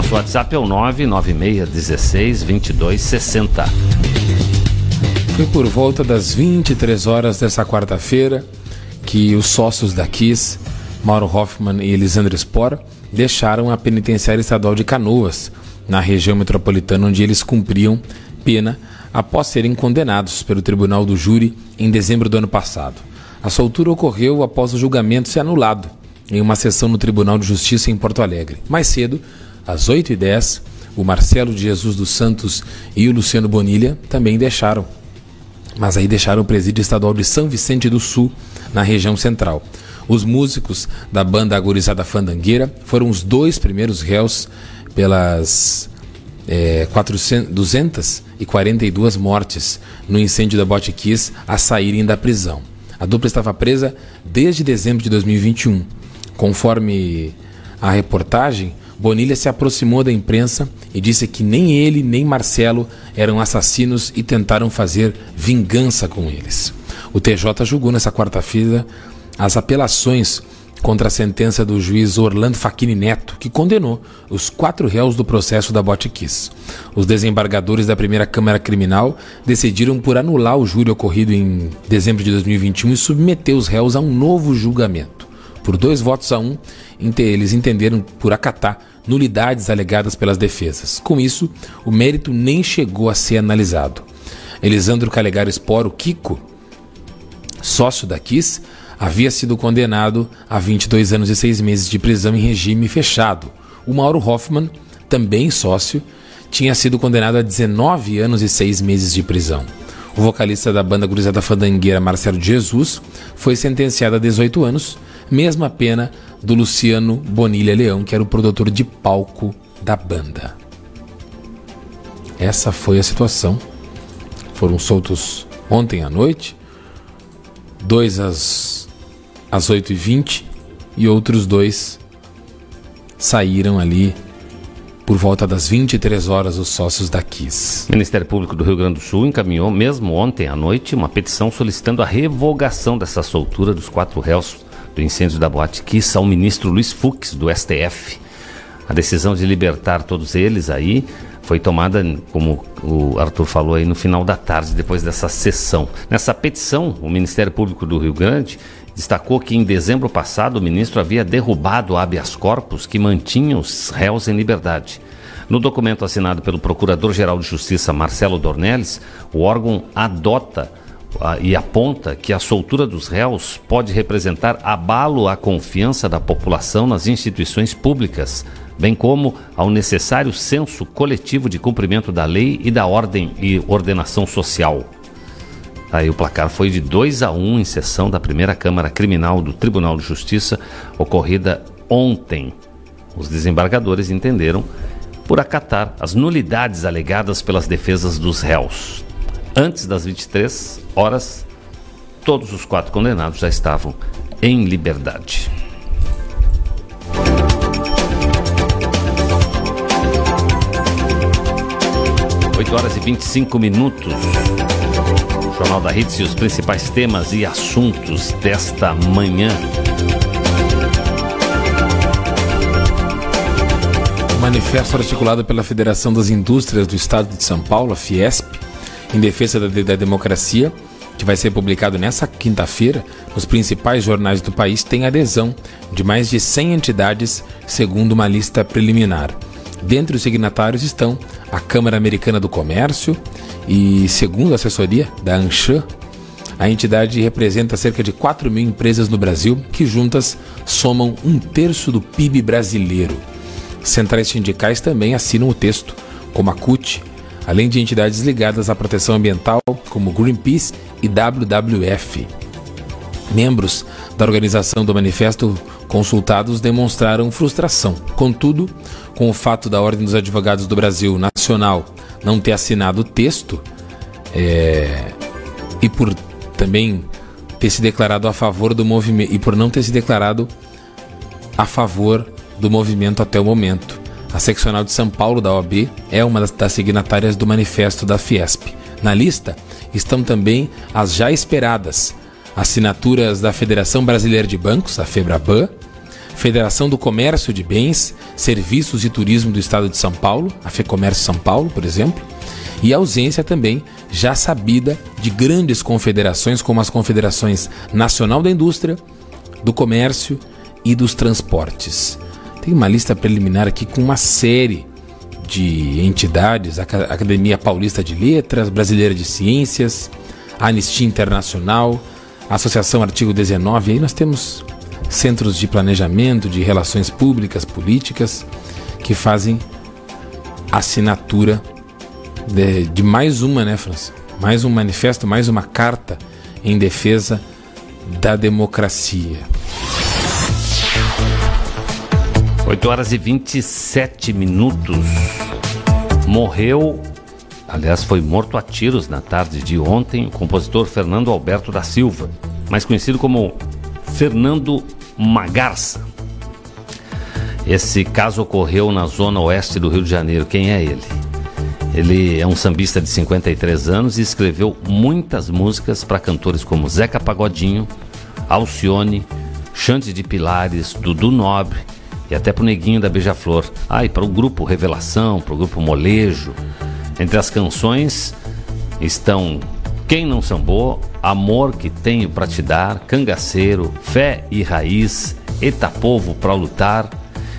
Nosso WhatsApp é o 99616 2260. Foi por volta das 23 horas dessa quarta-feira que os sócios da KISS, Mauro Hoffman e Elisandro Spor, deixaram a penitenciária estadual de Canoas, na região metropolitana onde eles cumpriam pena após serem condenados pelo Tribunal do Júri em dezembro do ano passado. A soltura ocorreu após o julgamento ser anulado em uma sessão no Tribunal de Justiça em Porto Alegre. Mais cedo, às 8h10, o Marcelo de Jesus dos Santos e o Luciano Bonilha também deixaram. Mas aí deixaram o presídio estadual de São Vicente do Sul, na região central. Os músicos da banda Agorizada Fandangueira foram os dois primeiros réus pelas é, 400, 242 mortes no incêndio da Bote Kiss a saírem da prisão. A dupla estava presa desde dezembro de 2021. Conforme a reportagem, Bonilha se aproximou da imprensa e disse que nem ele nem Marcelo eram assassinos e tentaram fazer vingança com eles. O TJ julgou nessa quarta-feira as apelações contra a sentença do juiz Orlando Facchini Neto, que condenou os quatro réus do processo da Botkiss. Os desembargadores da primeira Câmara Criminal decidiram por anular o júri ocorrido em dezembro de 2021 e submeter os réus a um novo julgamento. Por dois votos a um, eles entenderam por acatar nulidades alegadas pelas defesas. Com isso, o mérito nem chegou a ser analisado. Elisandro Calegaro Esporo, Kiko, sócio da Kiss, havia sido condenado a 22 anos e 6 meses de prisão em regime fechado. O Mauro Hoffman, também sócio, tinha sido condenado a 19 anos e 6 meses de prisão. O vocalista da banda Cruzada Fandangueira, Marcelo Jesus, foi sentenciado a 18 anos, mesma pena do Luciano Bonilha Leão, que era o produtor de palco da banda. Essa foi a situação. Foram soltos ontem à noite, dois às às 8h20 e outros dois saíram ali por volta das 23 horas os sócios da KISS. O Ministério Público do Rio Grande do Sul encaminhou, mesmo ontem à noite, uma petição solicitando a revogação dessa soltura dos quatro réus do incêndio da Boate Kiss ao ministro Luiz Fux, do STF. A decisão de libertar todos eles aí foi tomada, como o Arthur falou aí, no final da tarde, depois dessa sessão. Nessa petição, o Ministério Público do Rio Grande destacou que em dezembro passado o ministro havia derrubado habeas corpus que mantinha os réus em liberdade. No documento assinado pelo Procurador-Geral de Justiça Marcelo Dornelles, o órgão adota e aponta que a soltura dos réus pode representar abalo à confiança da população nas instituições públicas, bem como ao necessário senso coletivo de cumprimento da lei e da ordem e ordenação social. Aí o placar foi de 2 a 1 um em sessão da primeira Câmara Criminal do Tribunal de Justiça, ocorrida ontem. Os desembargadores entenderam por acatar as nulidades alegadas pelas defesas dos réus. Antes das 23 horas, todos os quatro condenados já estavam em liberdade. Oito horas e 25 minutos. Jornal da Hits e os principais temas e assuntos desta manhã. Manifesto articulado pela Federação das Indústrias do Estado de São Paulo, a Fiesp, em defesa da, da democracia, que vai ser publicado nesta quinta-feira nos principais jornais do país, tem adesão de mais de 100 entidades, segundo uma lista preliminar. Dentre os signatários estão a Câmara Americana do Comércio, e, segundo a assessoria da Anshan, a entidade representa cerca de 4 mil empresas no Brasil, que juntas somam um terço do PIB brasileiro. Centrais sindicais também assinam o texto, como a CUT, além de entidades ligadas à proteção ambiental, como Greenpeace e WWF. Membros da organização do manifesto consultados demonstraram frustração. Contudo, com o fato da Ordem dos Advogados do Brasil Nacional não ter assinado o texto é, e por também ter se declarado a favor do movimento e por não ter se declarado a favor do movimento até o momento. A seccional de São Paulo da OAB é uma das, signatárias do manifesto da Fiesp. Na lista estão também as já esperadas assinaturas da Federação Brasileira de Bancos, a FEBRABAN, Federação do Comércio de Bens, Serviços e Turismo do Estado de São Paulo, a FEComércio São Paulo, por exemplo, e a ausência também já sabida de grandes confederações como as confederações Nacional da Indústria, do Comércio e dos Transportes. Tem uma lista preliminar aqui com uma série de entidades, a Academia Paulista de Letras, Brasileira de Ciências, a Anistia Internacional, a Associação Artigo 19, e aí nós temos centros de planejamento, de relações públicas, políticas, que fazem assinatura de, de mais uma, né, França? Mais um manifesto, mais uma carta em defesa da democracia. 8 horas e 27 minutos. Morreu, aliás, foi morto a tiros na tarde de ontem, o compositor Fernando Alberto da Silva, mais conhecido como Fernando Magarça. Esse caso ocorreu na zona oeste do Rio de Janeiro. Quem é ele? Ele é um sambista de 53 anos e escreveu muitas músicas para cantores como Zeca Pagodinho, Alcione, Chante de Pilares, Dudu Nobre e até pro Neguinho da Beija-Flor. Ah, e para o grupo Revelação, para o grupo Molejo. Entre as canções estão Quem Não Sambou, Amor Que Tenho Pra Te Dar, Cangaceiro, Fé e Raiz, Eta Povo Pra Lutar.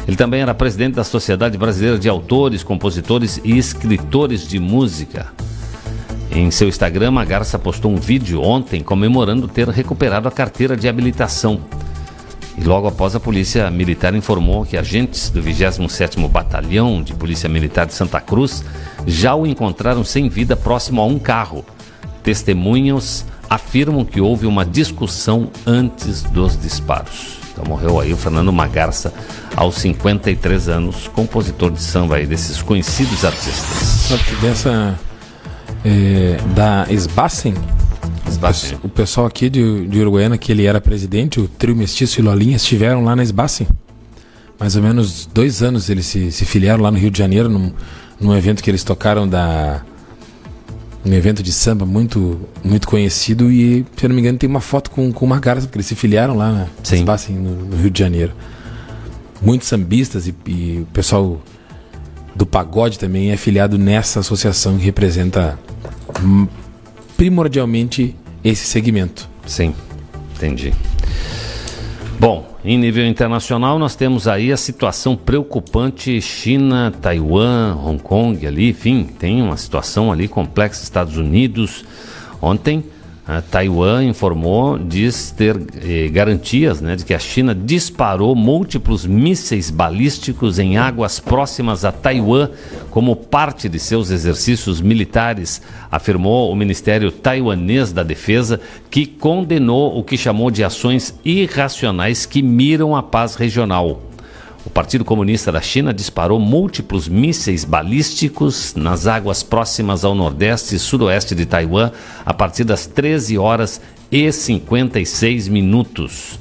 Ele também era presidente da Sociedade Brasileira de Autores, Compositores e Escritores de Música. Em seu Instagram, a Garça postou um vídeo ontem comemorando ter recuperado a carteira de habilitação. E logo após a Polícia Militar informou que agentes do 27º Batalhão de Polícia Militar de Santa Cruz já o encontraram sem vida próximo a um carro. Testemunhas afirmam que houve uma discussão antes dos disparos. Então morreu aí o Fernando Magarça aos 53 anos, compositor de samba aí desses conhecidos artistas. Dessa é, da Sbassen, o pessoal aqui de, de Uruguaiana, que ele era presidente, o trio Mestiço e Lolinha, estiveram lá na Sbassen. Mais ou menos dois anos eles se, se filiaram lá no Rio de Janeiro, num, num evento que eles tocaram da. Um evento de samba muito, muito conhecido e, se eu não me engano, tem uma foto com, com uma garça, porque eles se filiaram lá na Sbassen, no, no, Rio de Janeiro. Muitos sambistas e, e o pessoal do pagode também é filiado nessa associação que representa primordialmente esse segmento. Sim, entendi. Bom, em nível internacional, nós temos aí a situação preocupante China, Taiwan, Hong Kong ali, enfim, tem uma situação ali complexa, Estados Unidos. Ontem a Taiwan informou, diz ter eh, garantias né, de que a China disparou múltiplos mísseis balísticos em águas próximas a Taiwan como parte de seus exercícios militares, afirmou o Ministério Taiwanês da Defesa, que condenou o que chamou de ações irracionais que miram a paz regional. O Partido Comunista da China disparou múltiplos mísseis balísticos nas águas próximas ao nordeste e sudoeste de Taiwan a partir das 13 horas e 56 minutos.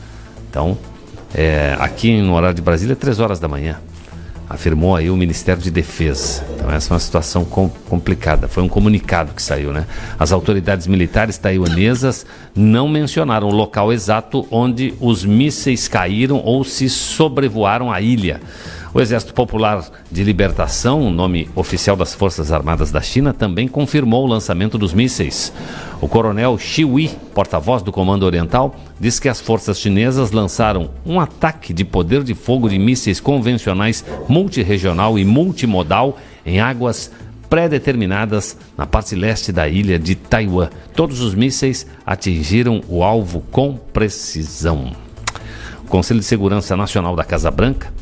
Então, é, aqui no horário de Brasília, 3 horas da manhã afirmou aí o Ministério de Defesa. Então essa é uma situação com, complicada. Foi um comunicado que saiu, né? As autoridades militares taiwanesas não mencionaram o local exato onde os mísseis caíram ou se sobrevoaram a ilha. O Exército Popular de Libertação, nome oficial das Forças Armadas da China, também confirmou o lançamento dos mísseis. O coronel Xiui, porta-voz do Comando Oriental, diz que as forças chinesas lançaram um ataque de poder de fogo de mísseis convencionais multirregional e multimodal em águas pré-determinadas na parte leste da ilha de Taiwan. Todos os mísseis atingiram o alvo com precisão. O Conselho de Segurança Nacional da Casa Branca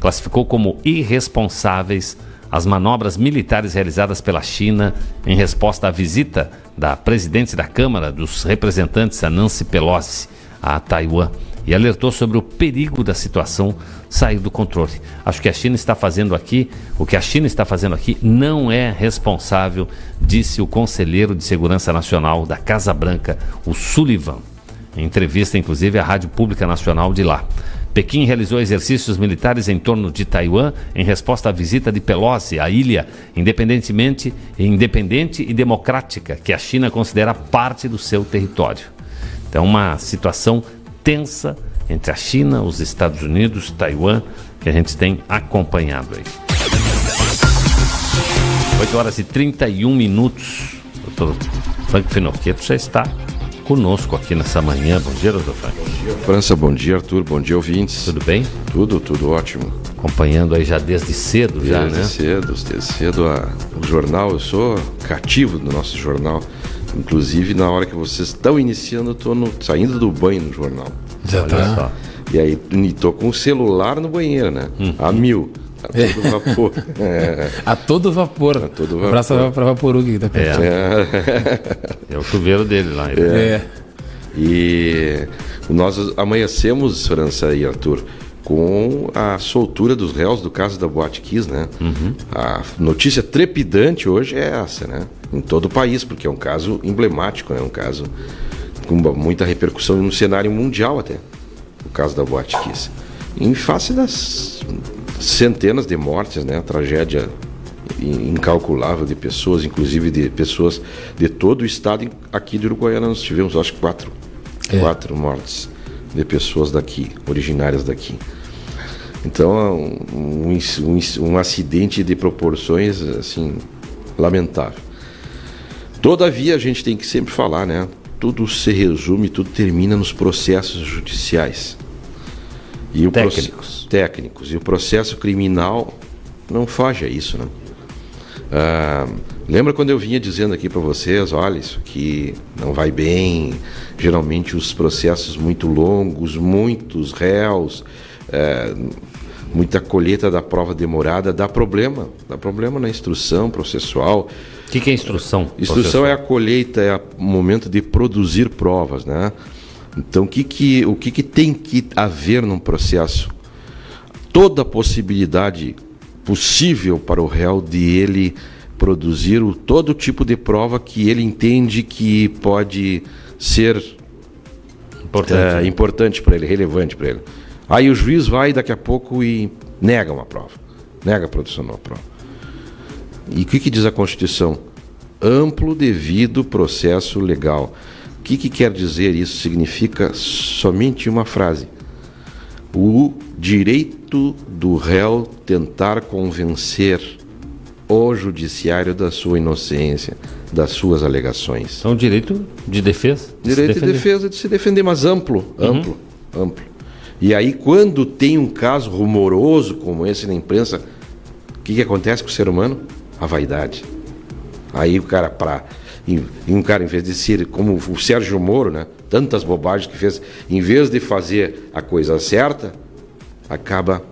classificou como irresponsáveis as manobras militares realizadas pela China em resposta à visita da presidente da Câmara dos Representantes, Nancy Pelosi, a Taiwan, e alertou sobre o perigo da situação sair do controle. Acho que a China está fazendo aqui, o que a China está fazendo aqui não é responsável, disse o conselheiro de Segurança Nacional da Casa Branca, o Sullivan, em entrevista inclusive à Rádio Pública Nacional de lá. Pequim realizou exercícios militares em torno de Taiwan em resposta à visita de Pelosi à ilha, independentemente, independente e democrática, que a China considera parte do seu território. Então, uma situação tensa entre a China, os Estados Unidos, Taiwan, que a gente tem acompanhado aí. 8 horas e 31 minutos. Doutor Frank Finocchieto já está conosco aqui nessa manhã. Bom dia, doutor Frank. Bom dia, França. Bom dia, Arthur. Bom dia, ouvintes. Tudo bem? Tudo, tudo ótimo. Acompanhando aí já desde cedo, desde já, né? Desde cedo, desde cedo. A, o jornal, eu sou cativo do nosso jornal. Inclusive, na hora que vocês estão iniciando, eu estou saindo do banho no jornal. Já Olha tá. E aí, tô com o celular no banheiro, né? Hum. A mil. A todo vapor. é. A todo vapor. A todo vapor. Abraço para Vaporu que tá perto. É. é o chuveiro dele lá. É. é. E nós amanhecemos, França e Arthur, com a soltura dos réus do caso da Boate Kiss, né? Uhum. A notícia trepidante hoje é essa, né? Em todo o país, porque é um caso emblemático, é né? um caso com muita repercussão no cenário mundial até, o caso da Boate Kiss. Em face das centenas de mortes, né? Tragédia incalculável de pessoas, inclusive de pessoas de todo o estado. Aqui de Uruguaiana nós tivemos, acho que quatro, é. quatro mortes de pessoas daqui, originárias daqui. Então, um, um, um acidente de proporções assim lamentável. Todavia, a gente tem que sempre falar, né? Tudo se resume, tudo termina nos processos judiciais. E o técnicos. técnicos. E o processo criminal não foge a isso, né? Ah, lembra quando eu vinha dizendo aqui para vocês, olha, isso aqui não vai bem, geralmente os processos muito longos, muitos réus, é, muita colheita da prova demorada, dá problema, dá problema na instrução processual. O que, que, é instrução? Instrução processual? é a colheita, é o momento de produzir provas, né? Então, o que, que, o que, que tem que haver num processo? Toda possibilidade possível para o réu de ele produzir o, todo tipo de prova que ele entende que pode ser importante, é, importante para ele, relevante para ele. Aí o juiz vai daqui a pouco e nega uma prova, nega a produção de uma prova. E o que, que diz a Constituição? Amplo devido processo legal. O que, que quer dizer isso? Significa somente uma frase. O direito do réu tentar convencer o judiciário da sua inocência, das suas alegações. É um direito de defesa? De direito de defesa de se defender, mas amplo, amplo, uhum. amplo. E aí, quando tem um caso rumoroso como esse na imprensa, o que, que acontece com o ser humano? A vaidade. Aí o cara, para e um cara, em vez de ser como o Sérgio Moro, né? Tantas bobagens que fez, em vez de fazer a coisa certa, acaba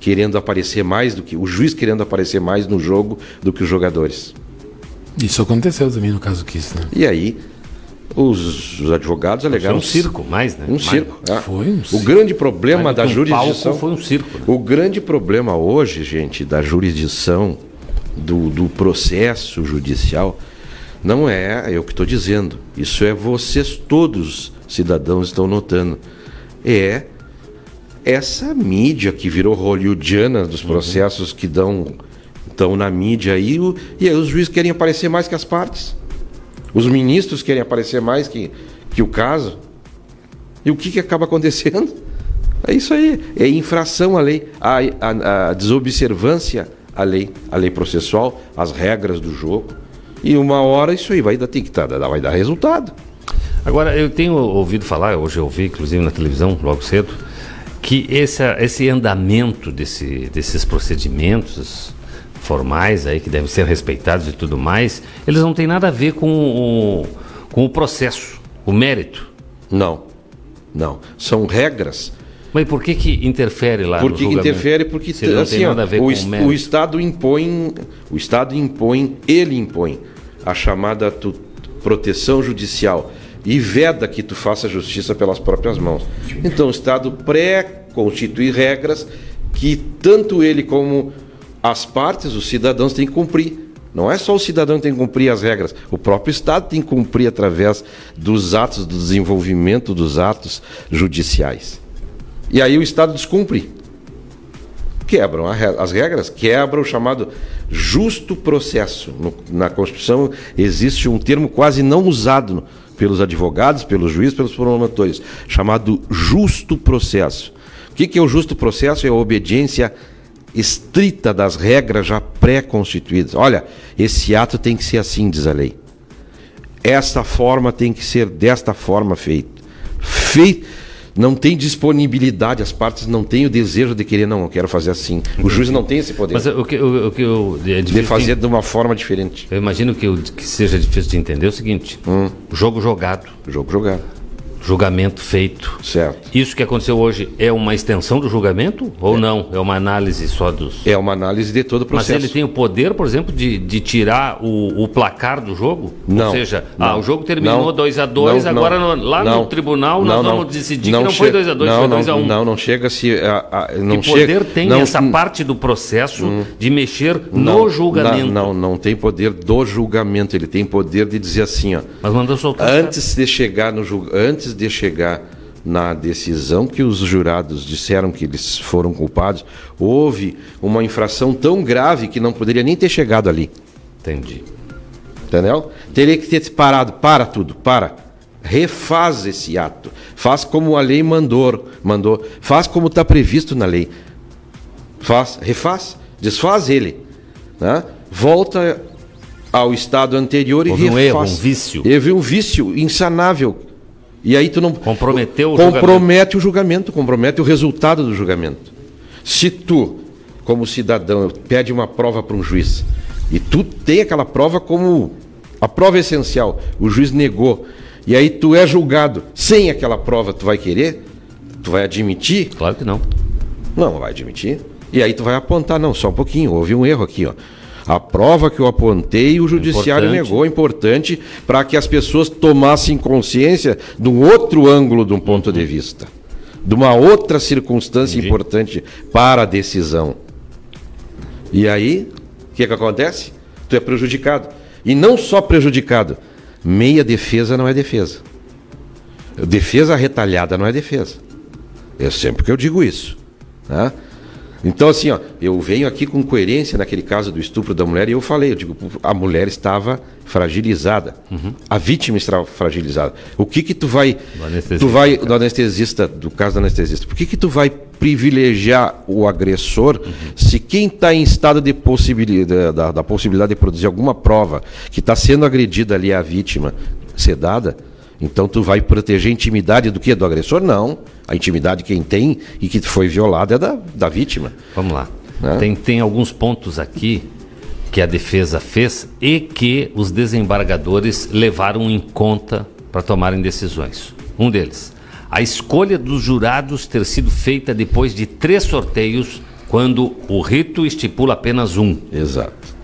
querendo aparecer mais do que o juiz querendo aparecer mais no jogo do que os jogadores. Isso aconteceu também no caso Kiss, né? E aí os, os advogados alegaram foi um circo, mais, né? Um mais. circo. É. Foi um circo. O grande problema da um jurisdição foi um circo. Né? O grande problema hoje, gente, da jurisdição do, do processo judicial não é eu que estou dizendo. Isso é vocês todos cidadãos estão notando. É essa mídia que virou hollywoodiana dos processos uhum. que dão estão na mídia aí, e aí os juízes querem aparecer mais que as partes. Os ministros querem aparecer mais que, que o caso. E o que, que acaba acontecendo? É isso aí. É infração à lei, a, a, a desobservância à lei, à lei processual, às regras do jogo. E uma hora isso aí vai dar, tem que dar, vai dar resultado. Agora, eu tenho ouvido falar, hoje eu ouvi, inclusive na televisão, logo cedo, que esse, esse andamento desse, desses procedimentos formais aí que devem ser respeitados e tudo mais, eles não têm nada a ver com o, com o processo, o mérito. Não, não. São regras. Mas por que que interfere lá Por que, que interfere? Porque não assim, tem nada a ver o, com o, o Estado impõe, o Estado impõe, ele impõe a chamada tu, proteção judicial e veda que tu faça justiça pelas próprias mãos. Então o Estado pré-constitui regras que tanto ele como as partes, os cidadãos têm que cumprir. Não é só o cidadão que tem que cumprir as regras, o próprio Estado tem que cumprir através dos atos, do desenvolvimento dos atos judiciais. E aí o Estado descumpre. Quebram as regras, quebram o chamado justo processo. No, na Constituição existe um termo quase não usado pelos advogados, pelos juízes, pelos promotores, chamado justo processo. O que, que é o justo processo? É a obediência estrita das regras já pré-constituídas. Olha, esse ato tem que ser assim, diz a lei. Esta forma tem que ser desta forma feito. Feito não tem disponibilidade, as partes não têm o desejo de querer, não, eu quero fazer assim. O juiz não tem esse poder. Mas o que, o, o que eu, é de fazer de uma forma diferente. Eu imagino que, que seja difícil de entender é o seguinte: hum. jogo jogado. Jogo jogado julgamento feito. Certo. Isso que aconteceu hoje é uma extensão do julgamento ou é. não? É uma análise só dos. É uma análise de todo o processo. Mas ele tem o poder, por exemplo, de, de tirar o, o placar do jogo? Não. Ou seja, não, ah, o jogo terminou 2 a 2 agora no, lá não, no tribunal nós vamos decidir que não foi 2 a 2 foi 2 a 1 um. Não, não chega se. A, a, não que poder tem não, essa parte do processo hum, de mexer no julgamento? Não, não, não tem poder do julgamento, ele tem poder de dizer assim, ó. Mas mandou soltar. Antes de chegar no antes de chegar na decisão que os jurados disseram que eles foram culpados, houve uma infração tão grave que não poderia nem ter chegado ali. Entendi. Entendeu? Teria que ter parado, para tudo, para. Refaz esse ato. Faz como a lei mandou, mandou. Faz como está previsto na lei. Faz, refaz, desfaz ele. Né? Volta ao estado anterior Houve e refaz. um erro, um vício. Houve um vício insanável e aí tu não comprometeu o compromete julgamento. o julgamento, compromete o resultado do julgamento. Se tu, como cidadão, pede uma prova para um juiz e tu tem aquela prova como a prova essencial, o juiz negou, e aí tu é julgado sem aquela prova, tu vai querer? Tu vai admitir? Claro que não. Não, vai admitir. E aí tu vai apontar, não, só um pouquinho, houve um erro aqui, ó. A prova que eu apontei, o judiciário importante. negou, importante para que as pessoas tomassem consciência de um outro ângulo de um ponto de vista, de uma outra circunstância Entendi. importante para a decisão. E aí, o que, que acontece? Tu é prejudicado. E não só prejudicado, meia defesa não é defesa. Defesa retalhada não é defesa. É sempre que eu digo isso. Né? Então, assim, ó, eu venho aqui com coerência naquele caso do estupro da mulher e eu falei, eu digo, a mulher estava fragilizada, uhum. a vítima estava fragilizada. O que que tu vai, tu vai do anestesista, do caso do anestesista, por que que tu vai privilegiar o agressor uhum. se quem está em estado de possibilidade, da, da possibilidade de produzir alguma prova que está sendo agredida ali é a vítima sedada? Então tu vai proteger a intimidade do que? Do agressor? Não. A intimidade quem tem e que foi violada é da, da vítima. Vamos lá. Né? Tem, tem alguns pontos aqui que a defesa fez e que os desembargadores levaram em conta para tomarem decisões. Um deles, a escolha dos jurados ter sido feita depois de três sorteios, quando o rito estipula apenas um. Exato.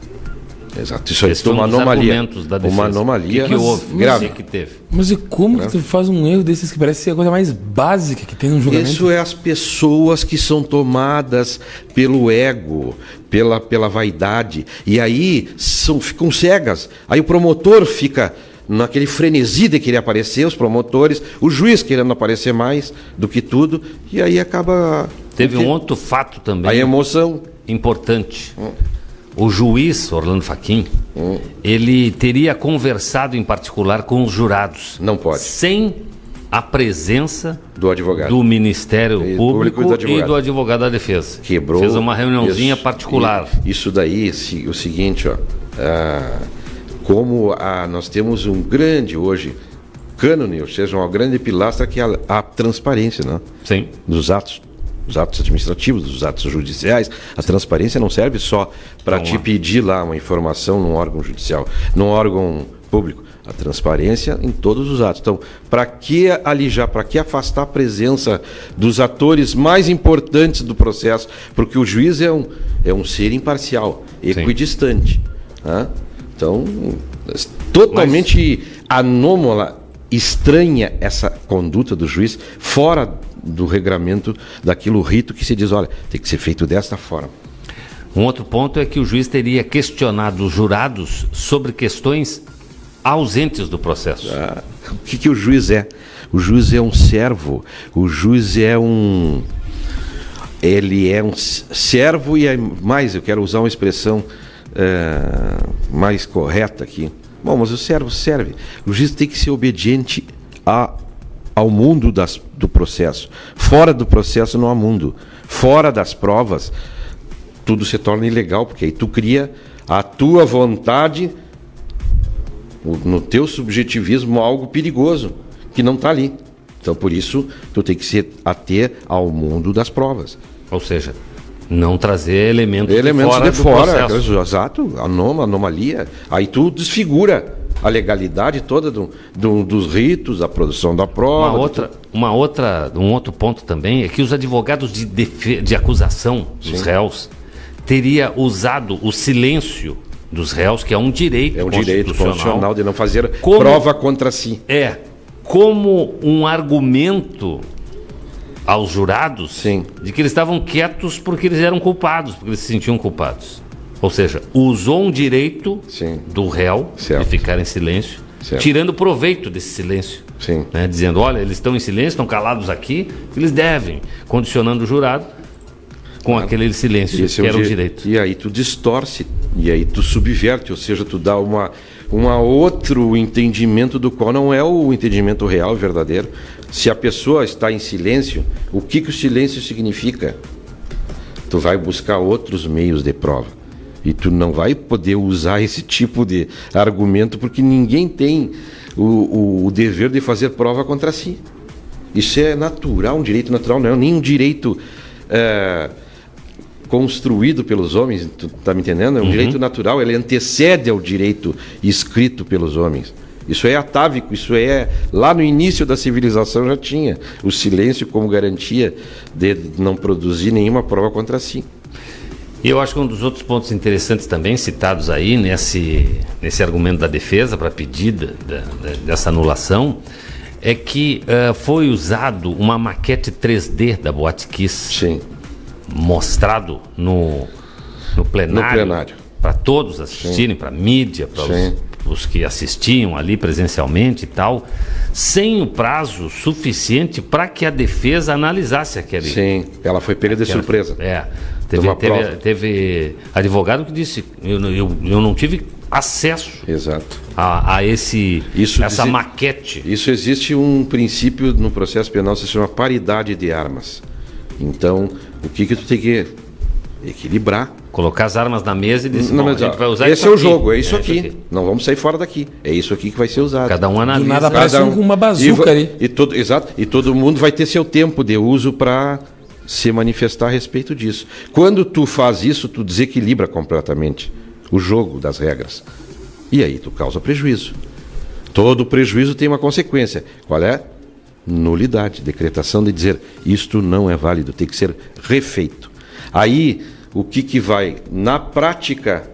Exato, isso aí é uma anomalia. Uma anomalia que, que houve, grave. que teve. Mas e como que tu faz um erro desses que parece ser a coisa mais básica que tem no julgamento? Isso é as pessoas que são tomadas pelo ego, pela, pela vaidade. E aí são, ficam cegas. Aí o promotor fica naquele frenesi de querer aparecer, os promotores, o juiz querendo aparecer mais do que tudo, e aí acaba. Teve um outro fato também. A emoção. Importante. Hum o juiz Orlando Faquim, hum. ele teria conversado em particular com os jurados. Não pode. Sem a presença do advogado, do Ministério e Público, Público e, do e, do advogado da defesa. Quebrou. Fez uma reuniãozinha isso, particular. Isso daí, o seguinte, ó, ah, como a, nós temos um grande hoje cânone, ou seja, uma grande pilastra que é a, a transparência, né? Sim. Dos atos dos atos administrativos, dos atos judiciais. A transparência não serve só para te pedir lá uma informação num órgão judicial, num órgão público. A transparência em todos os atos. Então, para que alijar, para que afastar a presença dos atores mais importantes do processo? Porque o juiz é um, é um ser imparcial, equidistante. Né? Então, totalmente Mas... anômala, estranha essa conduta do juiz, fora do regramento daquilo rito que se diz, olha, tem que ser feito desta forma. Um outro ponto é que o juiz teria questionado os jurados sobre questões ausentes do processo. Ah, o que, que o juiz é? O juiz é um servo, o juiz é um. Ele é um servo e é mais, eu quero usar uma expressão é, mais correta aqui. Bom, mas o servo serve. O juiz tem que ser obediente a, ao mundo das, do processo. Fora do processo não há mundo. Fora das provas, tudo se torna ilegal, porque aí tu cria a tua vontade, no teu subjetivismo, algo perigoso, que não está ali. Então, por isso, tu tem que se ater ao mundo das provas. Ou seja, não trazer elementos, elementos de fora, de fora exato, anoma, anomalia. Aí tu desfigura a legalidade toda do, do, dos ritos, a produção da prova. Uma outra, uma outra, um outro ponto também é que os advogados de, de acusação dos Sim. réus teria usado o silêncio dos réus, que é um direito É um direito constitucional de não fazer como, prova contra si. É, como um argumento aos jurados Sim. de que eles estavam quietos porque eles eram culpados, porque eles se sentiam culpados. Ou seja, usou um direito Sim. do réu certo. de ficar em silêncio, certo. tirando proveito desse silêncio. Né? Dizendo, olha, eles estão em silêncio, estão calados aqui, eles devem, condicionando o jurado com aquele silêncio Esse que é era o direito. E aí tu distorce, e aí tu subverte, ou seja, tu dá uma, uma outro entendimento do qual não é o entendimento real, verdadeiro. Se a pessoa está em silêncio, o que, que o silêncio significa? Tu vai buscar outros meios de prova. E tu não vai poder usar esse tipo de argumento porque ninguém tem o, o, o dever de fazer prova contra si. Isso é natural, um direito natural, não é nem um direito é, construído pelos homens, tu tá me entendendo? É um uhum. direito natural, ele antecede ao direito escrito pelos homens. Isso é atávico, isso é. Lá no início da civilização já tinha o silêncio como garantia de não produzir nenhuma prova contra si. E eu acho que um dos outros pontos interessantes também citados aí nesse, nesse argumento da defesa para pedida dessa anulação é que uh, foi usado uma maquete 3D da Boate Kiss. Sim. Mostrado no, no plenário. No plenário. Para todos assistirem, para mídia, para os os que assistiam ali presencialmente e tal, sem o prazo suficiente para que a defesa analisasse aquele. Sim, ela foi pega de surpresa. É. Teve, teve, teve, advogado que disse: eu, eu, eu não tive acesso Exato. A, a esse, isso essa maquete. Isso existe um princípio no processo penal que se chama paridade de armas. Então, o que, que tu tem que equilibrar Colocar as armas na mesa e dizer, não, mas, a gente vai usar Esse é o jogo, é isso, é aqui. isso aqui. Não vamos sair fora daqui. É isso aqui que vai ser usado. Cada um analisa. Do nada parece um, uma bazuca e, ali. E todo, exato. E todo mundo vai ter seu tempo de uso para se manifestar a respeito disso. Quando tu faz isso, tu desequilibra completamente o jogo das regras. E aí tu causa prejuízo. Todo prejuízo tem uma consequência. Qual é? Nulidade, decretação de dizer isto não é válido, tem que ser refeito. Aí o que, que vai? Na prática,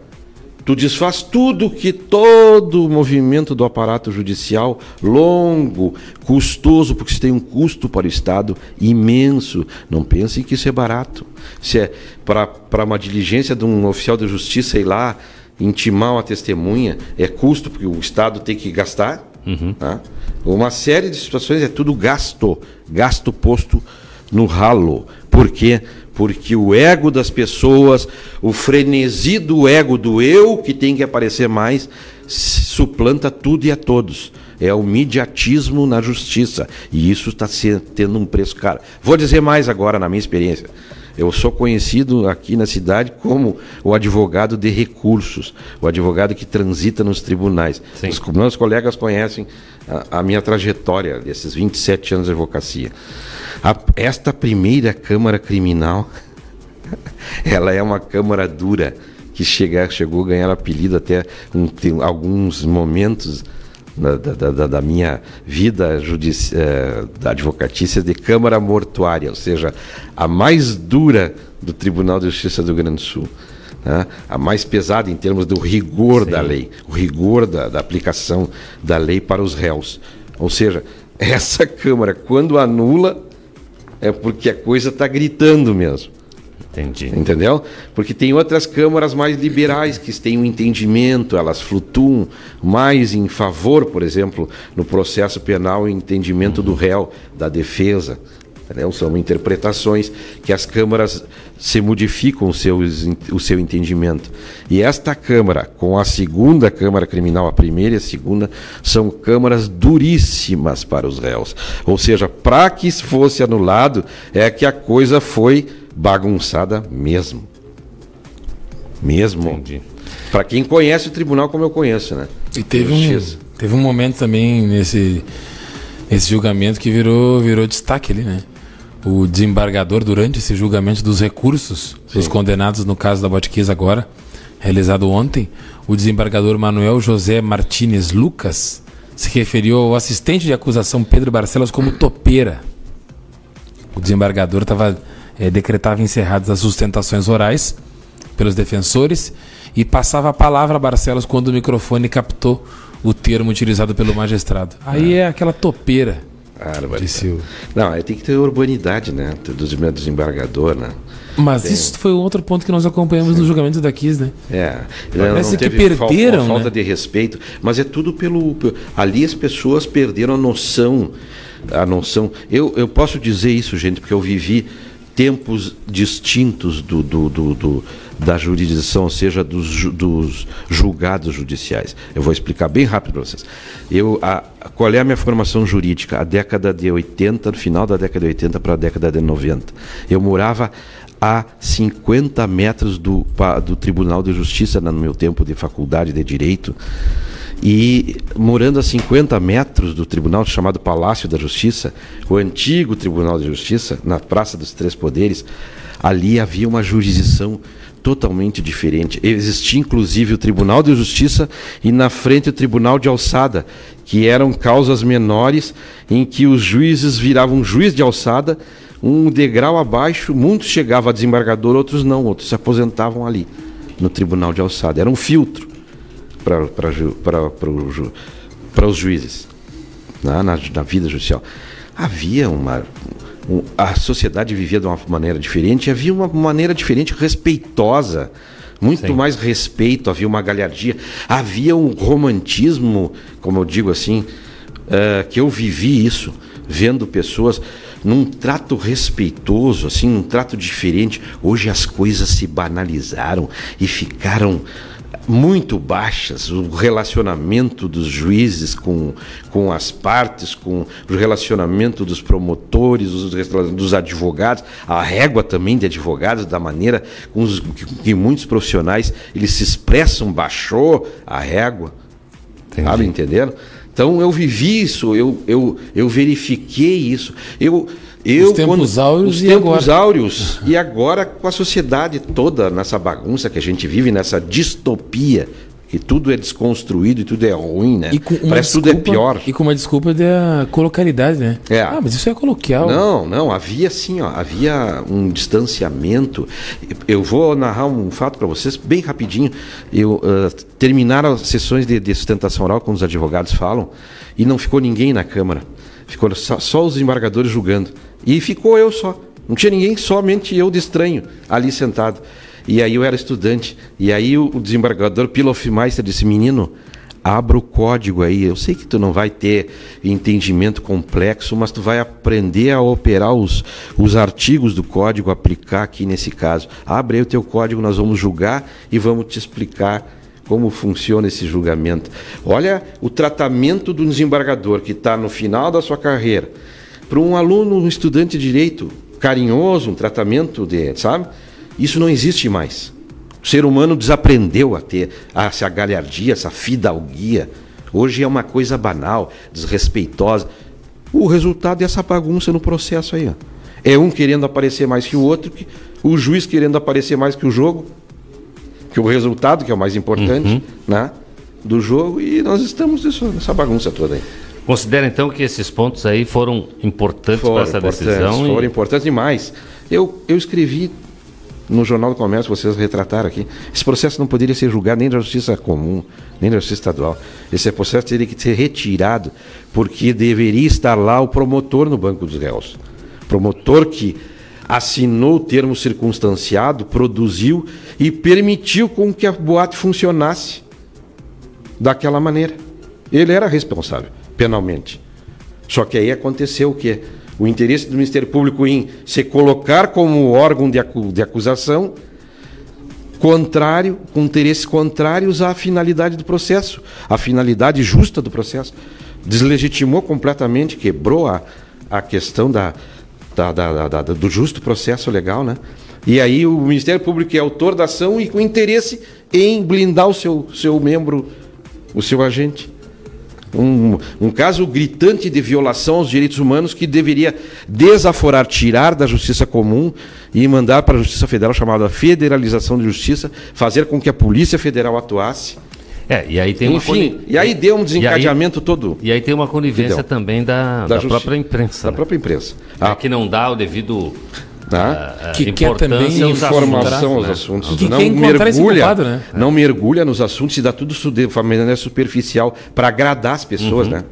tu desfaz tudo que todo o movimento do aparato judicial, longo, custoso, porque isso tem um custo para o Estado imenso. Não pense que isso é barato. Se é para uma diligência de um oficial de justiça, sei lá, intimar uma testemunha, é custo, porque o Estado tem que gastar. Uhum. Tá? Uma série de situações é tudo gasto, gasto posto no ralo. Por quê? porque o ego das pessoas, o frenesi do ego do eu que tem que aparecer mais, suplanta tudo e a todos. É o mediatismo na justiça. E isso está tendo um preço caro. Vou dizer mais agora na minha experiência. Eu sou conhecido aqui na cidade como o advogado de recursos, o advogado que transita nos tribunais. Sim. Os meus colegas conhecem a, a minha trajetória desses 27 anos de advocacia. A, esta primeira Câmara Criminal, ela é uma Câmara dura, que chega, chegou a ganhar apelido até um, alguns momentos da, da, da, minha vida judici eh, da advocatícia de Câmara Mortuária, ou seja, a mais dura do Tribunal de Justiça do Rio Grande do Sul. Né? A mais pesada em termos do rigor Sim. da lei, o rigor da, da aplicação da lei para os réus. Ou seja, essa Câmara, quando anula, é porque a coisa está gritando mesmo. Entendi. Entendeu? Porque tem outras câmaras mais liberais que têm um entendimento, elas flutuam mais em favor, por exemplo, no processo penal, o entendimento uhum. do réu, da defesa. Né? São interpretações que as câmaras se modificam o seu, o seu entendimento. E esta Câmara, com a segunda Câmara Criminal, a primeira e a segunda, são câmaras duríssimas para os réus. Ou seja, para que fosse anulado, é que a coisa foi bagunçada mesmo. Mesmo. Para quem conhece o tribunal como eu conheço, né? E teve um, teve um momento também nesse, nesse julgamento que virou, virou destaque ali, né? o desembargador durante esse julgamento dos recursos Sim. dos condenados no caso da Botquiz agora, realizado ontem, o desembargador Manuel José Martinez Lucas se referiu ao assistente de acusação Pedro Barcelos como topeira. O desembargador tava, é, decretava encerradas as sustentações orais pelos defensores e passava a palavra a Barcelos quando o microfone captou o termo utilizado pelo magistrado. Aí é, é aquela topeira Árvore. Não, tem que ter urbanidade, né? Do desembargador, né? Mas tem... isso foi outro ponto que nós acompanhamos Sim. no julgamento da Kiss, né? É. Parece que perderam. Falta, falta né? de respeito. Mas é tudo pelo. Ali as pessoas perderam a noção. A noção. Eu, eu posso dizer isso, gente, porque eu vivi tempos distintos do, do, do, do da jurisdição, ou seja, dos, dos, julgados judiciais. Eu vou explicar bem rápido para vocês. Eu, a, qual é a minha formação jurídica? A década de 80, no final da década de 80 para a década de 90. Eu morava a 50 metros do, do Tribunal de Justiça no meu tempo de faculdade de Direito. E morando a 50 metros do tribunal chamado Palácio da Justiça, o antigo Tribunal de Justiça, na Praça dos Três Poderes, ali havia uma jurisdição totalmente diferente. Existia inclusive o Tribunal de Justiça e na frente o Tribunal de Alçada, que eram causas menores em que os juízes viravam juiz de alçada, um degrau abaixo, muitos chegavam a desembargador, outros não, outros se aposentavam ali no Tribunal de Alçada. Era um filtro para os juízes na, na, na vida judicial. Havia uma, a sociedade vivia de uma maneira diferente, havia uma maneira diferente, respeitosa, muito Sim. mais respeito, havia uma galhardia, havia um romantismo, como eu digo assim, uh, que eu vivi isso, vendo pessoas num trato respeitoso, assim, num trato diferente. Hoje as coisas se banalizaram e ficaram muito baixas, o relacionamento dos juízes com, com as partes, com o relacionamento dos promotores, dos, dos advogados, a régua também de advogados, da maneira com os, que, que muitos profissionais eles se expressam, baixou a régua, Entendi. sabe, entenderam? Então eu vivi isso, eu, eu, eu verifiquei isso, eu eu, os tempos quando, áureos os e tempos agora. áureos e agora com a sociedade toda nessa bagunça que a gente vive, nessa distopia que tudo é desconstruído e tudo é ruim, né? Parece que tudo é pior. E com uma desculpa da colocalidade, né? É. Ah, mas isso é coloquial. Não, não, havia assim, ó, havia um distanciamento. Eu vou narrar um fato para vocês bem rapidinho. Eu uh, terminaram as sessões de, de sustentação oral quando os advogados falam e não ficou ninguém na câmara. Ficou só, só os embargadores julgando. E ficou eu só. Não tinha ninguém, somente eu de estranho ali sentado. E aí eu era estudante. E aí o, desembargador Pilofmeister disse: Menino, abra o código aí. Eu sei que tu não vai ter entendimento complexo, mas tu vai aprender a operar os, os artigos do código, aplicar aqui nesse caso. Abre aí o teu código, nós vamos julgar e vamos te explicar como funciona esse julgamento. Olha o tratamento do desembargador que está no final da sua carreira para um aluno, um estudante de direito carinhoso, um tratamento de, sabe? Isso não existe mais. O ser humano desaprendeu a ter essa galhardia, essa fidalguia. Hoje é uma coisa banal, desrespeitosa. O resultado é essa bagunça no processo aí. Ó. É um querendo aparecer mais que o outro, o juiz querendo aparecer mais que o jogo, que o resultado, que é o mais importante, uhum. né? Do jogo, e nós estamos nessa bagunça toda aí. Considera então que esses pontos aí foram importantes para essa decisão? Foram e... importantes demais. Eu, eu escrevi no Jornal do Comércio, vocês retrataram aqui, esse processo não poderia ser julgado nem da Justiça Comum, nem da Justiça Estadual. Esse processo teria que ser retirado, porque deveria estar lá o promotor no Banco dos Réus. Promotor que assinou o termo circunstanciado, produziu e permitiu com que a boate funcionasse daquela maneira. Ele era responsável penalmente. Só que aí aconteceu o quê? O interesse do Ministério Público em se colocar como órgão de, acu de acusação contrário, com interesses contrários à finalidade do processo, à finalidade justa do processo. Deslegitimou completamente, quebrou a, a questão da, da, da, da, do justo processo legal, né? E aí o Ministério Público é autor da ação e com interesse em blindar o seu, seu membro, o seu agente. Um, um, caso gritante de violação aos direitos humanos que deveria desaforar, tirar da justiça comum e mandar para a Justiça Federal, chamada federalização de justiça, fazer com que a Polícia Federal atuasse. É, e aí tem Enfim, uma... e aí deu um desencadeamento e aí, todo. E aí tem uma conivência também da, da, da própria imprensa. Da né? própria imprensa. É, que não dá o devido Tá? Uh, que quer também informação aos assuntos. Que não mergulha, culpado, né? não mergulha nos assuntos e dá tudo de maneira superficial para agradar as pessoas, uhum. né?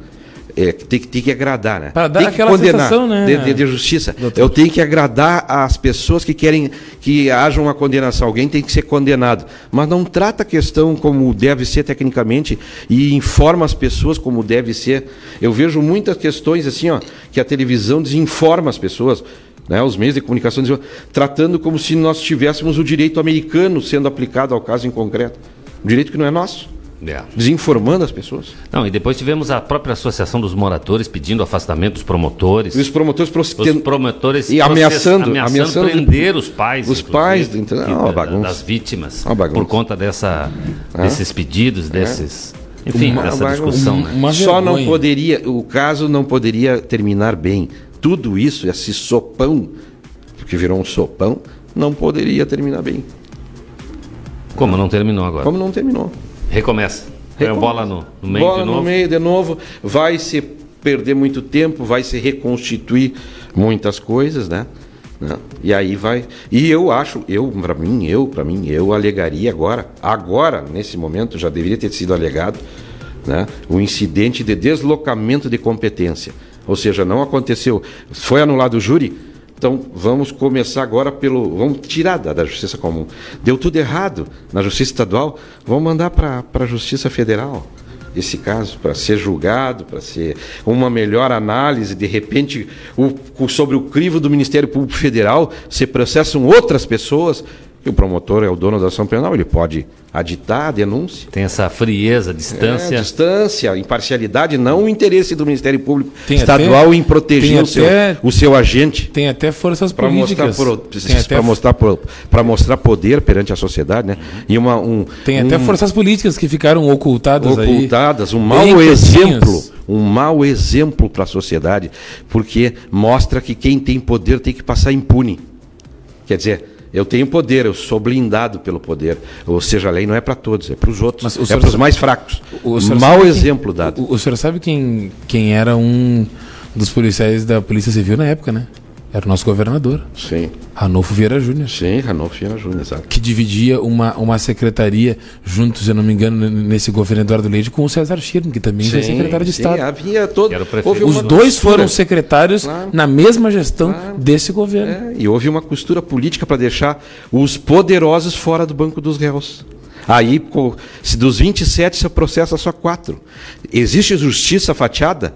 É, tem, tem que agradar, né? Para dar tem aquela condenar, sensação, né? De, de, de justiça. Doutor. Eu tenho que agradar as pessoas que querem que haja uma condenação. Alguém tem que ser condenado. Mas não trata a questão como deve ser tecnicamente e informa as pessoas como deve ser. Eu vejo muitas questões assim, ó, que a televisão desinforma as pessoas né, os meios de comunicação tratando como se nós tivéssemos o direito americano sendo aplicado ao caso em concreto. Um direito que não é nosso. É. Desinformando as pessoas. Não, e depois tivemos a própria Associação dos Moradores pedindo afastamento dos promotores. E os promotores os promotores e ameaçando, ameaçando, ameaçando prender os pais. Os pais então, uma bagunça. das vítimas por conta dessa, é? desses pedidos, desses. Enfim, uma, dessa discussão. Uma, né? Só não poderia, o caso não poderia terminar bem tudo isso, esse sopão, porque virou um sopão, não poderia terminar bem. Como não terminou agora? Como não terminou. Recomeça. Põe a bola no, no meio bola de novo. no meio de novo. Vai se perder muito tempo, vai se reconstituir muitas coisas, né? né? E aí vai. E eu acho, eu para mim, eu para mim, eu alegaria agora, agora nesse momento já deveria ter sido alegado, né? O incidente de deslocamento de competência. Ou seja, não aconteceu. Foi anulado o júri, então vamos começar agora pelo. Vamos tirar da, da Justiça Comum. Deu tudo errado na Justiça Estadual, vamos mandar para a Justiça Federal esse caso para ser julgado, para ser uma melhor análise, de repente, o, sobre o crivo do Ministério Público Federal, se processam outras pessoas, o promotor é o dono da ação penal, ele pode aditar a denúncia. Tem essa frieza, distância. É, distância, imparcialidade, não o interesse do Ministério Público tem Estadual até, em proteger o, seu, o seu agente. Tem até forças políticas. Para mostrar, para mostrar poder perante a sociedade, né? E uma, um, tem até um, forças políticas que ficaram ocultadas Ocultadas, aí, um mau exemplo. Um mau exemplo para a sociedade, porque mostra que quem tem poder tem que passar impune. Quer dizer, eu tenho poder, eu sou blindado pelo poder. Ou seja, a lei não é para todos, é para os outros, é para os mais fracos. O, o Mau exemplo quem, dado. O, o senhor sabe quem, quem era um dos policiais da Polícia Civil na época, né? Era o nosso governador. Sim. Ranolfo Vieira Júnior. Sim, Ranolfo Vieira Júnior, exato. Que dividia uma, uma secretaria, junto, se eu não me engano, nesse governo Eduardo Leite, com o César Schirm, que também sim, foi secretário de sim, Estado. Havia todo. Os dois costura. foram secretários claro. na mesma gestão claro. desse governo. É, e houve uma costura política para deixar os poderosos fora do banco dos réus. Aí, se dos 27, você processa só quatro. Existe justiça fatiada?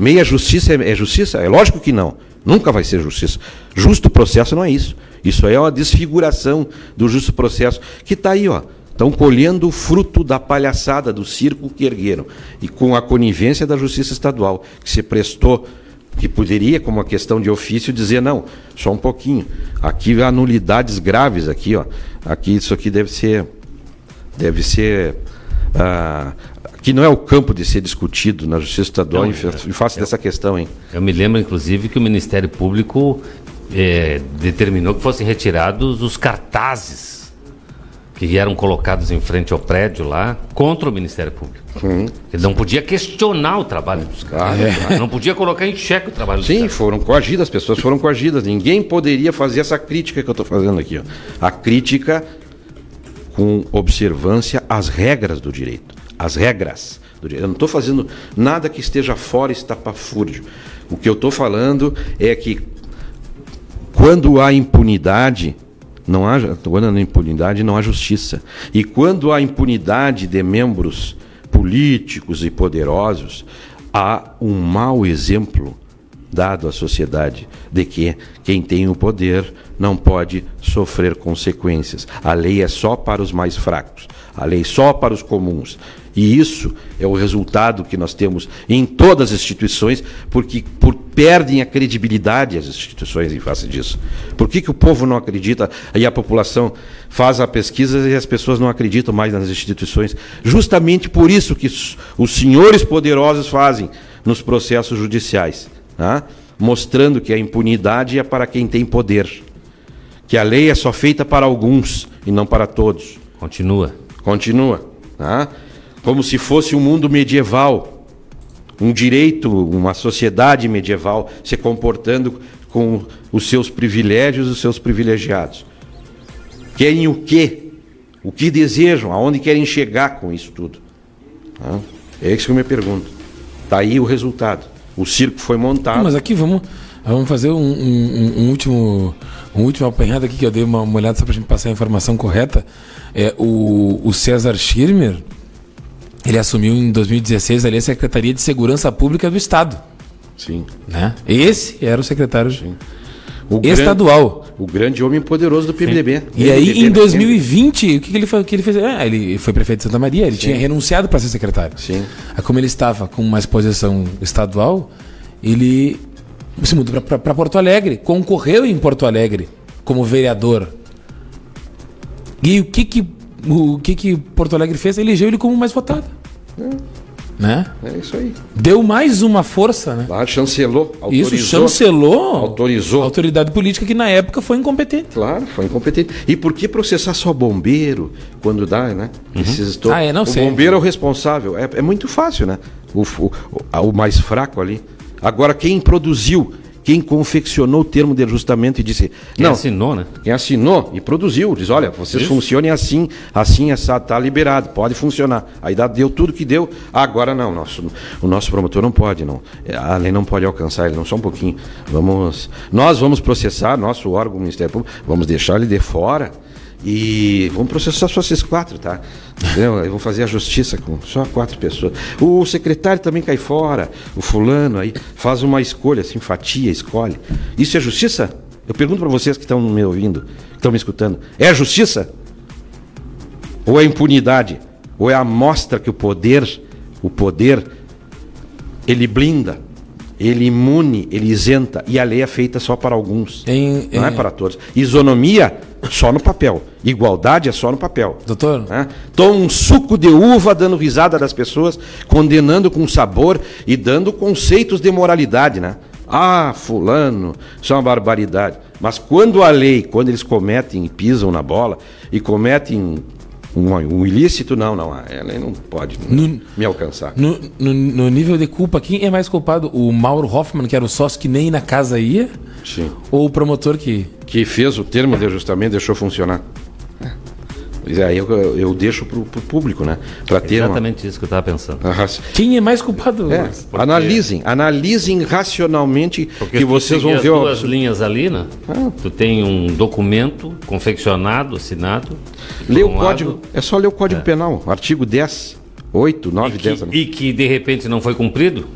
Meia justiça é, é justiça? É lógico que não. Nunca vai ser justiça. Justo processo não é isso. Isso é uma desfiguração do justo processo, que está aí, ó. Estão colhendo o fruto da palhaçada do circo que ergueram. E com a conivência da Justiça Estadual, que se prestou, que poderia, como uma questão de ofício, dizer, não, só um pouquinho. Aqui há nulidades graves aqui, ó. Aqui isso aqui deve ser. Deve ser. Ah, que não é o campo de ser discutido na Justiça Estadual não, em face dessa questão, hein? Eu me lembro, inclusive, que o Ministério Público é, determinou que fossem retirados os cartazes que eram colocados em frente ao prédio lá contra o Ministério Público. Hum. Ele não podia questionar o trabalho dos caras. Ah, é. Não podia colocar em xeque o trabalho Sim, dos caras. Sim, foram coagidas, as pessoas foram coagidas. Ninguém poderia fazer essa crítica que eu estou fazendo aqui. Ó. A crítica com observância às regras do direito as regras do direito. Eu não estou fazendo nada que esteja fora estapafúrdio. O que eu estou falando é que quando há impunidade, não há, quando há impunidade, não há justiça. E quando há impunidade de membros políticos e poderosos, há um mau exemplo dado à sociedade de que quem tem o poder não pode sofrer consequências. A lei é só para os mais fracos, a lei só para os comuns. E isso é o resultado que nós temos em todas as instituições, porque por, perdem a credibilidade as instituições em face disso. Por que, que o povo não acredita e a população faz a pesquisa e as pessoas não acreditam mais nas instituições? Justamente por isso que os senhores poderosos fazem nos processos judiciais, né? mostrando que a impunidade é para quem tem poder, que a lei é só feita para alguns e não para todos. Continua. Continua. Né? Como se fosse um mundo medieval, um direito, uma sociedade medieval se comportando com os seus privilégios os seus privilegiados. Querem o quê? O que desejam? Aonde querem chegar com isso tudo? É isso que eu me pergunto. Está aí o resultado. O circo foi montado. Mas aqui vamos, vamos fazer um, um, um último um último apanhado aqui que eu dei uma, uma olhada só para a gente passar a informação correta. É o, o César Schirmer, ele assumiu em 2016 ali a Secretaria de Segurança Pública do Estado. Sim. Né? Esse era o secretário Sim. O estadual. Grande, o grande homem poderoso do PMDB. E aí, em 2020, o que, que ele, foi, que ele fez? Ah, ele foi prefeito de Santa Maria, ele Sim. tinha renunciado para ser secretário. Sim. Aí, como ele estava com uma exposição estadual, ele se mudou para Porto Alegre, concorreu em Porto Alegre como vereador. E o que que o que, que Porto Alegre fez? Elegeu ele como mais votado. É. Né? É isso aí. Deu mais uma força, né? Lá chancelou, autorizou. Isso, chancelou. Autorizou. A autoridade política que na época foi incompetente. Claro, foi incompetente. E por que processar só bombeiro quando dá, né? Uhum. Ah, é, não o sei. bombeiro é o responsável. É, é muito fácil, né? O, o, o mais fraco ali. Agora, quem produziu quem confeccionou o termo de ajustamento e disse. Quem não, assinou, né? Quem assinou e produziu, diz: olha, vocês Isso. funcionem assim, assim, está liberado, pode funcionar. Aí deu tudo que deu, agora não, nosso, o nosso promotor não pode, não. A lei não pode alcançar ele, não, só um pouquinho. Vamos, nós vamos processar, nosso órgão, o Ministério Público, vamos deixar ele de fora e vamos processar só esses quatro, tá? Eu vou fazer a justiça com só quatro pessoas. O secretário também cai fora, o fulano aí faz uma escolha, assim, fatia, escolhe. Isso é justiça? Eu pergunto para vocês que estão me ouvindo, que estão me escutando. É justiça? Ou é impunidade? Ou é a mostra que o poder, o poder, ele blinda, ele imune, ele isenta, e a lei é feita só para alguns, em, não é para todos. Isonomia só no papel. Igualdade é só no papel. Doutor? Né? Toma um suco de uva dando risada das pessoas, condenando com sabor e dando conceitos de moralidade, né? Ah, fulano, isso é uma barbaridade. Mas quando a lei, quando eles cometem e pisam na bola e cometem um, um ilícito, não, não, a lei não pode no, me alcançar. No, no, no, nível de culpa, quem é mais culpado? O Mauro Hoffman, que era o sócio que nem na casa ia? Sim. Ou o promotor que que fez o termo de ajustamento deixou funcionar. É, aí eu, eu deixo para o público, né? Para ter Exatamente uma... isso que eu estava pensando. Quem é mais culpado? É, porque... Analisem, analisem racionalmente porque que vocês vão ver... as duas linhas ali, né? Ah. Tu tem um documento confeccionado, assinado... Lê o código, lado... é só ler o Código é. Penal, artigo 10, 8, 9, e 10... Que, e que de repente não foi cumprido?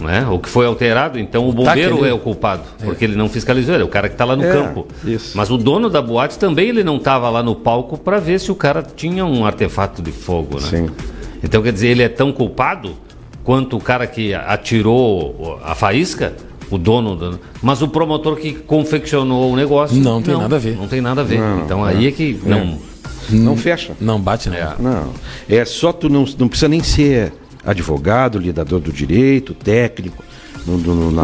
Né? O que foi alterado, então o tá bombeiro tá é o culpado, é. porque ele não fiscalizou, ele é o cara que está lá no é, campo. Isso. Mas o dono da boate também ele não estava lá no palco para ver se o cara tinha um artefato de fogo, né? Sim. Então quer dizer, ele é tão culpado quanto o cara que atirou a faísca, o dono, do... mas o promotor que confeccionou o negócio. Não tem não, nada a ver. Não tem nada a ver. Não, então aí é que é. não não fecha. Não bate não. É. Não. É só tu não, não precisa nem ser advogado, lidador do direito, técnico. No, no, na,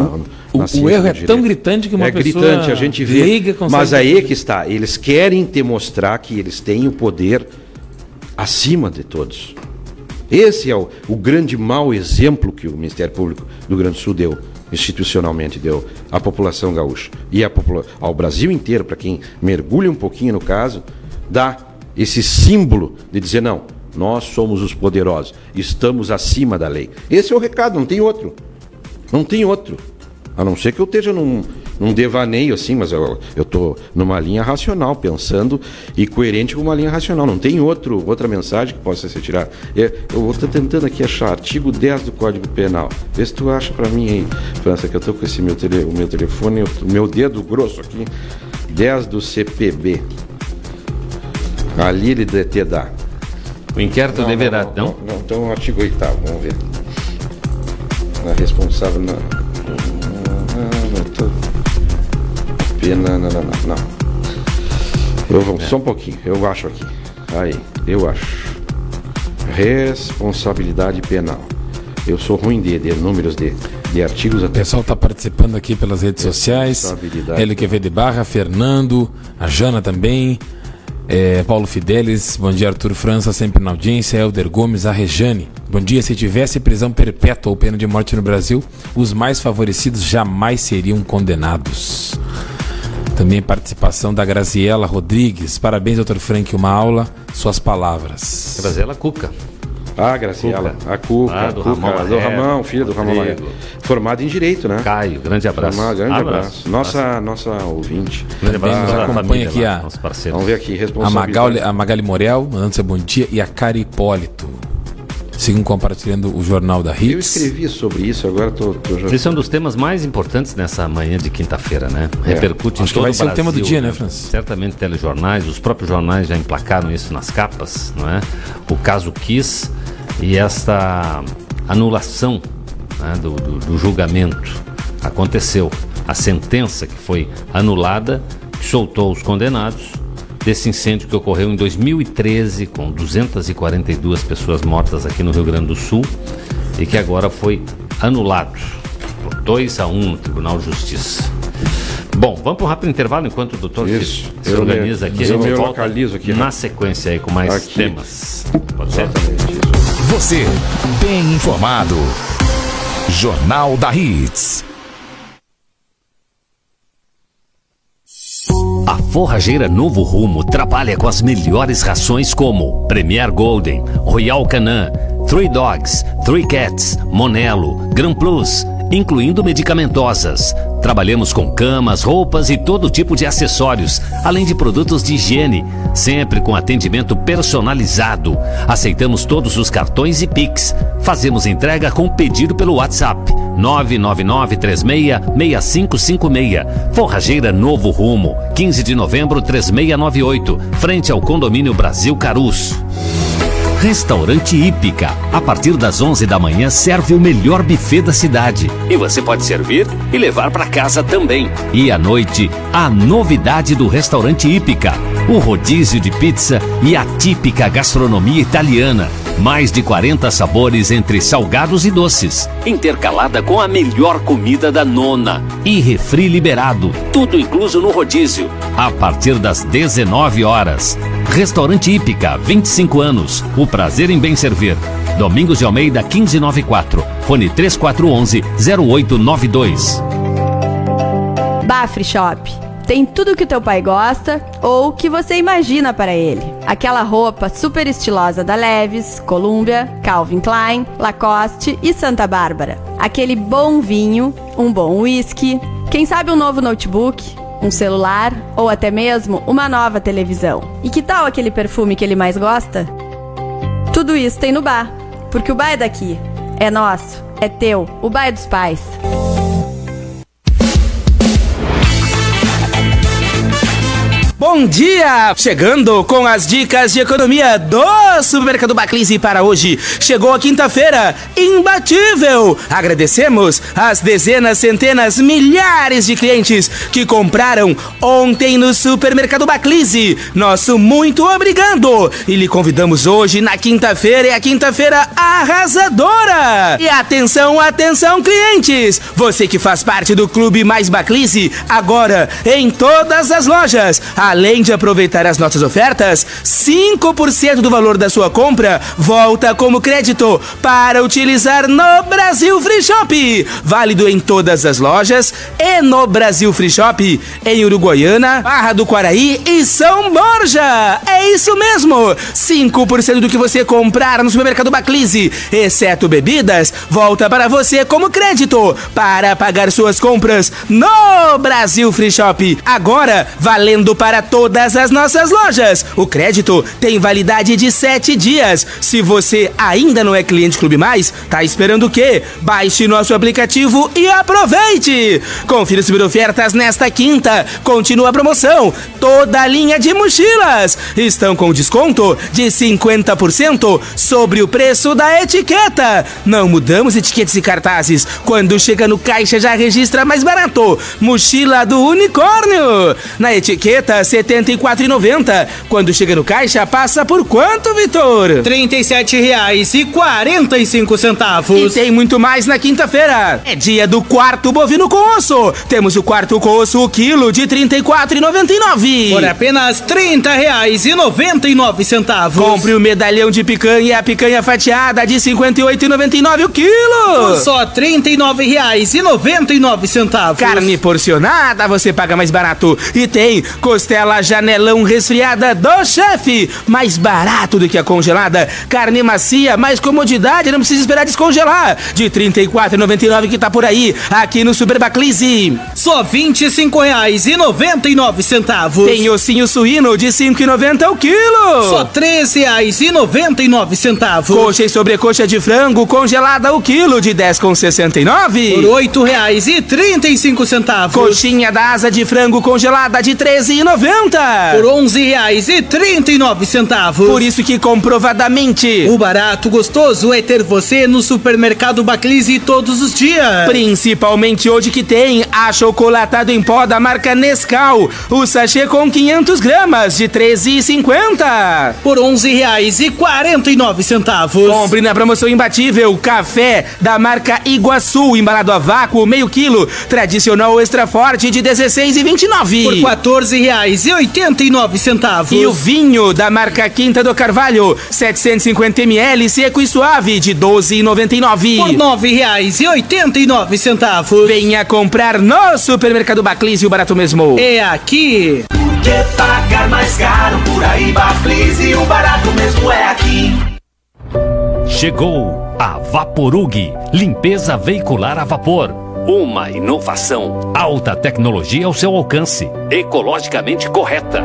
o, na o erro é tão gritante que uma é pessoa gritante, a gente vê. Liga, mas aí é que está. Eles querem te mostrar que eles têm o poder acima de todos. Esse é o, o grande mau exemplo que o Ministério Público do Rio Grande do Sul deu, institucionalmente deu, à população gaúcha. E popula ao Brasil inteiro, para quem mergulha um pouquinho no caso, dá esse símbolo de dizer, não, nós somos os poderosos, estamos acima da lei. Esse é o recado, não tem outro. Não tem outro. A não ser que eu esteja num, num devaneio assim, mas eu, tô numa linha racional, pensando e coerente com uma linha racional. Não tem outro, outra mensagem que possa ser tirada. Eu, eu estar tentando aqui achar artigo 10 do Código Penal. Vê se tu acha para mim aí, França, que eu tô com esse meu, tele, o meu telefone, o meu dedo grosso aqui. 10 do CPB. Ali ele te dá. O inquérito não, deverá. Não, não, não, então o artigo 8, vamos ver. A responsável. Não, não, tô... Pena. Não, não, não. não. Eu vou, é. Só um pouquinho, eu acho aqui. Aí, eu acho. Responsabilidade penal. Eu sou ruim de, de números de, de artigos até. O pessoal está participando aqui pelas redes sociais. LQV de Barra, Fernando, a Jana também. É, Paulo Fidelis, bom dia Arthur França, sempre na audiência. Helder Gomes, a Rejane. Bom dia, se tivesse prisão perpétua ou pena de morte no Brasil, os mais favorecidos jamais seriam condenados. Também participação da Graziela Rodrigues. Parabéns, doutor Frank, uma aula, suas palavras. Graziela Cuca. Ah, Graciela. Cuca. A Cuca. Ah, do, Cuca, Ramon do Ramão, filha do Ramon Marrero. Formado em Direito, né? Caio, grande abraço. Formado, grande abraço. abraço. Nossa, nossa ouvinte. Grande abraço. Nos acompanha aqui a, Vamos ver aqui, a Magali, a Magali Morel, mandando seu bom dia, e a Cari Hipólito. Sigam compartilhando o jornal da Hits. Eu escrevi sobre isso, agora tô, tô já... Esse é um dos temas mais importantes nessa manhã de quinta-feira, né? É. Repercute Acho em todo vai o Brasil. ser o tema do dia, né, Francis? Certamente telejornais, os próprios jornais já emplacaram isso nas capas, não é? O caso Kiss e esta anulação né, do, do, do julgamento aconteceu. A sentença que foi anulada soltou os condenados desse incêndio que ocorreu em 2013 com 242 pessoas mortas aqui no Rio Grande do Sul e que agora foi anulado por 2 a 1 no Tribunal de Justiça. Bom, vamos para um rápido intervalo enquanto o doutor Isso. se, organiza aqui. Eu, eu localizo aqui. Na sequência aí com mais aqui. temas. Pode ser? Você, bem informado. Jornal da Hits. A Forrageira Novo Rumo trabalha com as melhores rações como Premier Golden, Royal Canin, Three Dogs, Three Cats, Monelo, Gran Plus, incluindo medicamentosas. Trabalhamos com camas, roupas e todo tipo de acessórios, além de produtos de higiene, sempre com atendimento personalizado. Aceitamos todos os cartões e Pix. Fazemos entrega com pedido pelo WhatsApp 999366556. Forrageira Novo Rumo, 15 de novembro 3698, frente ao Condomínio Brasil Carus. Restaurante Hípica. A partir das 11 da manhã serve o melhor buffet da cidade. E você pode servir e levar para casa também. E à noite, a novidade do Restaurante Hípica: o rodízio de pizza e a típica gastronomia italiana mais de 40 sabores entre salgados e doces, intercalada com a melhor comida da nona. E refri liberado, tudo incluso no rodízio, a partir das 19 horas. Restaurante Hípica, 25 anos. O prazer em bem servir. Domingos de Almeida 1594. Fone 3411 0892. Bafre Shop tem tudo que o teu pai gosta ou que você imagina para ele. Aquela roupa super estilosa da Levis, Columbia, Calvin Klein, Lacoste e Santa Bárbara. Aquele bom vinho, um bom whisky, quem sabe um novo notebook, um celular ou até mesmo uma nova televisão. E que tal aquele perfume que ele mais gosta? Tudo isso tem no bar, porque o bar é daqui, é nosso, é teu, o bar é dos pais. Bom dia! Chegando com as dicas de economia do Supermercado Baclise para hoje. Chegou a quinta-feira, imbatível! Agradecemos as dezenas, centenas, milhares de clientes que compraram ontem no Supermercado Baclise. Nosso muito obrigado! E lhe convidamos hoje na quinta-feira, é a quinta-feira arrasadora! E atenção, atenção, clientes! Você que faz parte do Clube Mais Baclise, agora em todas as lojas, além além de aproveitar as nossas ofertas, 5% do valor da sua compra volta como crédito para utilizar no Brasil Free Shop. Válido em todas as lojas e no Brasil Free Shop, em Uruguaiana, Barra do Quaraí e São Borja. É isso mesmo! 5% do que você comprar no supermercado Baclise, exceto bebidas, volta para você como crédito para pagar suas compras no Brasil Free Shop. Agora, valendo para todas as nossas lojas. O crédito tem validade de 7 dias. Se você ainda não é cliente Clube Mais, tá esperando o quê? Baixe nosso aplicativo e aproveite! Confira as ofertas nesta quinta. Continua a promoção. Toda a linha de mochilas estão com desconto de 50% sobre o preço da etiqueta. Não mudamos etiquetas e cartazes. Quando chega no caixa já registra mais barato. Mochila do unicórnio. Na etiqueta, R$ 74,90. Quando chega no caixa, passa por quanto, Vitor? R$ 37,45. E tem muito mais na quinta-feira. É dia do quarto bovino com osso. Temos o quarto com osso, o quilo, de R$ 34,99. Por apenas R$ 30,99. Compre o medalhão de picanha e a picanha fatiada de R$ 58,99 o quilo. Por só R$ 39,99. Carne porcionada você paga mais barato. E tem costela janelão resfriada do chefe. Mais barato do que a congelada. Carne macia, mais comodidade, não precisa esperar descongelar. De R$ 34,99 que tá por aí, aqui no Super Baclise. Só R$ 25,99. Tem ossinho suíno de R$ 5,90 o quilo. Só R$ 3,99. Coxa e sobrecoxa de frango congelada o quilo de 10,69. Por R$ 8,35. Coxinha da asa de frango congelada de R$ 13,90. Por R$ 11,39. Por isso que comprovadamente o barato gostoso é ter você no supermercado Baclise todos os dias. Principalmente hoje que tem achocolatado em pó da marca Nescau. O sachê com 500 gramas de R$ 13,50. Por R$ 11,49. Compre na promoção imbatível café da marca Iguaçu, embalado a vácuo, meio quilo, tradicional extra forte de R$ 16,29. Por R$ 14,89. E o vinho da marca Quinta do Carvalho, 750 ml, seco e suave, de R$ 12,99. Por R$ 9,89. Venha comprar no Supermercado Baclise, o barato mesmo. É aqui. Por que pagar mais caro por aí, Baclise, o barato mesmo é aqui. Chegou a Vaporug, limpeza veicular a vapor. Uma inovação, alta tecnologia ao seu alcance, ecologicamente correta.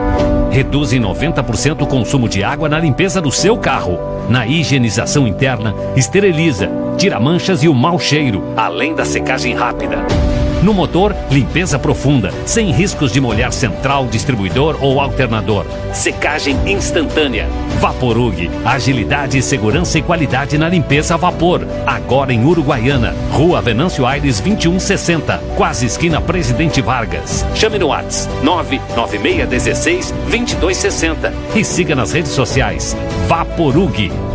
Reduz em 90% o consumo de água na limpeza do seu carro. Na higienização interna, esteriliza, tira manchas e o mau cheiro, além da secagem rápida. No motor, limpeza profunda, sem riscos de molhar central, distribuidor ou alternador. Secagem instantânea. Vaporug, agilidade, segurança e qualidade na limpeza a vapor. Agora em Uruguaiana, Rua Venâncio Aires 2160, quase esquina Presidente Vargas. Chame no Whats 99616 2260 e siga nas redes sociais. Vaporug.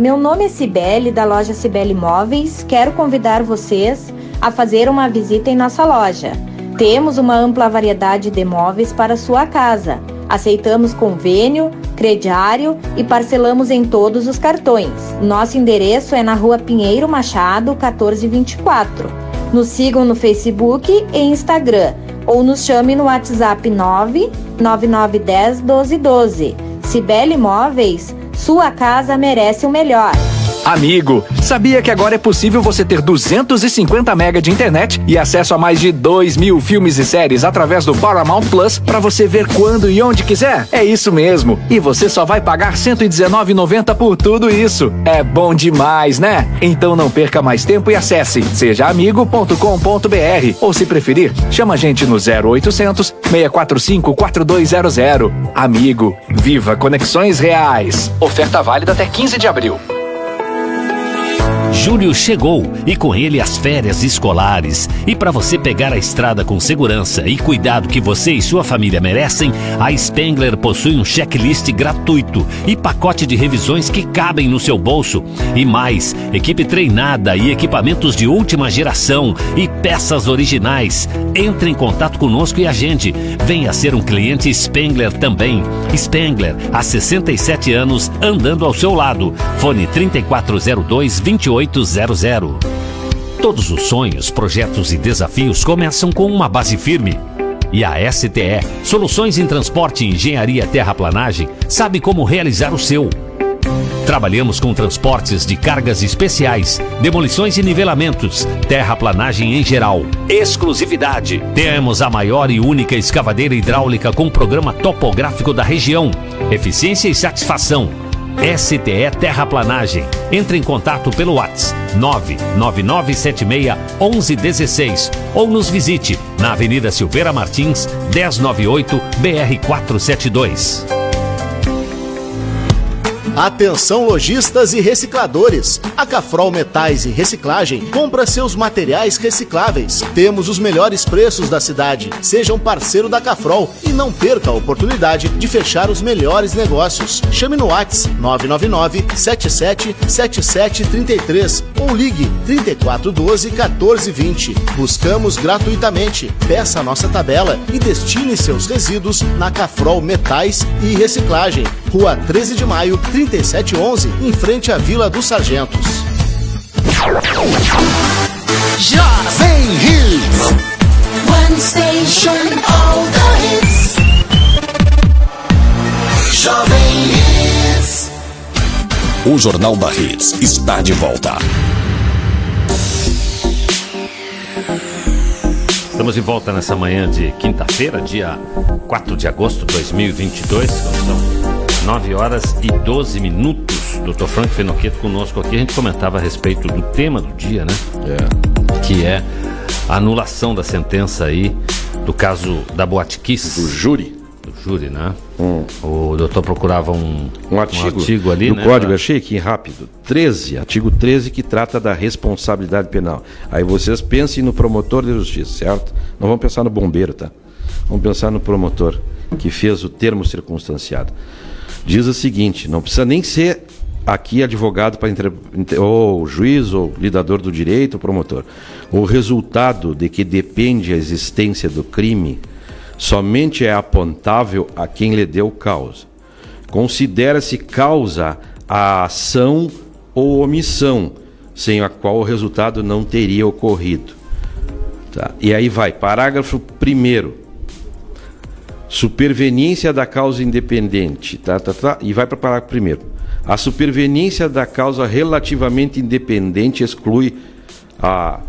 Meu nome é Cibele da loja Cibele Móveis. Quero convidar vocês a fazer uma visita em nossa loja. Temos uma ampla variedade de móveis para sua casa. Aceitamos convênio, crediário e parcelamos em todos os cartões. Nosso endereço é na Rua Pinheiro Machado, 1424. Nos sigam no Facebook e Instagram ou nos chame no WhatsApp 99910 1212. Cibele Móveis sua casa merece o melhor. Amigo, sabia que agora é possível você ter 250 MB de internet e acesso a mais de 2 mil filmes e séries através do Paramount Plus para você ver quando e onde quiser? É isso mesmo. E você só vai pagar R$ 119,90 por tudo isso. É bom demais, né? Então não perca mais tempo e acesse sejaamigo.com.br ou se preferir, chama a gente no 0800 645 4200. Amigo, viva conexões reais. Oferta válida até 15 de abril. Julho chegou e com ele as férias escolares. E para você pegar a estrada com segurança e cuidado que você e sua família merecem, a Spengler possui um checklist gratuito e pacote de revisões que cabem no seu bolso. E mais, equipe treinada e equipamentos de última geração e peças originais. Entre em contato conosco e agende. Venha ser um cliente Spengler também. Spengler, há 67 anos, andando ao seu lado. Fone 3402 2800. Todos os sonhos, projetos e desafios começam com uma base firme. E a STE, Soluções em Transporte e Engenharia Terraplanagem, sabe como realizar o seu. Trabalhamos com transportes de cargas especiais, demolições e nivelamentos, terraplanagem em geral. Exclusividade. Temos a maior e única escavadeira hidráulica com programa topográfico da região. Eficiência e satisfação. STE Terraplanagem. Entre em contato pelo WhatsApp 99976 1116 ou nos visite na Avenida Silveira Martins, 1098 BR 472. Atenção lojistas e recicladores. A Cafrol Metais e Reciclagem compra seus materiais recicláveis. Temos os melhores preços da cidade. Seja um parceiro da Cafrol e não perca a oportunidade de fechar os melhores negócios. Chame no WhatsApp 999 77 77 33 ou ligue 3412 1420. Buscamos gratuitamente. Peça a nossa tabela e destine seus resíduos na Cafrol Metais e Reciclagem. Rua 13 de Maio, 3711, em frente à Vila dos Sargentos. Jovem Hits. One station, all the hits. Jovem Hits. O Jornal da Hits está de volta. Estamos de volta nessa manhã de quinta-feira, dia 4 de agosto de 2022. São 9 horas e 12 minutos. Dr. Frank Fenoqueto conosco aqui. A gente comentava a respeito do tema do dia, né? É. Que é a anulação da sentença aí do caso da Boate Kiss. Do júri. Do júri, né? O doutor procurava um, Um artigo, ali, do né? Código, pra- achei aqui rápido. 13, artigo 13, que trata da responsabilidade penal. Aí vocês pensem no promotor de justiça, certo? Não vamos pensar no bombeiro, tá? Vamos pensar no promotor que fez o termo circunstanciado. Diz o seguinte: não precisa nem ser aqui advogado para entre- ou juiz ou lidador do direito, ou promotor. O resultado de que depende a existência do crime somente é apontável a quem lhe deu causa. Considera-se causa a ação ou omissão, sem a qual o resultado não teria ocorrido. Tá? E aí vai, parágrafo 1 Superveniência da causa independente, tá, tá, tá, e vai para parágrafo primeiro. A superveniência da causa relativamente independente exclui a,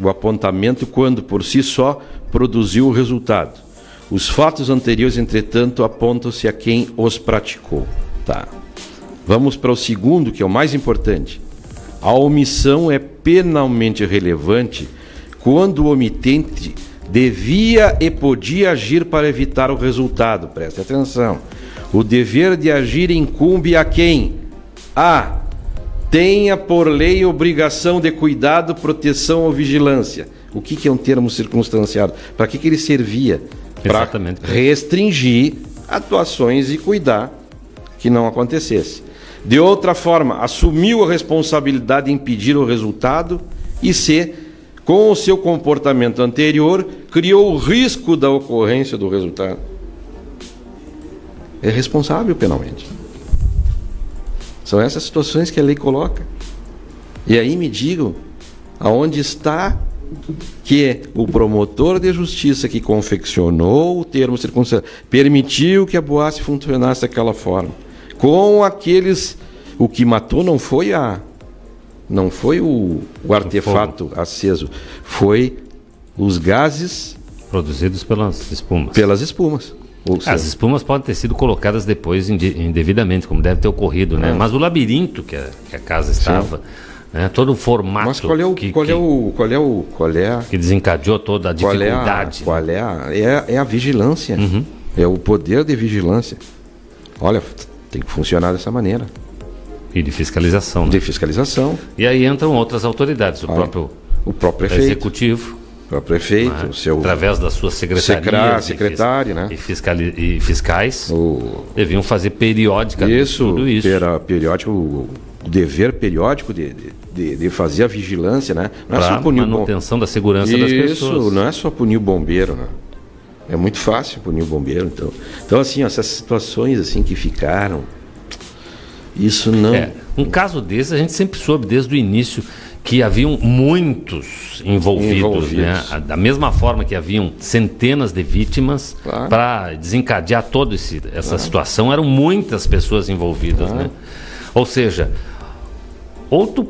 o apontamento quando, por si só, produziu o resultado. Os fatos anteriores, entretanto, apontam-se a quem os praticou. Tá. Vamos para o segundo, que é o mais importante. A omissão é penalmente relevante quando o omitente devia e podia agir para evitar o resultado. Preste atenção. O dever de agir incumbe a quem? A. Tenha por lei obrigação de cuidado, proteção ou vigilância. O que, que é um termo circunstanciado? Para que, que ele servia? Para restringir atuações e cuidar que não acontecesse. De outra forma, assumiu a responsabilidade de impedir o resultado e se, com o seu comportamento anterior, criou o risco da ocorrência do resultado. É responsável penalmente. São essas situações que a lei coloca. E aí me digam aonde está que o promotor de justiça que confeccionou o termo circunstanciado permitiu que a boate funcionasse daquela forma. Com aqueles. O que matou não foi a. Não foi o, o artefato aceso, foi os gases Produzidos pelas espumas. pelas espumas. As espumas podem ter sido colocadas depois inde- indevidamente, como deve ter ocorrido, né? É. Mas o labirinto que a, que a casa estava, né? todo o formato Mas qual é o que, qual é que- o qual é o qual é a, que desencadeou toda a qual é a, dificuldade. qual é a, é, é a vigilância. É o poder de vigilância. Olha, tem que funcionar dessa maneira. E de fiscalização. Né? De fiscalização. E aí entram outras autoridades, o Aí, próprio o próprio prefeito. executivo. O próprio prefeito, né? o seu através das suas secretarias secra- e secretário, fis- né? e, e fiscais deviam fazer periódicamente Isso, tudo isso. pera- periódico, o o dever periódico de, de, de fazer a vigilância, né? Não é Pra só punir o bom- manutenção da segurança das Isso, pessoas. não é só punir o bombeiro, né? É muito fácil punir o bombeiro, então. Então assim, essas situações assim que ficaram, isso não. É, um caso desse a gente sempre soube desde o início que haviam muitos envolvidos, Envolvidos. né? Da mesma forma que haviam centenas de vítimas para desencadear toda essa Claro. situação, eram muitas pessoas envolvidas, né? Ou seja, ou tu,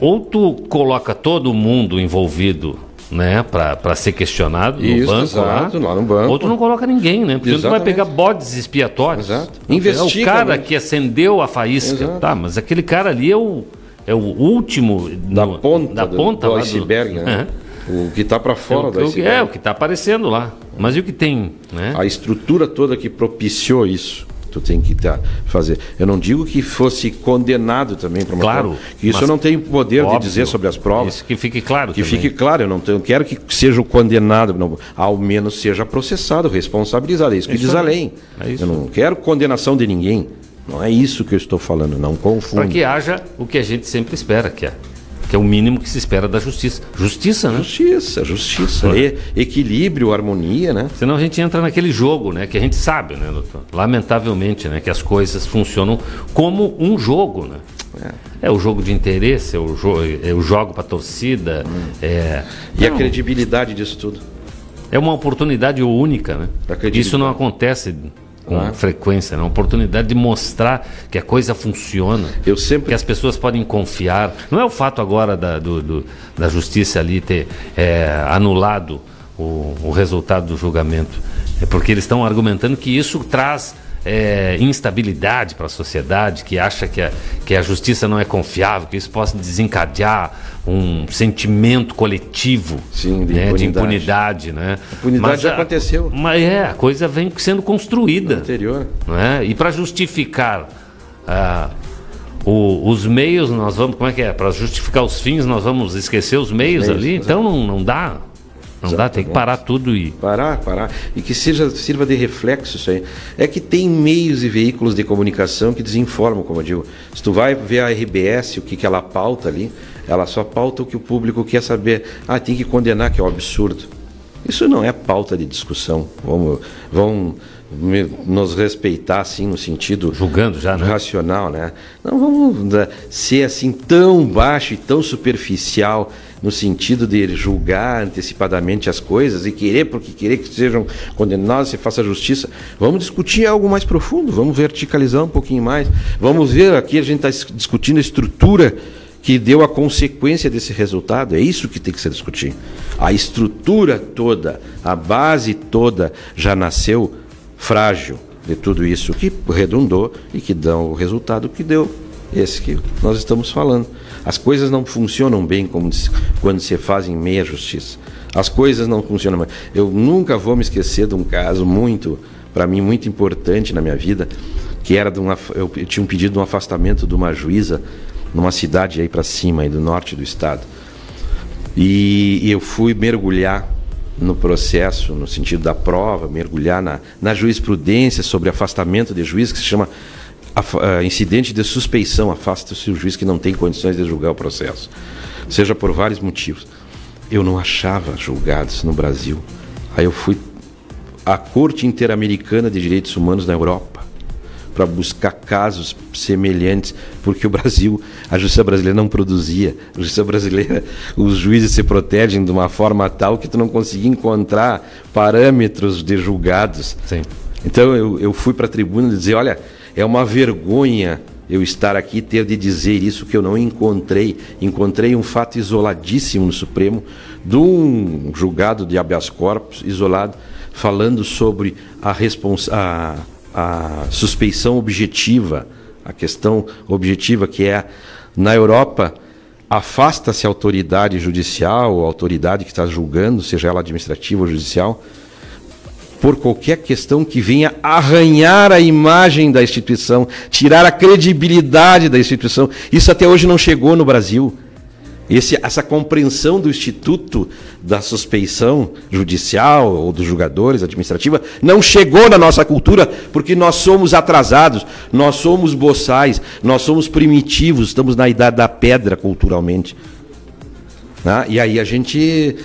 ou tu coloca todo mundo envolvido né, para ser questionado no Isso, banco exato, lá, lá no banco. ou tu não coloca ninguém, né? Porque tu vai pegar bodes expiatórios. Exato. É o Investiga, cara né? que acendeu a faísca. Exato. Tá, mas aquele cara ali é o, é o último da no- ponta, da do, ponta do lá iceberg, né? O que está para fora é, o, do que- iceberg. é o que está aparecendo lá. Mas e o que tem, né? A estrutura toda que propiciou isso, tu tem que tá, fazer. Eu não digo que fosse condenado também para uma Claro, prova, isso eu não tenho poder Óbvio. de dizer sobre as provas. Isso que fique claro Que também. fique claro, eu não tenho, quero que seja o condenado, não, ao menos seja processado, responsabilizado. É isso que Isso diz a aí. lei. É. Eu não quero condenação de ninguém. Não é isso que eu estou falando, não confunda. Para que haja o que a gente sempre espera, que é, que é o mínimo que se espera da justiça. Justiça, né? Justiça, justiça. E- equilíbrio, harmonia, né? Senão a gente entra naquele jogo, né? Que a gente sabe, né, doutor? Lamentavelmente, né? Que as coisas funcionam como um jogo, né? É, o jogo de interesse, é o, jo é o jogo para torcida. É, E a Não, credibilidade disso tudo. É uma oportunidade única, né? Isso não acontece com Ah. frequência, é uma oportunidade de mostrar que a coisa funciona. Eu sempre... Que as pessoas podem confiar. Não é o fato agora da, do- do- da justiça ali ter é, anulado o, o resultado do julgamento. É porque eles estão argumentando que isso traz é, instabilidade para a sociedade, que acha que a, que a justiça não é confiável, que isso possa desencadear um sentimento coletivo Sim, de né, de impunidade. impunidade. Né? A impunidade já a- aconteceu. Mas é, a coisa vem sendo construída. anterior. Não é? E para justificar ah, o- os meios, nós vamos. Como é que é? Para justificar os fins, nós vamos esquecer os meios Meios, ali? Então não, não dá. Não dá, tem que parar tudo e. Parar, parar. E que seja, sirva de reflexo isso aí. É que tem meios e veículos de comunicação que desinformam, como eu digo. Se tu vai ver a RBS, o que, que ela pauta ali, ela só pauta o que o público quer saber. Ah, tem que condenar, que é um absurdo. Isso não é pauta de discussão. Vamos, vão nos respeitar, assim, no sentido... Julgando já, né? Racional, né? Não vamos né, ser assim tão baixo e tão superficial no sentido de julgar antecipadamente as coisas e querer, porque querer que sejam condenados e faça justiça. Vamos discutir algo mais profundo, vamos verticalizar um pouquinho mais. Vamos ver, aqui a gente está discutindo a estrutura que deu a consequência desse resultado. É isso que tem que ser discutido. A estrutura toda, a base toda já nasceu frágil de tudo isso que redundou e que dá o resultado que deu. Esse que nós estamos falando. As coisas não funcionam bem como quando se faz em meia justiça. As coisas não funcionam bem. Eu nunca vou me esquecer de um caso muito, para mim, muito importante na minha vida, que era de uma, eu tinha um pedido de um afastamento de uma juíza numa cidade aí para cima, aí do norte do estado. E, e eu fui mergulhar no processo, no sentido da prova, mergulhar na, na jurisprudência sobre afastamento de juiz, que se chama incidente de suspeição, afasta-se o juiz que não tem condições de julgar o processo, seja por vários motivos. Eu não achava julgados no Brasil. Aí eu fui à Corte Interamericana de Direitos Humanos na Europa para buscar casos semelhantes, porque o Brasil, a justiça brasileira não produzia. A justiça brasileira, os juízes se protegem de uma forma tal que tu não conseguia encontrar parâmetros de julgados. Sim. Então eu, eu fui para a tribuna dizer, olha, é uma vergonha eu estar aqui ter de dizer isso que eu não encontrei. Encontrei um fato isoladíssimo no Supremo, de um julgado de habeas corpus isolado, falando sobre a, a, a suspeição objetiva, a questão objetiva que é na Europa afasta-se a autoridade judicial, a autoridade que está julgando, seja ela administrativa ou judicial, por qualquer questão que venha arranhar a imagem da instituição, tirar a credibilidade da instituição. Isso até hoje não chegou no Brasil. Esse, essa compreensão do Instituto da Suspeição Judicial ou dos julgadores administrativa não chegou na nossa cultura porque nós somos atrasados, nós somos boçais, nós somos primitivos, estamos na idade da pedra culturalmente. Né? E aí a gente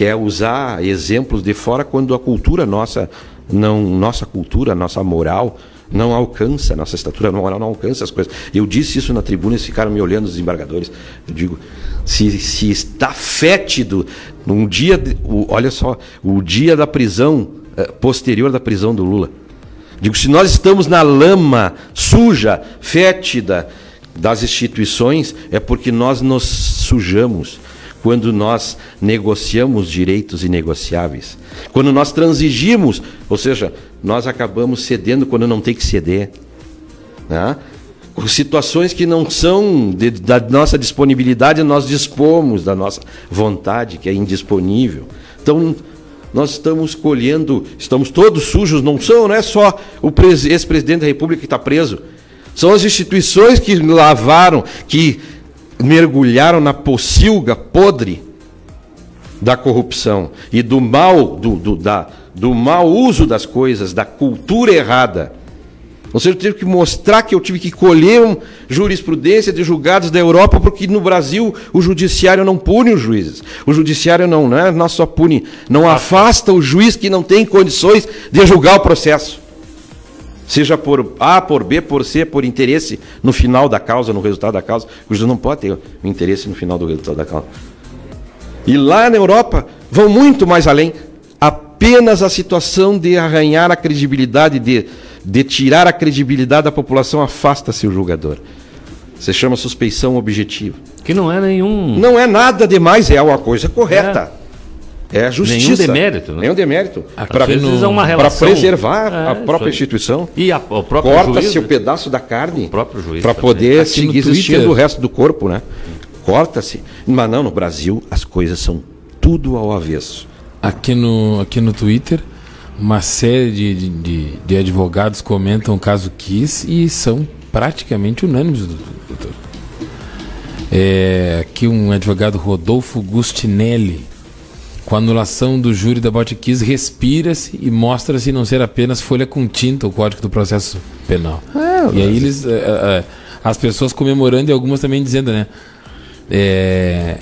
quer usar exemplos de fora quando a cultura nossa, não nossa cultura, nossa moral não alcança, nossa estatura moral não alcança as coisas. Eu disse isso na tribuna e ficaram me olhando, os embargadores. Eu digo, se, se está fétido num dia, de, o, olha só, o dia da prisão, eh, posterior da prisão do Lula. Digo, se nós estamos na lama suja, fétida das instituições, é porque nós nos sujamos quando nós negociamos direitos inegociáveis, quando nós transigimos, ou seja, nós acabamos cedendo quando não tem que ceder. Né? Situações que não são de, da nossa disponibilidade, nós dispomos da nossa vontade, que é indisponível. Então, nós estamos colhendo, estamos todos sujos, não são, não é só o ex-presidente da República que está preso. São as instituições que lavaram, que mergulharam na pocilga podre da corrupção e do mal, do, do, da, do mau uso das coisas, da cultura errada. Ou seja, eu tive que mostrar que eu tive que colher uma jurisprudência de julgados da Europa, porque no Brasil o judiciário não pune os juízes. O judiciário não, né, não só pune, não afasta o juiz que não tem condições de julgar o processo. Seja por A, por B, por C, por interesse no final da causa, no resultado da causa. O juiz não pode ter interesse no final do resultado da causa. E lá na Europa vão muito mais além. Apenas a situação de arranhar a credibilidade, de, de tirar a credibilidade da população, afasta-se o julgador. Você chama suspeição objetiva. Que não é nenhum. Não é nada demais, é uma coisa correta. É. É a justiça. Nenhum demérito, né? Nenhum demérito. Para preservar é, a própria instituição. E a, o próprio Corta-se o pedaço da carne. Para poder seguir existindo o resto do corpo, né? Corta-se. Mas não, no Brasil as coisas são tudo ao avesso. Aqui no, aqui no Twitter, uma série de, de, de advogados comentam o caso Kiss e são praticamente unânimes, doutor. É, aqui um advogado Rodolfo Gustinelli com a anulação do júri da Botkiss, respira-se e mostra-se não ser apenas folha com tinta o Código do Processo Penal. É, e aí eles, é, é, as pessoas comemorando e algumas também dizendo, né? É,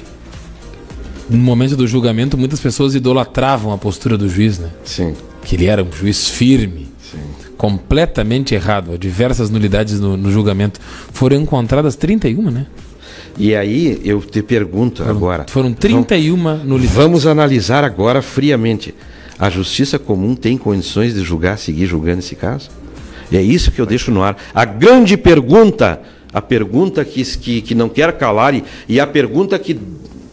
no momento do julgamento, muitas pessoas idolatravam a postura do juiz, né? Sim. Que ele era um juiz firme, Sim. completamente errado. Diversas nulidades no, no julgamento. Foram encontradas 31, né? E aí eu te pergunto foram, agora. Foram 31 nulidades. Vamos analisar agora friamente. A justiça comum tem condições de julgar, seguir julgando esse caso? E é isso que eu deixo no ar. A grande pergunta, a pergunta que, que, que não quer calar e, e a pergunta que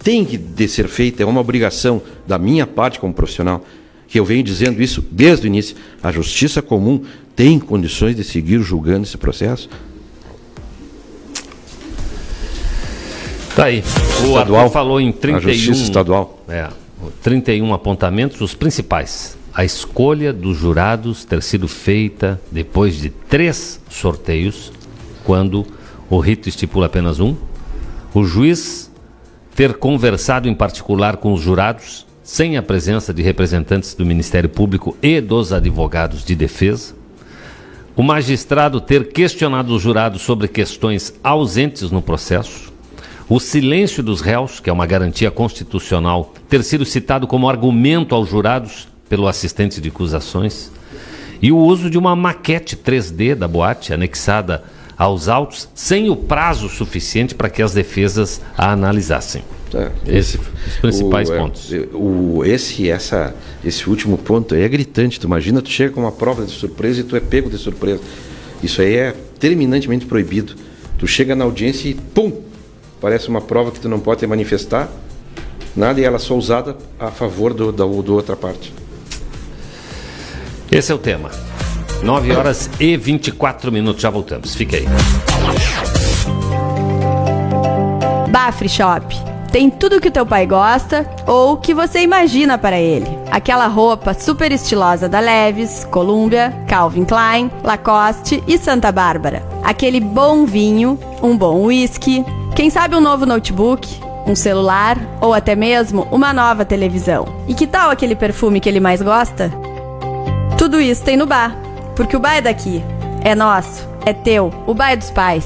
tem que de ser feita, é uma obrigação da minha parte como profissional, que eu venho dizendo isso desde o início. A justiça comum tem condições de seguir julgando esse processo? Tá aí. O estadual, Arthur falou em 31. A justiça estadual. É, 31 apontamentos, os principais. A escolha dos jurados ter sido feita depois de três sorteios, quando o rito estipula apenas um. O juiz ter conversado em particular com os jurados, sem a presença de representantes do Ministério Público e dos advogados de defesa. O magistrado ter questionado os jurados sobre questões ausentes no processo o silêncio dos réus, que é uma garantia constitucional, ter sido citado como argumento aos jurados pelo assistente de acusações, e o uso de uma maquete 3D da boate anexada aos autos sem o prazo suficiente para que as defesas a analisassem. É, esse, os principais o, é, pontos. É, o, esse, essa, esse último ponto aí é gritante. Tu imagina, tu chega com uma prova de surpresa e tu é pego de surpresa. Isso aí é terminantemente proibido. Tu chega na audiência e pum, parece uma prova que tu não pode manifestar nada e ela só usada a favor do, da do outra parte. Esse é o tema. 9 horas e 24 minutos, já voltamos. Fique aí. Bafre Shop. Tem tudo que o teu pai gosta ou que você imagina para ele. Aquela roupa super estilosa da Leves, Columbia, Calvin Klein, Lacoste e Santa Bárbara. Aquele bom vinho, um bom whisky, quem sabe um novo notebook, um celular ou até mesmo uma nova televisão. E que tal aquele perfume que ele mais gosta? Tudo isso tem no bar, porque o bar é daqui, é nosso, é teu, o bar é dos pais.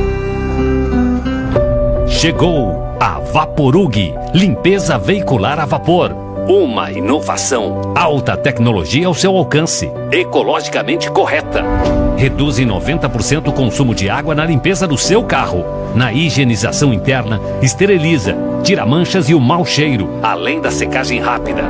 Chegou a Vaporug, limpeza veicular a vapor. Uma inovação, alta tecnologia ao seu alcance, ecologicamente correta. Reduz em 90% o consumo de água na limpeza do seu carro. Na higienização interna, esteriliza, tira manchas e o mau cheiro, além da secagem rápida.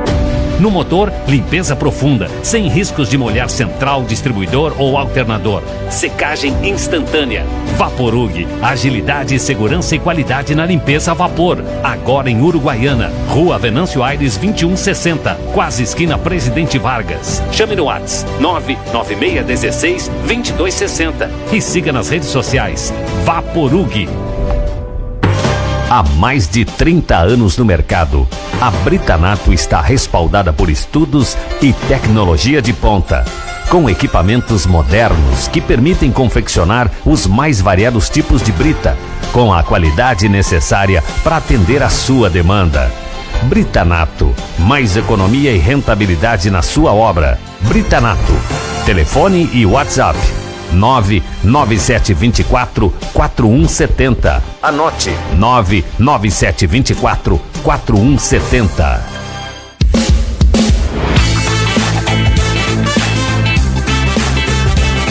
No motor, limpeza profunda, sem riscos de molhar central, distribuidor ou alternador. Secagem instantânea. Vaporug, agilidade, segurança e qualidade na limpeza a vapor. Agora em Uruguaiana, Rua Venâncio Aires 2160, quase esquina Presidente Vargas. Chame no Whats 99616 2260 e siga nas redes sociais. Vaporug. Há mais de 30 anos no mercado, a Britanato está respaldada por estudos e tecnologia de ponta, com equipamentos modernos que permitem confeccionar os mais variados tipos de brita, com a qualidade necessária para atender a sua demanda. Britanato, mais economia e rentabilidade na sua obra. Britanato. Telefone e WhatsApp 99724 4170. Anote 99724 4170.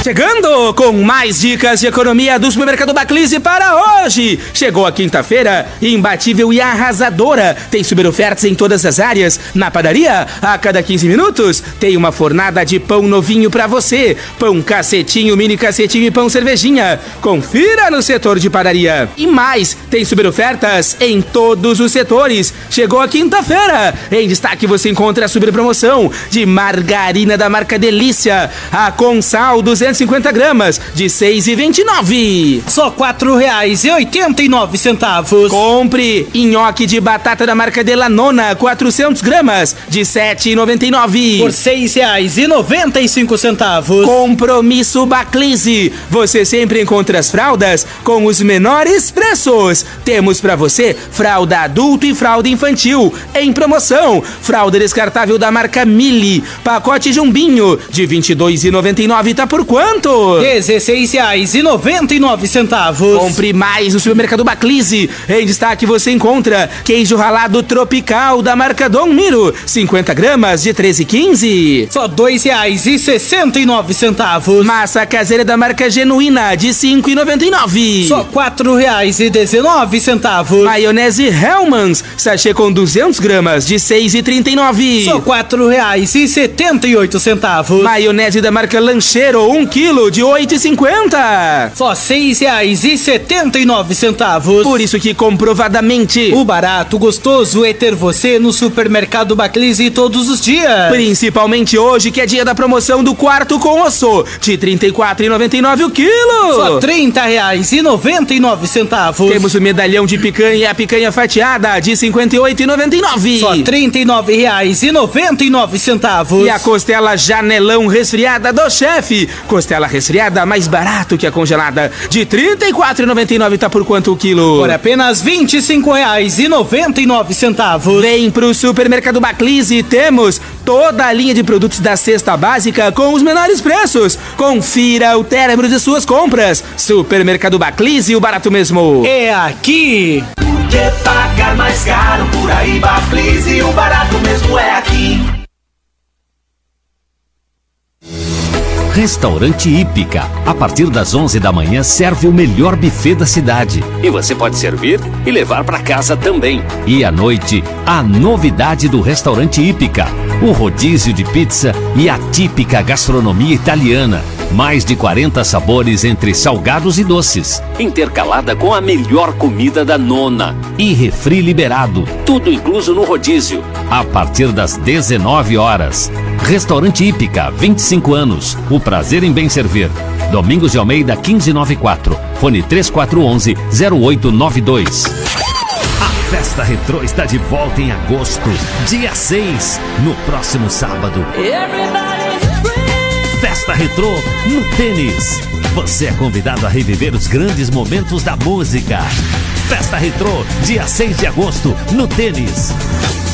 Chegando com mais dicas de economia do supermercado Baclise para hoje. Chegou a quinta-feira, imbatível e arrasadora. Tem super ofertas em todas as áreas. Na padaria, a cada 15 minutos, tem uma fornada de pão novinho para você. Pão cacetinho, mini cacetinho e pão cervejinha. Confira no setor de padaria. E mais, tem super ofertas em todos os setores. Chegou a quinta-feira. Em destaque você encontra a super promoção de margarina da marca Delícia. A Consal 200 250 gramas, de 6,29. Só R$ 4,89. Compre nhoque de batata da marca Delanona, 400 gramas, de 7,99. Por R$ 6,95. Compromisso Baclise. Você sempre encontra as fraldas com os menores preços. Temos para você fralda adulto e fralda infantil em promoção. Fralda descartável da marca Mili, pacote jumbinho de 22,99 tá por quanto? R$16,99. Compre mais no supermercado Baclise. Em destaque você encontra queijo ralado tropical da marca Dom Miro, 50 gramas de 13,15. Só R$2,69. Massa caseira da marca Genuína de 5,99. Só R$4,19. Maionese Hellmann's, sachê com 200 gramas de 6,39. Só R$4,78. Maionese da marca Lancheiro, 1 quilo de 8,50. Só seis reais e setenta e nove centavos. Por isso que comprovadamente o barato gostoso é ter você no supermercado Baclise todos os dias. Principalmente hoje que é dia da promoção do quarto com osso de trinta quatro noventa e nove o quilo. Só trinta reais e noventa e nove centavos. Temos o medalhão de picanha e a picanha fatiada de cinquenta oito noventa e nove. Só trinta e nove reais e noventa e nove centavos. E a costela janelão resfriada do chefe Costela resfriada mais barato que a congelada. De R$ 34,99 tá por quanto o quilo? Por apenas R$ 25,99. Vem pro supermercado Baclise, temos toda a linha de produtos da cesta básica com os menores preços. Confira o término de suas compras. Supermercado Baclise, o barato mesmo. É aqui. Por que pagar mais caro por aí, Baclise, o barato mesmo é aqui. Restaurante Hípica. A partir das 11 da manhã serve o melhor buffet da cidade. E você pode servir e levar para casa também. E à noite, a novidade do Restaurante Hípica. o rodízio de pizza e a típica gastronomia italiana. Mais de 40 sabores entre salgados e doces, intercalada com a melhor comida da nona. E refri liberado, tudo incluso no rodízio, a partir das 19 horas. Restaurante Hípica, 25 anos. O prazer em bem servir. Domingos de Almeida 1594. Fone 3411 0892. A Festa Retrô está de volta em agosto, dia 6, no próximo sábado. Festa Retrô no tênis. Você é convidado a reviver os grandes momentos da música. Festa Retrô, dia 6 de agosto, no tênis.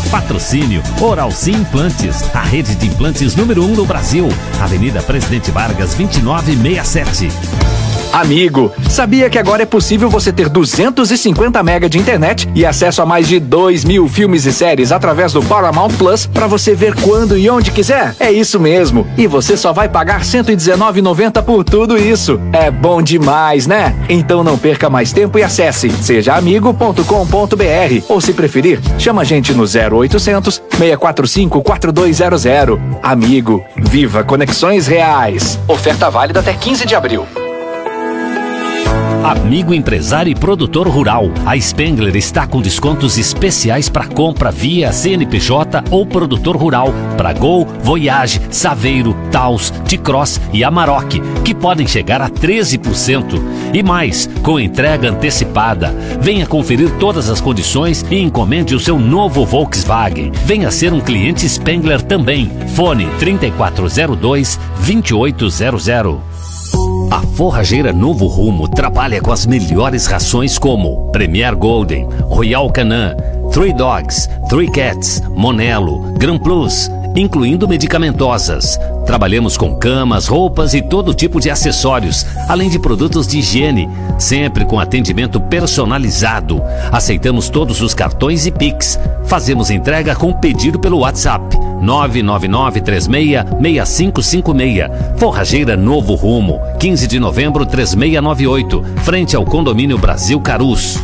Patrocínio Oral Sim Implantes, a rede de implantes número 1 um no Brasil. Avenida Presidente Vargas, 2967. Amigo, sabia que agora é possível você ter 250 MB de internet e acesso a mais de 2 mil filmes e séries através do Paramount Plus para você ver quando e onde quiser? É isso mesmo. E você só vai pagar R$ 119,90 por tudo isso. É bom demais, né? Então não perca mais tempo e acesse sejaamigo.com.br ou se preferir, chama a gente no 0800 645 4200. Amigo, viva conexões reais. Oferta válida até 15 de abril. Amigo empresário e produtor rural, a Spengler está com descontos especiais para compra via CNPJ ou produtor rural para Gol, Voyage, Saveiro, Taos, T-Cross e Amarok, que podem chegar a 13%. E mais, com entrega antecipada. Venha conferir todas as condições e encomende o seu novo Volkswagen. Venha ser um cliente Spengler também. Fone 3402 2800. A Forrageira Novo Rumo trabalha com as melhores rações como Premier Golden, Royal Canin, Three Dogs, Three Cats, Monelo, Gran Plus, incluindo medicamentosas. Trabalhamos com camas, roupas e todo tipo de acessórios, além de produtos de higiene, sempre com atendimento personalizado. Aceitamos todos os cartões e Pix. Fazemos entrega com pedido pelo WhatsApp 999366556. Forrageira Novo Rumo, 15 de novembro 3698, frente ao Condomínio Brasil Carus.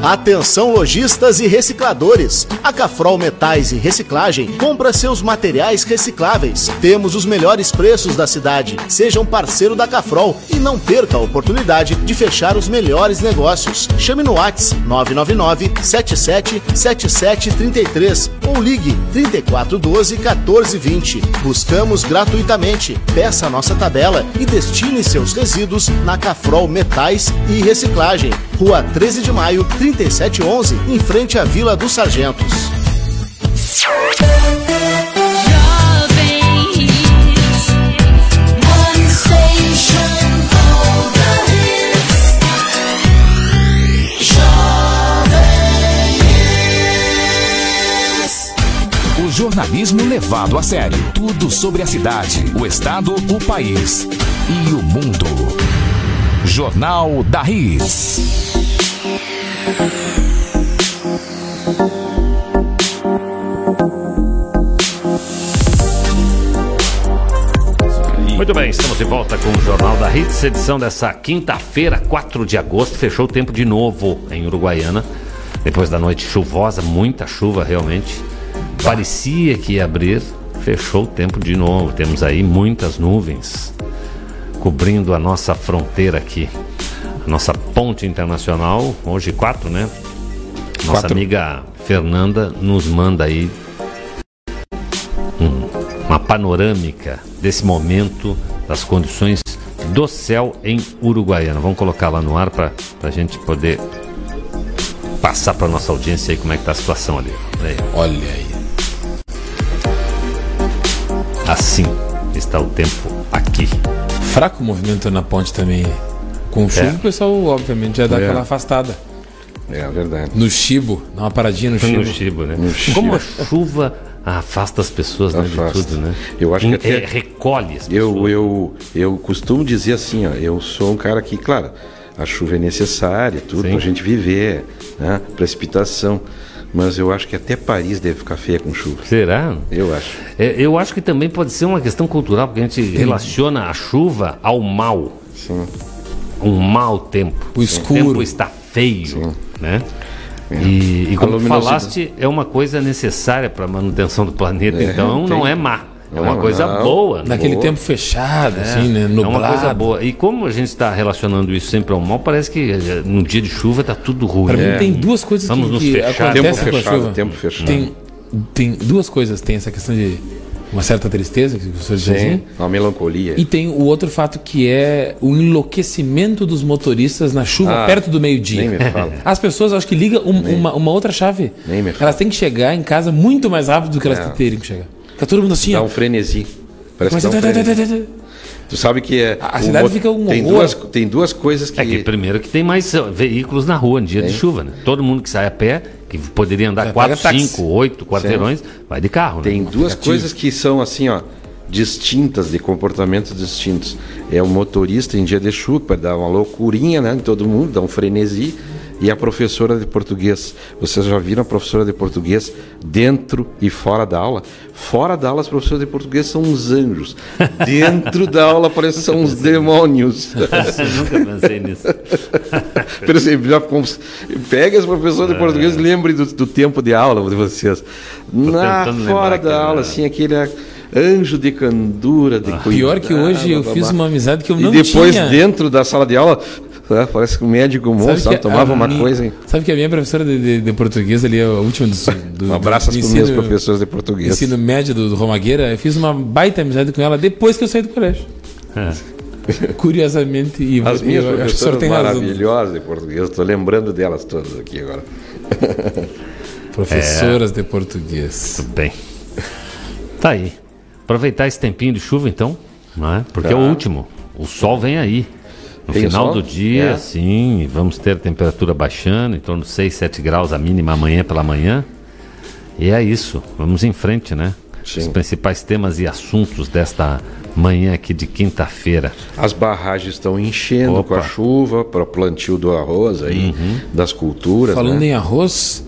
Atenção lojistas e recicladores. A Cafrol Metais e Reciclagem compra seus materiais recicláveis. Temos os melhores preços da cidade. Seja um parceiro da Cafrol e não perca a oportunidade de fechar os melhores negócios. Chame no Whats 999 77 7733 ou ligue 3412 1420. Buscamos gratuitamente. Peça a nossa tabela e destine seus resíduos na Cafrol Metais e Reciclagem. Rua 13 de Maio, 3711, em frente à Vila dos Sargentos. O jornalismo levado a sério. Tudo sobre a cidade, o estado, o país e o mundo. Jornal da Hits. Muito bem, estamos de volta com o Jornal da Hits, edição dessa quinta-feira, 4 de agosto. Fechou o tempo de novo em Uruguaiana. Depois da noite chuvosa, muita chuva realmente. Parecia que ia abrir, fechou o tempo de novo. Temos aí muitas nuvens cobrindo a nossa fronteira aqui. A nossa ponte internacional, hoje quatro, né? Nossa Quatro. amiga Fernanda nos manda aí um- uma panorâmica desse momento, das condições do céu em Uruguaiana. Vamos colocar lá no ar para a gente poder passar para nossa audiência aí como é que tá a situação ali. Olha aí. Olha aí. Assim está o tempo aqui. Fraco movimento na ponte também. Com chuva, É. o pessoal, obviamente, já dá É. aquela afastada. É verdade. No Chibo, dá uma paradinha no Chibo. No Chibo, né? No Chibo. Como a chuva afasta as pessoas né, de Afasta. tudo, né? Eu acho que até- é, recolhe as Eu, eu, eu costumo dizer assim, ó, eu sou um cara que, claro, a chuva é necessária, tudo Sim. pra gente viver, né? Precipitação. Mas eu acho que até Paris deve ficar feia com chuva. Será? Eu acho. É, eu acho que também pode ser uma questão cultural, porque a gente relaciona a chuva ao mal. Sim. Um mau tempo. O escuro. tempo está feio, né? E, e A como falaste, é uma coisa necessária para a manutenção do planeta, É, então não tem. é má. É Não, uma coisa não. boa. né? Naquele Boa. tempo fechado, É, assim, né? É uma coisa Nublado. boa. E como a gente está relacionando isso sempre ao mal, parece que eh, no dia de chuva tá tudo ruim. Pra É. mim tem duas coisas Vamos que, nos que fechar. acontecem Tempo com a fechado, chuva. tempo fechado. Tem, tem duas coisas. Tem essa questão de uma certa tristeza, que o professor disse assim, Sim, uma melancolia. e tem o outro fato que é o enlouquecimento dos motoristas na chuva Ah, perto do meio-dia. nem me fala. As pessoas acho que ligam um- uma, uma outra chave. Nem me Elas têm que chegar em casa muito mais rápido do que elas É. teriam que chegar. Fica todo mundo assim, Dá ó. um frenesi. Parece Começa que dá um a- frenesi. Tu sabe que é. A o cidade mo- fica um tem horror. duas, tem duas coisas que. É que primeiro que tem mais veículos na rua em dia de chuva, né? Todo mundo que sai a pé, que poderia andar Já 4, pega táxi. 5, 8 quarteirões, vai de carro, né? Tem duas aplicativo. coisas que são assim, ó, distintas, de comportamentos distintos. É o motorista em dia de chuva, dá uma loucurinha, né, em todo mundo, dá um frenesi. E a professora de português. Vocês já viram a professora de português dentro e fora da aula? Fora da aula, as professoras de português são uns anjos. Dentro da aula, parece que são uns demônios. Nunca pensei nisso. Por exemplo, já pegue as professoras de português e lembre do, do tempo de aula de vocês. Na, fora da aula, era- assim, aquele anjo de candura, de cuidado. Pior que hoje eu blá, blá, fiz uma amizade que eu E não depois, tinha. dentro da sala de aula, ah, parece que o médico monstro sabe, que tomava uma minha- coisa. hein? Sabe que a minha professora de, de- de português ali, a última do, do, Um abraço às minhas professoras de português. ensino médio do, do Romagueira, eu fiz uma baita amizade com ela depois que eu saí do colégio. Curiosamente, e As eu minhas senhor professoras tem razão. maravilhosas de português, estou lembrando delas todas aqui agora. Professoras de português. Tudo bem. Tá aí. Aproveitar esse tempinho de chuva, então, não é? Porque é o Tá. último. O sol vem aí. No Tem final sol? do dia, É. sim, vamos ter temperatura baixando, em torno de 6, 7 graus a mínima amanhã pela manhã. E é isso. Vamos em frente, né? Sim. Os principais temas e assuntos desta manhã aqui de quinta-feira. As barragens estão enchendo Opa. com a chuva para o plantio do arroz aí, das culturas. Falando né? em arroz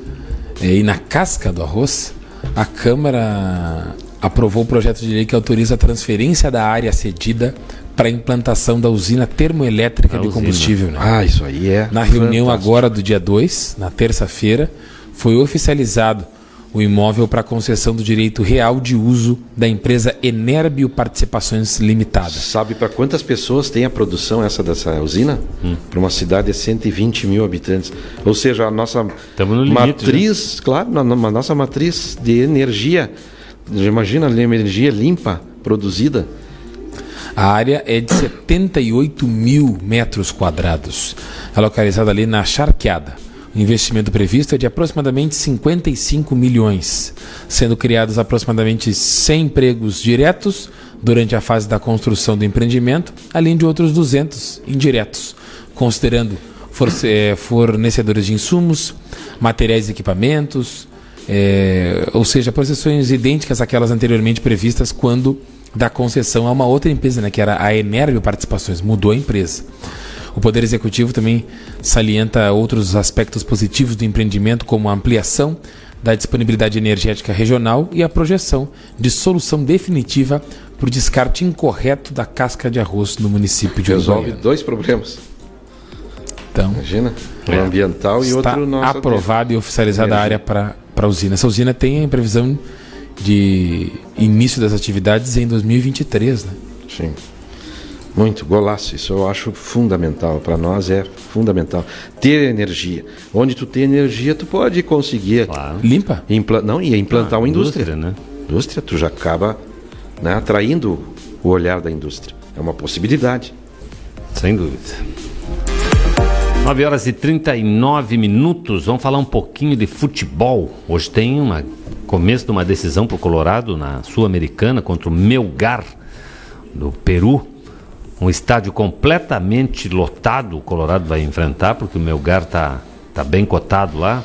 eh, e na casca do arroz, a Câmara aprovou o projeto de lei que autoriza a transferência da área cedida para a implantação da usina termoelétrica A de usina. combustível. né? Ah, isso aí é. Na reunião fantástico. agora do dia 2, na terça-feira, foi oficializado o imóvel para concessão do direito real de uso da empresa Enerbio Participações Limitada. Sabe para quantas pessoas tem a produção essa dessa usina? Hum. Para uma cidade de 120 mil habitantes. Ou seja, a nossa Tamo no limite, matriz, claro, na, na nossa matriz de energia. Imagina a energia limpa produzida. A área é de 78 mil metros quadrados. É localizada ali na Charqueada. O investimento previsto é de aproximadamente 55 milhões, sendo criados aproximadamente 100 empregos diretos durante a fase da construção do empreendimento, além de outros 200 indiretos, considerando eh, fornecedores de insumos, materiais e equipamentos, eh, ou seja, posições idênticas àquelas anteriormente previstas quando da concessão a uma outra empresa, né, que era a Enerbio Participações, mudou a empresa. O Poder Executivo também salienta outros aspectos positivos do empreendimento, como a ampliação da disponibilidade energética regional e a projeção de solução definitiva para o descarte incorreto da casca de arroz no município de Resolve Uruguaiana. dois problemas. Então, Imagina. Um É. ambiental e está outro nosso. aprovada e oficializada a área para a usina. Essa usina tem a previsão de início das atividades em 2023, né? Sim. Muito golaço, isso eu acho fundamental. Para nós é fundamental. Ter energia. Onde tu tem energia, tu pode conseguir. Claro. Limpa? Impla não, e implantar Ah, uma indústria. indústria, né? Indústria, tu já acaba né, atraindo o olhar da indústria. É uma possibilidade. Sem dúvida. 9 horas e 39 minutos. Vamos falar um pouquinho de futebol. Hoje tem um começo de uma decisão para o Colorado na Sul-Americana contra o Melgar do Peru. Um estádio completamente lotado. O Colorado vai enfrentar porque o Melgar tá, tá bem cotado lá.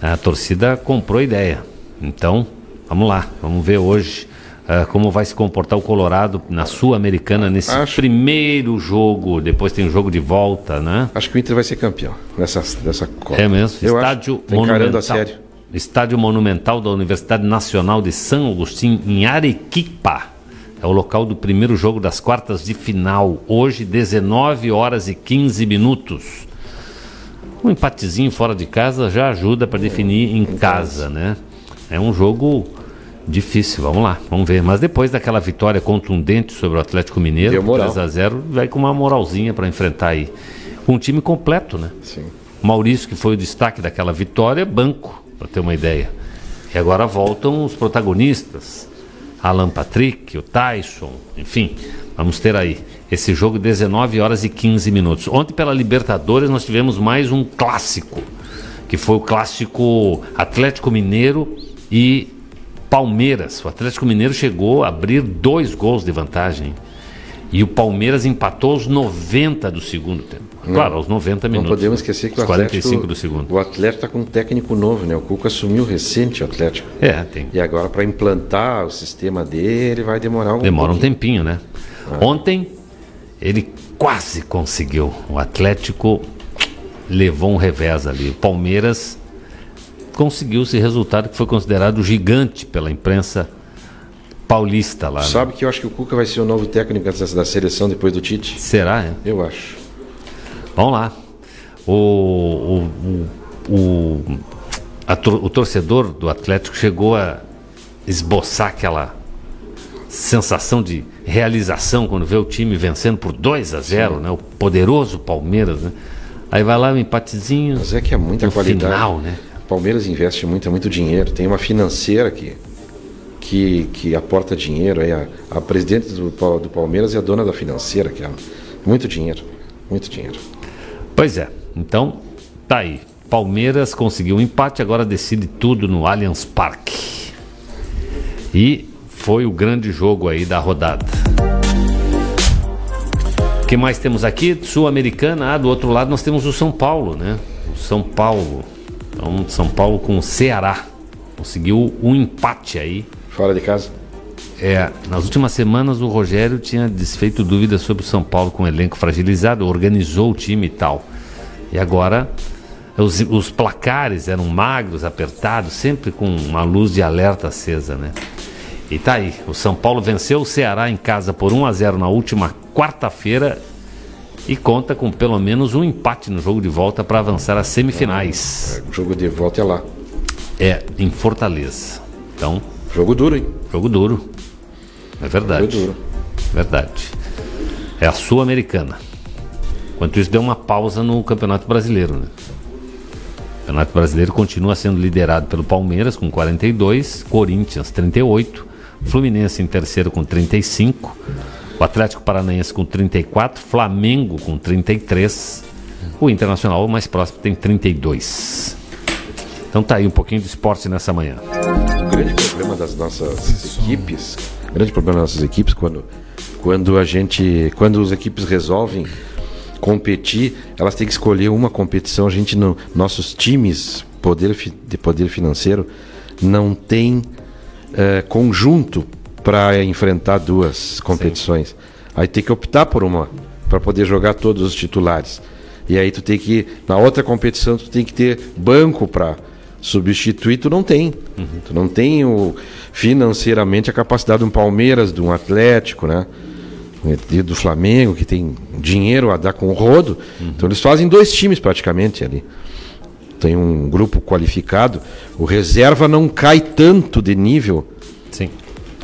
A torcida comprou a ideia. Então, vamos lá. Vamos ver hoje ah, como vai se comportar o Colorado na Sul-Americana nesse Acho- primeiro jogo. Depois tem o jogo de volta, né? Acho que o Inter vai ser campeão nessa, nessa Copa. É mesmo. Eu Estádio acho. Tá encarando a Monumental. sério. Estádio Monumental da Universidade Nacional de São Agostinho, em Arequipa. É o local do primeiro jogo das quartas de final. Hoje, 19 horas e 15 minutos. Um empatezinho fora de casa já ajuda para definir em casa, né? É um jogo difícil, vamos lá, vamos ver. Mas depois daquela vitória contundente sobre o Atlético Mineiro, Deu moral. 3 a 0 vai com uma moralzinha para enfrentar aí. Com um time completo, né? Sim. Maurício, que foi o destaque daquela vitória, banco, para ter uma ideia. E agora voltam os protagonistas. Alan Patrick, o Tyson, enfim, vamos ter aí esse jogo 19 horas e 15 minutos. Ontem pela Libertadores nós tivemos mais um clássico, que foi o clássico Atlético Mineiro e Palmeiras. O Atlético Mineiro chegou a abrir dois gols de vantagem. E o Palmeiras empatou aos 90 do segundo tempo. Claro, aos 90 Não minutos. podemos esquecer que o Aos 45 Atlético, do segundo. o Atlético está com um técnico novo, né? O Cuca assumiu recente o Atlético. É, tem. E agora para implantar o sistema dele vai demorar um Demora um pouquinho. tempinho, né? Ontem ele quase conseguiu. O Atlético levou um revés ali. O Palmeiras conseguiu esse resultado que foi considerado gigante pela imprensa paulista lá. né? Sabe que eu acho que o Cuca vai ser o novo técnico da seleção depois do Tite? Será? É? Eu acho. Vamos lá. O, o, o, o, torcedor do Atlético chegou a esboçar aquela sensação de realização quando vê o time vencendo por 2 a 0, né? O poderoso Palmeiras, né? Aí vai lá um empatezinho. Mas é que é muita qualidade. final, né? Palmeiras investe muito, é muito dinheiro. Tem uma financeira que, que, que aporta dinheiro. Aí a, a presidente do, do Palmeiras é a dona da financeira, que é muito dinheiro. Muito dinheiro. Pois é. Então, tá aí. Palmeiras conseguiu um empate, agora decide tudo no Allianz Parque. E foi o grande jogo aí da rodada. O que mais temos aqui? Sul-Americana. Ah, do outro lado nós temos o São Paulo, né? O São Paulo. Então, São Paulo com o Ceará. Conseguiu um empate aí. Fora de casa? É, nas últimas semanas o Rogério tinha desfeito dúvidas sobre o São Paulo com o elenco fragilizado, organizou o time e tal. E agora os, os placares eram magros, apertados, sempre com uma luz de alerta acesa, né? E tá aí, o São Paulo venceu o Ceará em casa por 1 a 0 na última quarta-feira e conta com pelo menos um empate no jogo de volta para avançar às semifinais. O jogo de volta é lá. É, em Fortaleza. Então, Jogo duro, hein? Jogo duro. É verdade. Jogo duro. Verdade. É a Sul-Americana. Enquanto isso, deu uma pausa no Campeonato Brasileiro. Né? O Campeonato Brasileiro continua sendo liderado pelo Palmeiras com 42, Corinthians 38, Fluminense em terceiro com 35, o Atlético Paranaense com 34, Flamengo com 33, o Internacional o mais próximo tem 32. Então tá aí um pouquinho de esporte nessa manhã. O grande problema das nossas equipes, grande problema das nossas equipes quando quando a gente, quando as equipes resolvem competir, elas têm que escolher uma competição. A gente não, nossos times poder de poder financeiro não tem eh, conjunto para enfrentar duas competições. Aí tem que optar por uma para poder jogar todos os titulares. E aí tu tem que na outra competição tu tem que ter banco para substituir, tu não tem. Tu não tem o, financeiramente a capacidade de um Palmeiras, de um Atlético, né? E do Flamengo, que tem dinheiro a dar com o rodo. Então eles fazem dois times praticamente ali. Tem um grupo qualificado. O reserva não cai tanto de nível Sim.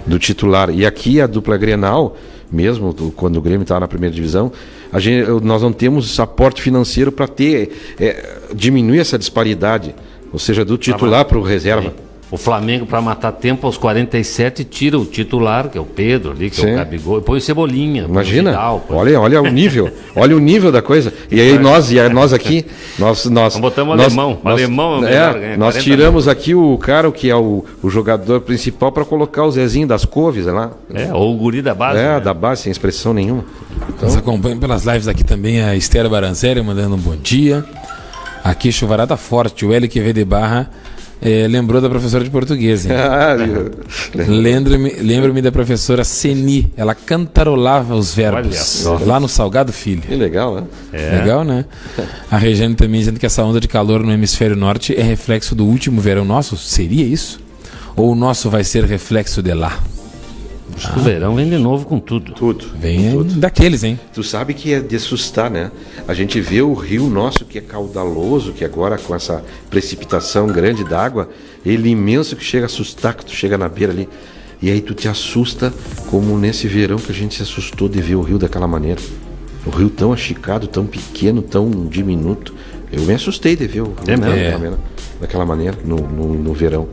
Do titular. E aqui a dupla Grenal, mesmo do- quando o Grêmio estava na primeira divisão, a gente, nós não temos aporte financeiro para ter é, diminuir essa disparidade, ou seja, do titular para o reserva. O Flamengo, para matar tempo, aos 47, tira o titular, que é o Pedro ali, que é Sim. o Gabigol, e põe o Cebolinha. põe o Imagina, Vidal, olha, olha o nível, olha o nível da coisa. E aí nós, e aí nós aqui, nós, nós, Nós botamos nós, alemão. nós- Alemão é o é, melhor, ganha nós 40 tiramos aqui o cara que é o, o jogador principal para colocar o Zezinho das Couves lá. É, ou o guri da base. É, né? da base, sem expressão nenhuma. Nos acompanham pelas lives aqui também a Esther Baranzelli mandando um bom dia. Aqui chuvarada forte, o L de Barra eh, lembrou da professora de português. hein? Lembro-me lembro da professora Seni, ela cantarolava os verbos lá no Salgado Filho. Que legal, né? Legal, né? A Regiane também dizendo que essa onda de calor no hemisfério norte é reflexo do último verão nosso. Seria isso? Ou o nosso vai ser reflexo de lá? Acho que o verão vem de novo com tudo. Tudo. Vem tudo. daqueles, hein? Tu sabe que é de assustar, né? A gente vê o rio nosso que é caudaloso, que agora com essa precipitação grande d'água, ele imenso que chega a assustar, que tu chega na beira ali. E aí tu te assusta, como nesse verão que a gente se assustou de ver o rio daquela maneira. O rio tão achicado, tão pequeno, tão diminuto. Eu me assustei de ver o rio É daquela, maneira, daquela maneira no, no, no verão.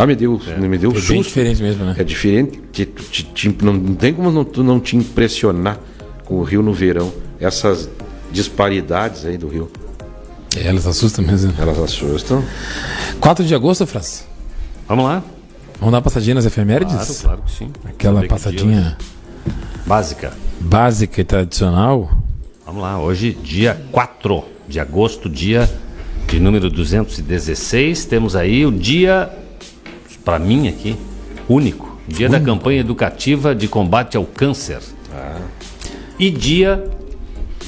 Ah, me deu, me deu É susto. bem diferente mesmo, né? É diferente. te- te- te- não, não tem como não, tu não te impressionar com o rio no verão. Essas disparidades aí do rio. É, elas assustam mesmo. Elas assustam. 4 de agosto, França. Vamos lá. Vamos dar uma passadinha nas efemérides? Claro, claro que sim. Aquela passadinha dia Básica. básica e tradicional. Vamos lá, hoje, dia 4 de agosto, dia de número 216. Temos aí o dia, para mim aqui, único. Dia da campanha educativa de combate ao câncer. E dia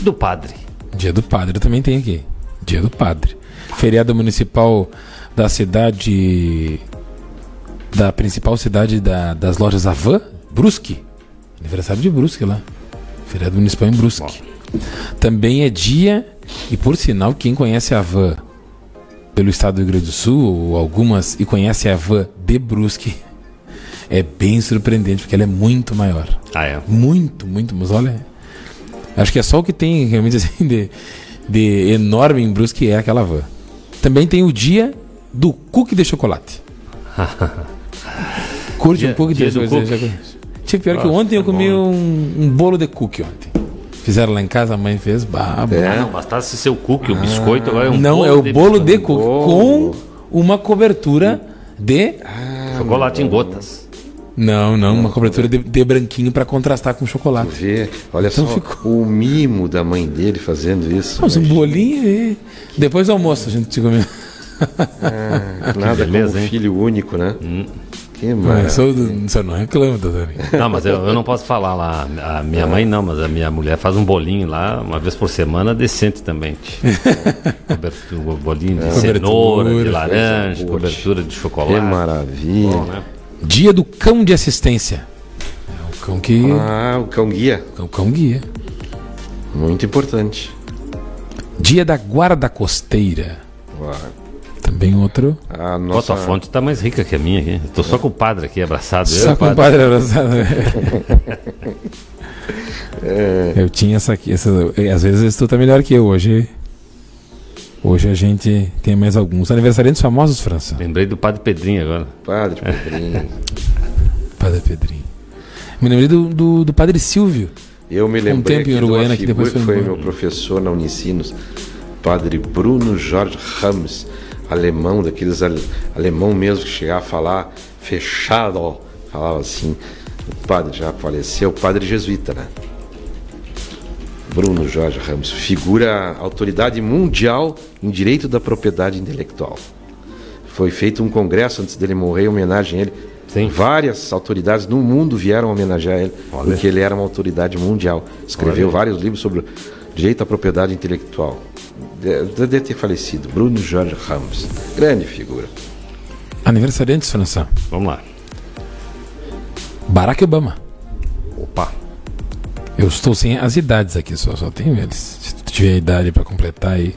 do padre. Dia do Padre também tem aqui. Dia do Padre. Feriado municipal da cidade. Da principal cidade da- das lojas Avan, Brusque. Aniversário de Brusque lá. Feriado municipal em Brusque. Também é dia, e por sinal, quem conhece a Avan pelo estado do Rio Grande do Sul, ou algumas, e conhece a Avan de Brusque, é bem surpreendente, porque ela é muito maior. Ah, é? Muito, muito, mas olha. Acho que é só o que tem realmente assim de, de enorme em Brusque é aquela van. Também tem o dia do cookie de chocolate. Curte Dia- um pouco de cookie. Tipo, pior que ontem eu é comi bom, um, um bolo de cookie ontem. Fizeram lá em casa, a mãe fez. Bah, Ah, não, bastasse ser o cookie, o biscoito, agora é um não, bolo é o de bolo de cookie com uma cobertura de. Chocolate em gotas. Não, não, uma cobertura de, de branquinho pra contrastar com o chocolate. Vê, olha Então só ficou- o mimo da mãe dele fazendo isso. Mas um bolinho e... Depois do almoço a gente te comeu. Ah, nada beleza, como hein? filho único, né? Que maravilha. só não reclama, doutor. Não, mas eu, eu não posso falar lá. A minha mãe não, mas a minha mulher faz um bolinho lá, uma vez por semana, decente também. Cobertura, bolinho de Cobertura. cenoura, de Coisa laranja, cobertura de chocolate. Que maravilha. Bom, né? Dia do cão de assistência. É o cão que. Ah, o cão guia. O cão guia. Muito importante. Dia da guarda costeira. Uau. Também outro. A nossa tua fonte tá mais rica que a minha aqui. Eu tô só com o padre aqui abraçado. eu Só o com o padre abraçado. Eu tinha essa aqui. Essa, às vezes tu tá melhor que eu. Hoje. Hoje a gente tem mais alguns. Aniversariantes famosos, França. Lembrei do padre Pedrinho agora. Padre Pedrinho. Padre Pedrinho. Me lembrei do, do, do Padre Silvio. Eu me Um lembrei tempo em Uruguaiana que depois foi foi meu professor na Unicinos, padre Bruno Jorge Ramos, alemão, daqueles ale- alemão mesmo que chegava a falar fechado, falava assim. O padre já faleceu, padre jesuíta, né? Bruno Jorge Ramos, figura autoridade mundial em direito da propriedade intelectual. Foi feito um congresso antes dele morrer em homenagem a ele. Várias autoridades no mundo vieram homenagear ele, porque ele era uma autoridade mundial. Escreveu Olha. vários livros sobre direito à propriedade intelectual. De- Deve ter falecido. Bruno Jorge Ramos. Grande figura. Aniversariantes, França. Vamos lá. Barack Obama. Opa. Eu estou sem as idades aqui, só, só tenho eles. Se tu tiver idade pra completar aí.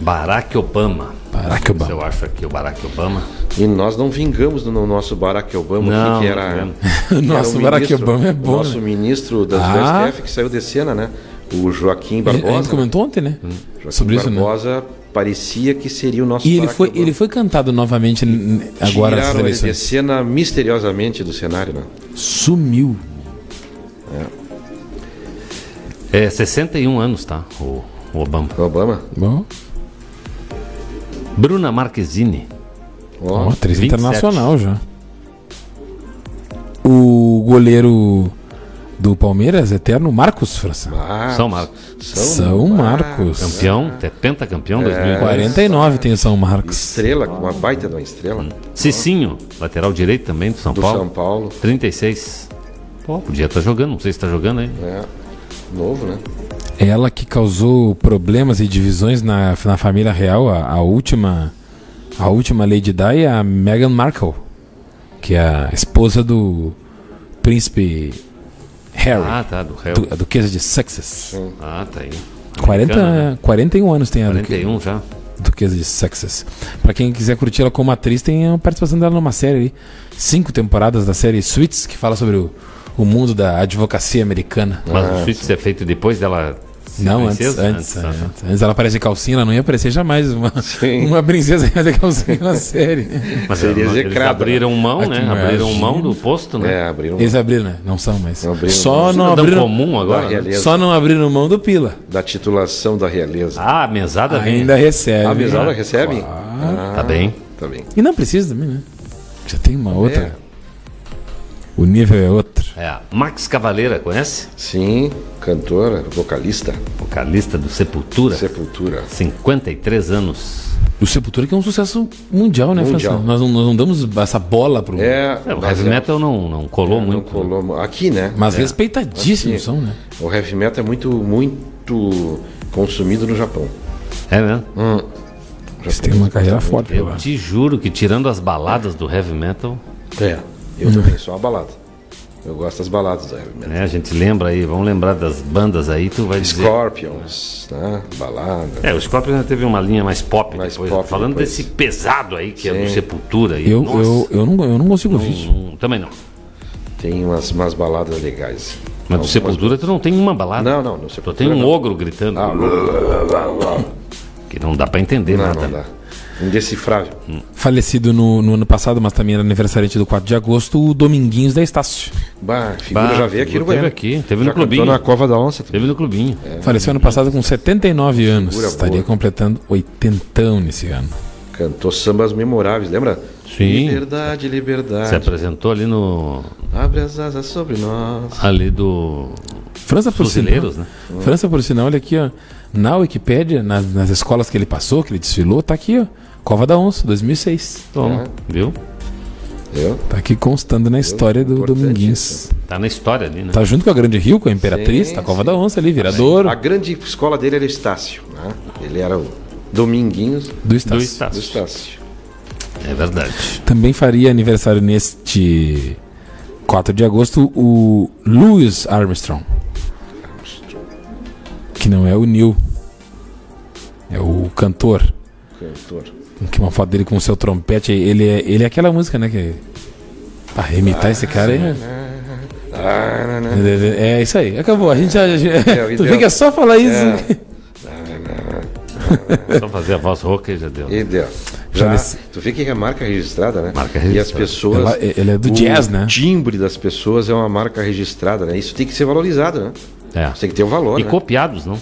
Barack Obama. Barack Obama. Eu acho aqui o Barack Obama. E nós não vingamos no nosso Barack Obama, Não, que não era. vingamos. que era Nosso o Barack ministro- Obama é o bom, Nosso né? ministro das Ah. do STF que saiu de cena, né? O Joaquim A gente Barbosa. comentou ontem, né? Joaquim Sobre isso, né? Barbosa parecia que seria o nosso E ele foi, ele foi cantado novamente agora Tiraram ele de cena misteriosamente do cenário, né? Sumiu. É 61 anos, tá? O, o Obama. Obama? Bom, Bruna Marquezine. ó, atriz 27. internacional já. O goleiro do Palmeiras, eterno, Marcos França. São Marcos. São Marcos. Campeão, é pentacampeão É. 2040. 49 tem o São Marcos. Estrela, uma baita de uma estrela. Cicinho, lateral direito também do São Do Paulo. São Paulo. 36. Pô, podia estar jogando, não sei se está jogando aí. É. Novo, né? Ela que causou problemas e divisões na, na família real, a, a última a última Lady Di é a Meghan Markle, que é a esposa do, príncipe Harry. Ah, tá, do Harry. Du- a duquesa de Sussex. Ah, tá aí. 40, Americana, né? 41 anos tem a duque- 41 já. Duquesa de Sussex. Pra quem quiser curtir ela como atriz, tem a participação dela numa série ali. Cinco temporadas da série Suits, que fala sobre o, o mundo da advocacia americana. Mas o Suits é feito depois dela Não, antes, princesa? antes, ah, antes, antes ela aparece de calcinha, ela não ia aparecer jamais. Uma, uma princesa ia ter calcinha na série. Mas Seria eles execrado, abriram mão, Ah, né? que Abriram imagina. mão do posto, né? É, abriram Eles abriram, né? Não são, mas. abriram Só mão. não, abriram, comum agora, né? só não abriram mão do Pila. da titulação da realeza. Ah, a mesada vem. Ainda recebe. a mesada Ah, recebe? Tá bem. Tá bem. E não precisa também, né? Já tem uma outra. É. O nível é outro. É. Max Cavaleira, conhece? Sim, cantora, vocalista, Vocalista do Sepultura. Sepultura. 53 anos. O Sepultura que é um sucesso mundial, né, Mundial. França? Nós não, nós não damos essa bola pro. É, É, o heavy é- metal não, não colou não muito. colou mu- Aqui, né? Mas É. respeitadíssimos são, né? O heavy metal é muito, muito consumido no Japão. É mesmo? Hum. Eles têm uma carreira forte Eu lá. te juro que tirando as baladas do heavy metal, É. Eu também sou uma balada. Eu gosto das baladas do heavy metal. né? A gente lembra aí, vamos lembrar das bandas aí, tu vai dizer. Scorpions, né? Balada. É, o Scorpion teve uma linha mais pop Mais depois. pop Falando depois. desse pesado aí, que é do Sim. Sepultura aí. Eu, Nossa, eu, eu, não, eu não consigo ouvir. não- também não. Tem umas, umas baladas legais. Mas do Sepultura tu não tem uma balada. Não, não, no Sepultura tem um não. ogro gritando. Ah. Que não dá pra entender Não, nada. não dá. Indecifrável. Falecido no, no ano passado, mas também era aniversariante do 4 de agosto, o Dominguinhos da Estácio. Bah, figura Bah, já veio aqui no teve Goiânia. aqui, teve já no clubinho. cantou na Cova da Onça. Teve no clubinho. Faleceu ano passado com 79 anos. Figura Estaria boa. completando 80 nesse ano. Cantou sambas memoráveis, lembra? Sim. Liberdade, liberdade. Se apresentou ali no. Abre as asas sobre nós. Ali do. França por sinal. Né? França por sinal, olha aqui, ó. Na Wikipédia, nas, nas escolas que ele passou, que ele desfilou, tá aqui, ó. Cova da Onça, 2006. Toma, viu? Eu? Tá aqui constando na história do Dominguinhos. Tá na história ali, né? Tá junto com a Grande Rio, com a Imperatriz, Sim, tá a Cova sim. da Onça ali, viradouro A grande escola dele era o Estácio. Né? Ele era o Dominguinhos do Do Estácio. do Estácio. Estácio. É verdade. Também faria aniversário neste 4 de agosto o Louis Armstrong. Que não é o Neil. É o cantor. Cantor. Que uma foto dele com o seu trompete. Ele é, ele é aquela música, né? Que. Ah, imitar esse cara é. Não. É, é isso aí. Acabou. A gente já. já- tu vê que é só falar isso. É. Só fazer a voz rouca e já deu. E deu. Já tu vê que é marca registrada, né? Marca E as registrada. pessoas. Ela- ele é do o jazz, né? timbre das pessoas é uma marca registrada, né? Isso tem que ser valorizado, né? É. Isso tem que ter o valor, E né? copiados, não?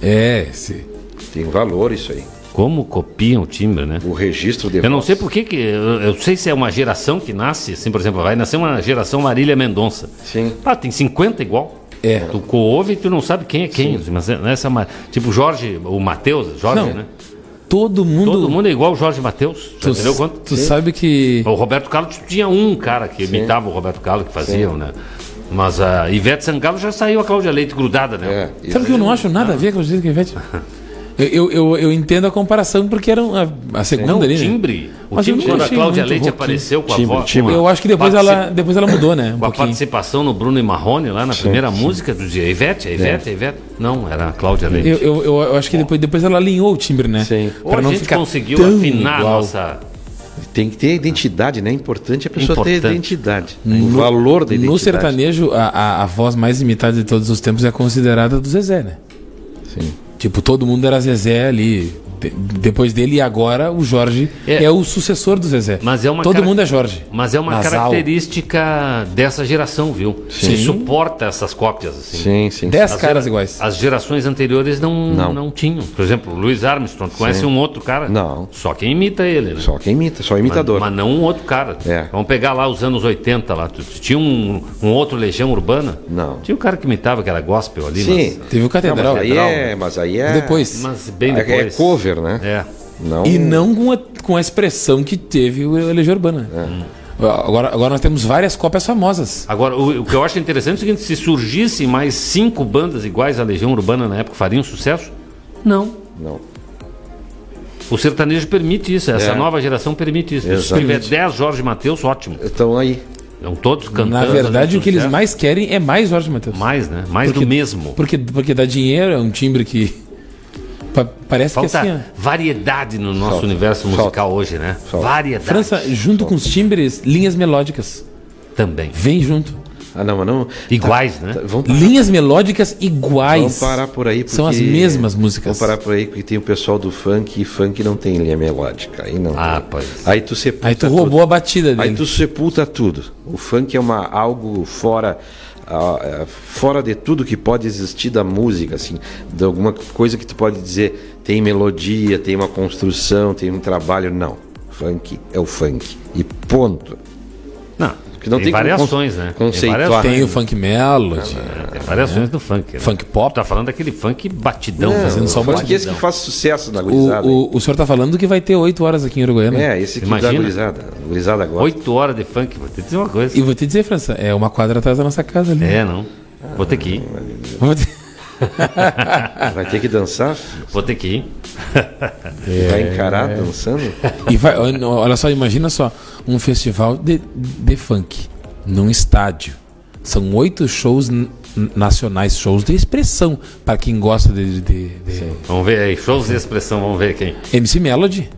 É, esse. Tem valor isso aí. Como copiam o timbre, né? O registro de Eu não sei por que que. Eu, eu sei se é uma geração que nasce, assim, por exemplo, vai nascer uma geração Marília Mendonça. Sim. Ah, tem 50 igual. É. Tu ouve e tu não sabe quem é quem. Mas essa, é uma- tipo Jorge, o Matheus, Jorge, Não. né? Todo mundo. Todo mundo é igual o Jorge Matheus. Tu, entendeu quanto? tu sabe que. O Roberto Carlos tinha um cara que imitava o Roberto Carlos, que fazia, né? Mas a Ivete Sangalo já saiu a Cláudia Leite grudada, né? É, Sabe que eu não acho nada a ver com o que Ivete. Eu, eu, eu, eu entendo a comparação porque era a, a segunda Não, ali, né? timbre. O Mas eu timbre, não quando a achei Cláudia Leite apareceu com a Timbre, voz. timbre. Eu acho que depois Partici- ela, depois ela mudou, né? Um Com a pouquinho. participação no Bruno e Marrone lá na primeira música, do dia Ivete, a Ivete, a Ivete. Não, era a Cláudia Leite. Eu, eu, eu, eu acho que depois, depois ela alinhou o timbre, né? Sim. Ou Pra a não gente ficar conseguiu tão afinar a igual. nossa. Tem que ter identidade, né? É importante a pessoa ter Importante. identidade. o valor da identidade. No sertanejo, a, a, a voz mais imitada de todos os tempos é considerada do Zezé, né? Sim. Tipo, todo mundo era Zezé ali. De- depois dele e agora o Jorge é, É. o sucessor do Zezé. Mas é uma todo mundo é Jorge. Mas é uma Nasal. característica dessa geração, viu? Sim. Que suporta essas cópias, assim. Sim, sim. Dez As caras gera- iguais. As gerações anteriores não, não. Não. tinham. Por exemplo, o Louis Armstrong. Tu conhece um outro cara? Não. Só quem imita ele, né? Só quem imita, só imitador. Mas, mas não um outro cara. É. Vamos pegar lá os anos 80 lá. Tu, tu tinha um, um outro Legião Urbana? Não. Tinha o cara que imitava, que era gospel ali. Sim. Teve o Não, Catedral. mas aí Catedral, é, mas aí é Depois. Mas, mas bem é- depois. é cover, né? É. Não. E não com a, com a expressão que teve o Legião Urbana. Agora, agora nós temos várias cópias famosas. Agora, o, o que eu acho interessante é o seguinte: se surgissem mais cinco bandas iguais à Legião Urbana na época, fariam sucesso? Não. Não. O sertanejo permite isso, essa É. nova geração permite isso. Se Exatamente. tiver 10 Jorge Matheus, ótimo. Então aí. Estão todos cantando. Na verdade, o que eles mais querem é mais Jorge Matheus. Mais, né? Mais do mesmo. Porque, porque dá dinheiro, é um timbre que. Pa- parece Falta que assim. variedade no nosso Falta. universo musical hoje, né? Variedade. França, junto com os timbres, linhas melódicas. Também. Vem junto. Ah, não, mas não. Iguais, né? Vamos Linhas melódicas iguais. Vamos parar por aí. São as porque- mesmas músicas. Vamos parar por aí porque tem o pessoal do funk e funk não tem linha melódica. Aí não. Ah, tem. pois. Aí tu sepulta Aí tu roubou tudo. a batida dele. Aí tu sepulta tudo. O funk é uma algo fora fora de tudo que pode existir da música, assim, de alguma coisa que tu pode dizer tem melodia, tem uma construção, tem um trabalho. Não, funk é o funk e ponto. Não. Porque não tem, tem variações, né? conceituar. variações. Tem o funk melody. Tem variações do funk. né? Funk pop. Tá falando daquele funk batidão. Não, fazendo só o é esse batidão. que faz sucesso na O, gurizada. o, o senhor tá falando que vai ter 8 horas aqui em Uruguaiana. É, esse aqui da Imagina. gurizada. A gurizada gosta. Oito horas de funk, vou te dizer uma coisa. E vou te dizer, França, é uma quadra atrás da nossa casa ali. É, não. Vou ter que ir. Vamos ter- Vai ter que dançar? Vou ter que ir. Vai encarar dançando? E vai, olha só, imagina só, um festival de, de funk num estádio. São oito shows nacionais, shows de expressão para quem gosta de, de- de- Vamos ver aí. Shows de expressão, vamos ver quem. MC Melody.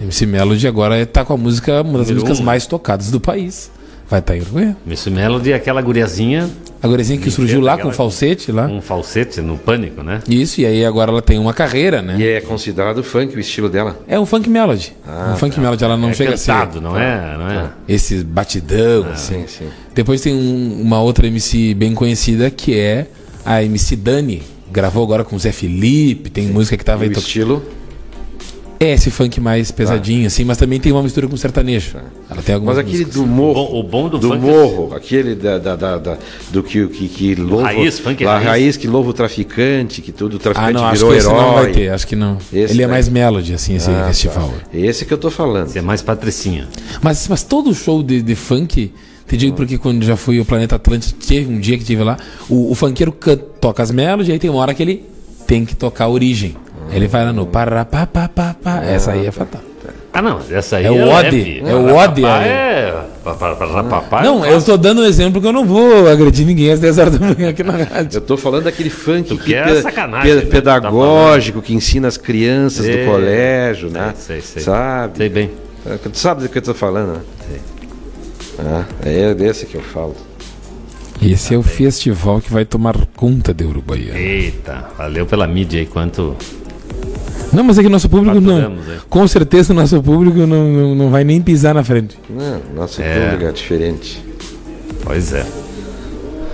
MC Melody agora tá com a música, uma das Número músicas um. mais tocadas do país. Vai estar tá em Uruguai. Miss Melody é aquela guriazinha. A guriazinha que surgiu lá com falsete lá. Um falsete no pânico, né? Isso, e aí agora ela tem uma carreira, né? E é considerado funk o estilo dela? É um funk melody. um funk melody, ela não É chega cantado, a ser. não é? Não é? Esse batidão, assim. Sim, sim. Depois tem um- uma outra MC bem conhecida que é a MC Dani. Gravou agora com o Zé Felipe, tem música que tava E aí o estilo? É esse funk mais pesadinho, assim, mas também tem uma mistura com sertanejo. Ela tem algumas Mas aquele músicas. do morro. O bom do do funk é- morro, aquele da, da, da- da- do que, que, que louva. raiz, funk é a raiz. raiz que louva o traficante, que tudo o Ah, traficante não, acho virou que esse herói. não vai ter, acho que não. Esse Ele é mais melody, assim, esse Ah, festival. tá. Esse que eu tô falando. Você é mais patricinha. Mas, mas todo show de, de funk, te digo porque quando já fui ao Planeta Atlântico, teve um dia que tive lá, o, o funkeiro toca as melodies, aí tem uma hora que ele tem que tocar a origem. Ele vai lá no pará, pá, pá, pá, pá. Essa aí é fatal. Ah, não, essa aí É o é ode, leve. é o Rapapá ode. É. é Não, eu tô dando um exemplo que eu não vou agredir ninguém às 10 horas da manhã aqui na rádio. Eu tô falando daquele funk que sacanagem, né? pedagógico, que ensina as crianças É, do colégio, né? sei, sei. Sabe? Sei bem. É, Tu sabe do que eu tô falando, né? Ah, é desse que eu falo. Esse é o festival que vai tomar conta de Uruguaiana. Eita, valeu pela mídia aí, quanto. Não, mas é que nosso público não. É. Com certeza o nosso público não, não, não vai nem pisar na frente. Não, nosso É. público é diferente. Pois é.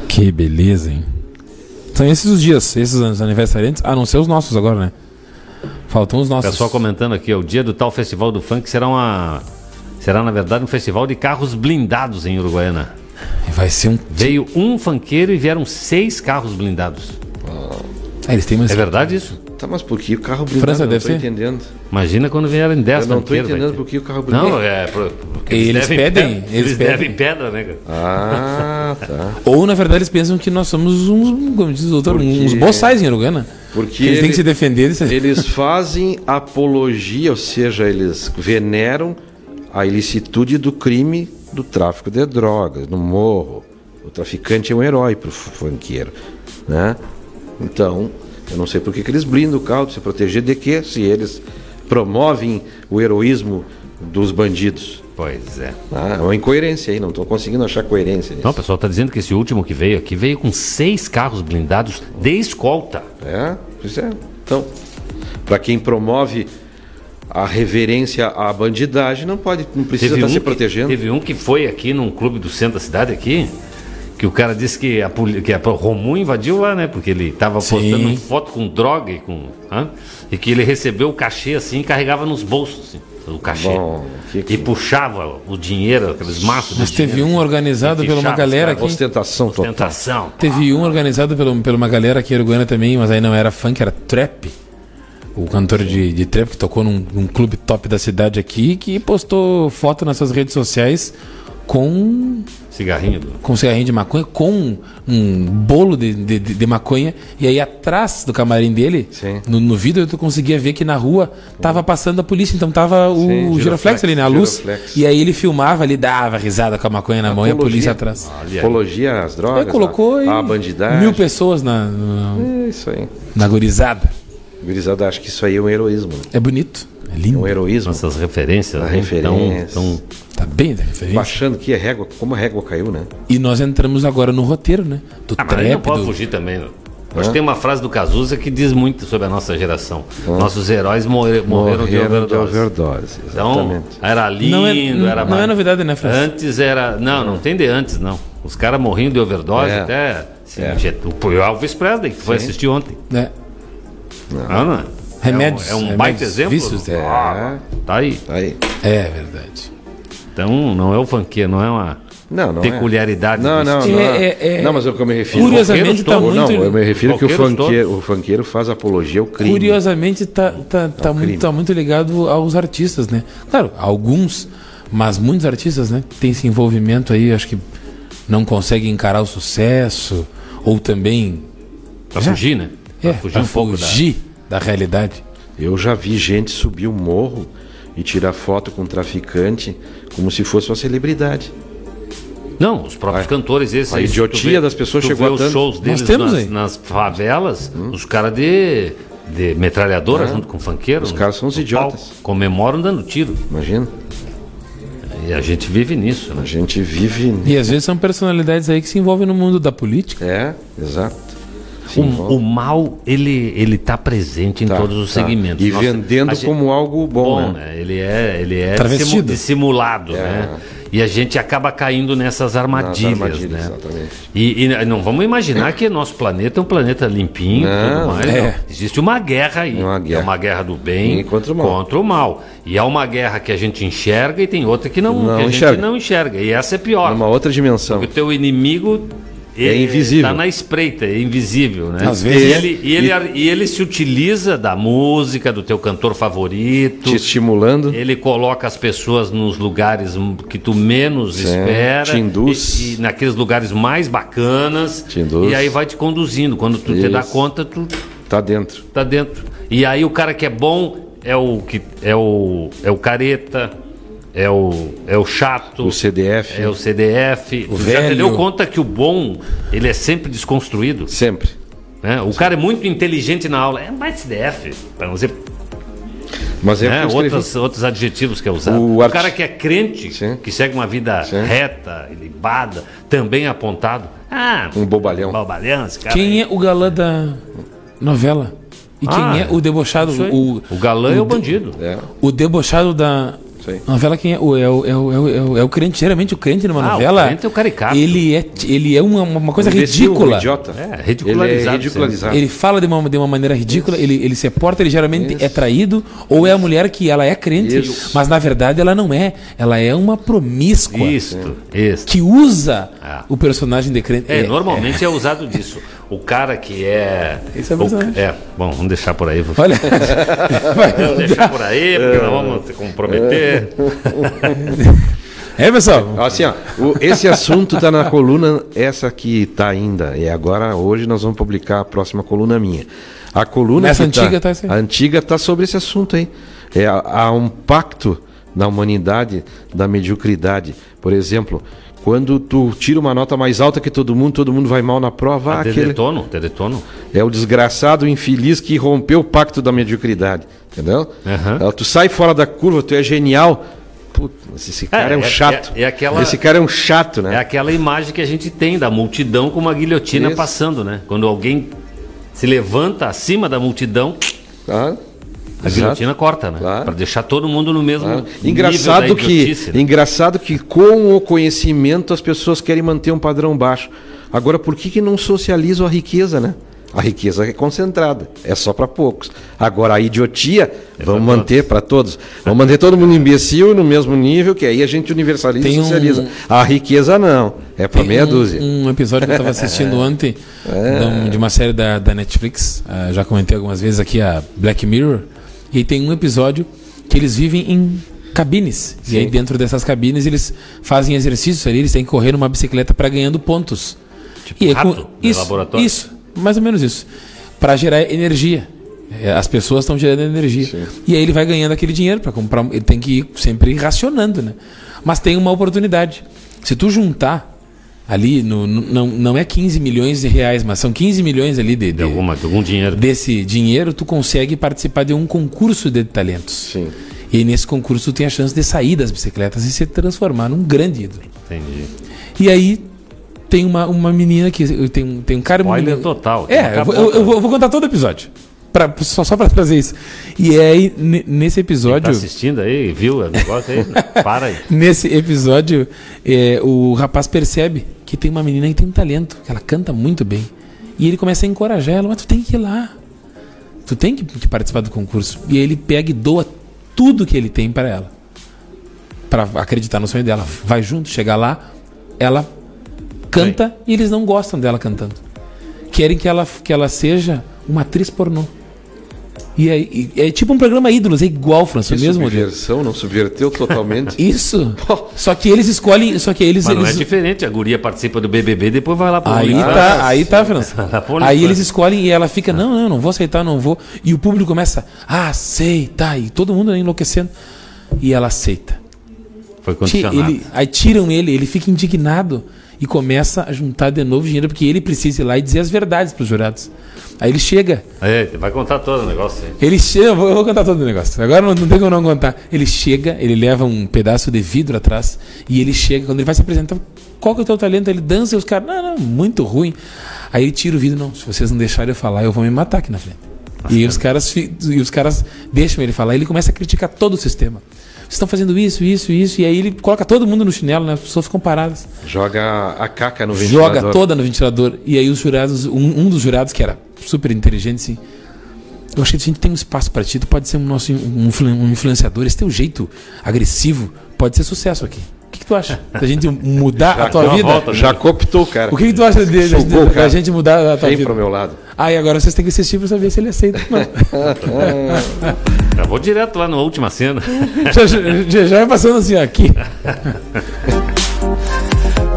Que beleza, hein? São esses os dias, esses os aniversariantes, a não ser os nossos agora, né? Faltam os nossos. Pessoal comentando aqui, ó, o dia do tal festival do funk será uma. Será, na verdade, um festival de carros blindados em Uruguaiana. Vai ser um. Veio um funkeiro e vieram seis carros blindados. Ah, eles têm mais. É verdade isso? Tá, mas por que o carro blindado? França deve tô ser? entendendo. Imagina quando vierem dez Eu não vai entendendo por que o carro blindado. Não, é. pro- Eles devem pedem, pedra- eles Eles pedem. devem pedra, né, cara? Ah, tá. Ou na verdade eles pensam que nós somos uns, como diz o doutor, Porque- uns boçais em Uruguaiana. Porque Que eles têm ele- que se defender. Eles... Eles fazem apologia, ou seja, eles veneram a ilicitude do crime do tráfico de drogas no morro. O traficante é um herói pro funkeiro, né? Então, eu não sei por que, que eles blindam o carro, se proteger de quê? Se eles promovem o heroísmo dos bandidos. Pois é. Ah, é uma incoerência aí, não estou conseguindo achar coerência nisso. Não, o pessoal tá dizendo que esse último que veio aqui veio com seis carros blindados de escolta. É, pois é. Então, para quem promove a reverência à bandidagem, não pode, não precisa estar um se que- protegendo. teve um que foi aqui num clube do centro da cidade aqui, que o cara disse que a, que a Romu invadiu lá, né? Porque ele tava Sim. postando foto com droga e com. hã? E que ele recebeu o cachê assim e carregava nos bolsos, assim, o cachê. Bom, que- E puxava o dinheiro, aqueles maços Mas teve dinheiro, um organizado por uma galera caras. aqui. Ostentação total. Ostentação. Teve um organizado pelo, por uma galera aqui em Uruguaiana também, mas aí não era funk, era trap. O cantor de, de trap que tocou num, num clube top da cidade aqui, que postou foto nas suas redes sociais com Cigarrinho. com cigarrinho de maconha, com um bolo de, de, de- maconha. E aí atrás do camarim dele, no, no vidro, tu conseguia ver que na rua tava passando a polícia. Então tava o Sim, giroflex, giroflex, ali na luz. giroflex. E aí ele filmava ali, dava risada com a maconha na mão e a polícia atrás. Apologia às drogas. Ele colocou a, aí a bandidagem. mil pessoas na, na, É isso aí. na gurizada. Gurizada, acho que isso aí é um heroísmo. É bonito. É lindo. É um heroísmo. Essas referências. A né? referência. Tão- tão- Tá bem da referência. Baixando que a régua, como a régua caiu, né? E nós entramos agora no roteiro, né? Do Ah, mas aí não trap, pode do... fugir também. né? Acho que tem uma frase do Cazuza que diz muito sobre a nossa geração. Hã? Nossos heróis morre- morreram, de Morreram de overdose. overdose, Então, era lindo, Não é- era não é mar- novidade, né, Francis? Antes era. Não, não tem de antes, não. Os caras morriam de overdose É. até. se É. O Elvis Presley, que foi Sim. assistir ontem. É. Não, não é? Remédios, É um, é um remédios, baita exemplo. vícios, é. Ah, tá aí. Tá aí. É verdade. Então, não é o funkeiro, não é uma Não, não é. peculiaridade. Não, do não, estilo. não. É, é, é. Não, mas eu que eu me refiro. Curiosamente, tá Não, muito- eu me refiro que o funkeiro, o funkeiro faz apologia ao crime. Curiosamente, tá, tá, tá, crime. muito, tá muito ligado aos artistas, né? Claro, alguns, mas muitos artistas, né? Tem esse envolvimento aí, acho que não conseguem encarar o sucesso, ou também. Pra fugir, né? É, fugir pra um pouco da- fugir da realidade. Eu já vi gente subir um morro e tirar foto com um traficante como se fosse uma celebridade. Não, os próprios cantores, esses a aí, idiotia vê- das pessoas chegou vê a os tanto. shows Nós deles temos nas, aí. nas favelas, os caras de, de metralhadora É. junto com funkeiro. Os caras são os idiotas. palco, Comemoram dando tiro. Imagina. E a gente vive nisso, né? A gente vive. E às vezes são personalidades aí que se envolvem no mundo da política. É, exato. Se O, o mal, ele, ele tá presente em Tá, todos os tá. segmentos. E Nossa, vendendo gente- como algo bom, bom, né? né? Ele é, ele é Travestido. dissimu- dissimulado, É. né? E a gente acaba caindo nessas armadilhas, armadilhas, né? exatamente. E, e não vamos imaginar que nosso planeta é um planeta limpinho e Não, tudo mais. é. não. Existe uma guerra aí. É uma guerra. É uma guerra do bem contra o mal. contra o mal. E há uma guerra que a gente enxerga e tem outra que não, Não que a enxerga. gente não enxerga. E essa é pior. Numa outra dimensão. Porque o teu inimigo É invisível. Está na espreita, é invisível, né? Às vezes- e, ele, e, ele, e ele se utiliza da música, do teu cantor favorito. Te estimulando. Ele coloca as pessoas nos lugares que tu menos Sim, espera. te induz. E, e naqueles lugares mais bacanas. Te induz. E aí vai te conduzindo. Quando tu te dá Isso. conta, tu Tá dentro. tá dentro. E aí o cara que é bom é o que é o é o careta, é o é o chato, O CDF. é o CDF. O Tu já te velho. deu conta que o bom, ele é sempre desconstruído? Sempre. né? O cara é muito inteligente na aula. É mais CDF. Para não dizer Mas é o né? outros, outros adjetivos que é usado. O O, cara que é crente, Sim. que segue uma vida Sim. reta, ilibada, também apontado. Ah, Um bobalhão. bobalhão, esse cara. Quem é o galã da novela? E quem Ah, é o debochado? aí. O, O galã é o de- bandido. É. o debochado da Isso aí. novela, quem é? O, é, o, é, o, é, o, é o- é o crente. Geralmente o crente numa Ah, o novela. crente é o caricato. Ele é, ele é uma, uma coisa Um imbecil, um ridícula. idiota. É, Ele ridicularizado. é ridicularizado. Ele fala de uma, de uma maneira ridícula, ele, ele se porta, ele geralmente Isso. é traído, ou é a mulher que ela é crente, Isso. mas na verdade ela não é. Ela é uma promíscua Isto, isto. que usa Ah. o personagem de crente. É, normalmente é. usado disso. O cara que é. Isso é o- verdade. é, bom, vamos deixar por aí. Olha, Vamos deixar por aí, porque nós vamos se comprometer. é pessoal. Assim, ó, o- esse assunto tá na coluna, essa que tá ainda. E agora, hoje, nós vamos publicar a próxima coluna minha. A coluna Nessa que antiga tá assim. A antiga tá sobre esse assunto aí. É, há um pacto na humanidade da mediocridade. Por exemplo, quando tu tira uma nota mais alta que todo mundo, todo mundo vai mal na prova. Ah, Te aquele detono, te detono. é o desgraçado infeliz que rompeu o pacto da mediocridade. Entendeu? Ah, Tu sai fora da curva, tu é genial. Putz, esse cara é, um é- chato. é- é aquela- Esse cara é um chato, né? É aquela imagem que a gente tem da multidão com uma guilhotina Isso. passando, né? Quando alguém se levanta acima da multidão, Tá? A guilhotina corta, né? Claro. Pra deixar todo mundo no mesmo Claro. nível Engraçado da que, né? engraçado que com o conhecimento as pessoas querem manter um padrão baixo. Agora, por que, que não socializam a riqueza, né? A riqueza é concentrada, é só para poucos. Agora, a idiotia, É vamos manter para todos. Vamos manter todo mundo imbecil no mesmo nível, que aí a gente universaliza Tem e um- socializa. A riqueza não, é para meia um, dúzia. Um episódio que eu estava assistindo ontem de um- de uma série da, da Netflix. ah, já comentei algumas vezes aqui a Black Mirror. E aí tem um episódio que eles vivem em cabines. E aí dentro dessas cabines eles fazem exercícios ali, eles têm que correr numa bicicleta para ganhando pontos. Tipo e aí, rato de isso, laboratório? isso, mais ou menos isso. Para gerar energia. É, As pessoas estão gerando energia. E aí ele vai ganhando aquele dinheiro para comprar. Ele tem que ir sempre racionando, né? Mas tem uma oportunidade. Se tu juntar ali, no, no- não, não é 15 milhões de reais, mas são 15 milhões ali de, de, alguma, de algum dinheiro. Desse dinheiro, tu consegue participar de um concurso de talentos. Sim. E aí, nesse concurso tu tem a chance de sair das bicicletas e se transformar num grande ídolo. Entendi. E aí tem uma, uma menina que tem, um- tem um cara. Spoiler um- total. É, eu eu, eu vou contar todo o episódio. Pra, só só para trazer isso. E aí, ne- nesse Tá episódio. assistindo aí, viu o negócio aí? Para aí. Nesse episódio, é, o rapaz percebe que tem uma menina que tem um talento, que ela canta muito bem. E ele começa a encorajar ela, mas tu tem que ir lá. Tu tem que, que participar do concurso. E ele pega e doa tudo que ele tem para ela. Para acreditar no sonho dela. Vai junto, chega lá, ela canta e eles não gostam dela cantando. Querem que ela, que ela seja uma atriz pornô. E é, e é tipo um programa Ídolos, é igual, François, Que o mesmo subversão, não subverteu totalmente. Isso. Só que eles escolhem. Só que eles. Mas não é eles- diferente, a guria participa do BBB e depois vai lá pro Aí OnlyFans. tá, aí tá, França. Aí eles escolhem e ela fica, não, não, não vou aceitar, não vou. E o público começa, ah, aceita. E todo mundo enlouquecendo. E ela aceita. Foi condicionado. Ele, aí tiram ele, ele fica indignado e começa a juntar de novo dinheiro, porque ele precisa ir lá e dizer as verdades pros jurados. Aí ele chega, É, vai contar todo o negócio aí. ele chega, eu vou, contar todo o negócio. Agora não, não tem como não contar. Ele chega, ele leva um pedaço de vidro atrás e ele chega, quando ele vai se apresentar, qual que é o teu talento? Ele dança e os caras, não, não, muito ruim. Aí ele tira o vidro, não, se vocês não deixarem eu falar, eu vou me matar aqui na frente. e, os caras, e os caras deixam ele falar, ele começa a criticar todo o sistema. Vocês estão fazendo isso, isso, isso, e aí ele coloca todo mundo no chinelo, né? As pessoas ficam paradas. Joga a caca no ventilador. Joga toda no ventilador. E aí os jurados, um, um dos jurados que era super inteligente, assim, eu achei que a gente tem um espaço para ti, tu pode ser um nosso um, um influenciador, esse teu jeito agressivo pode ser sucesso aqui. O que, que tu acha? Da gente mudar Já a tua vida? volta, já cooptou cara. O que, que tu acha de, de, de- Sugou da gente mudar a tua Vem vida? pro meu lado. Ah, e agora vocês têm que assistir pra saber se ele aceita. Não. Já vou direto lá na última cena. já, já, já- vai passando assim, ó, aqui.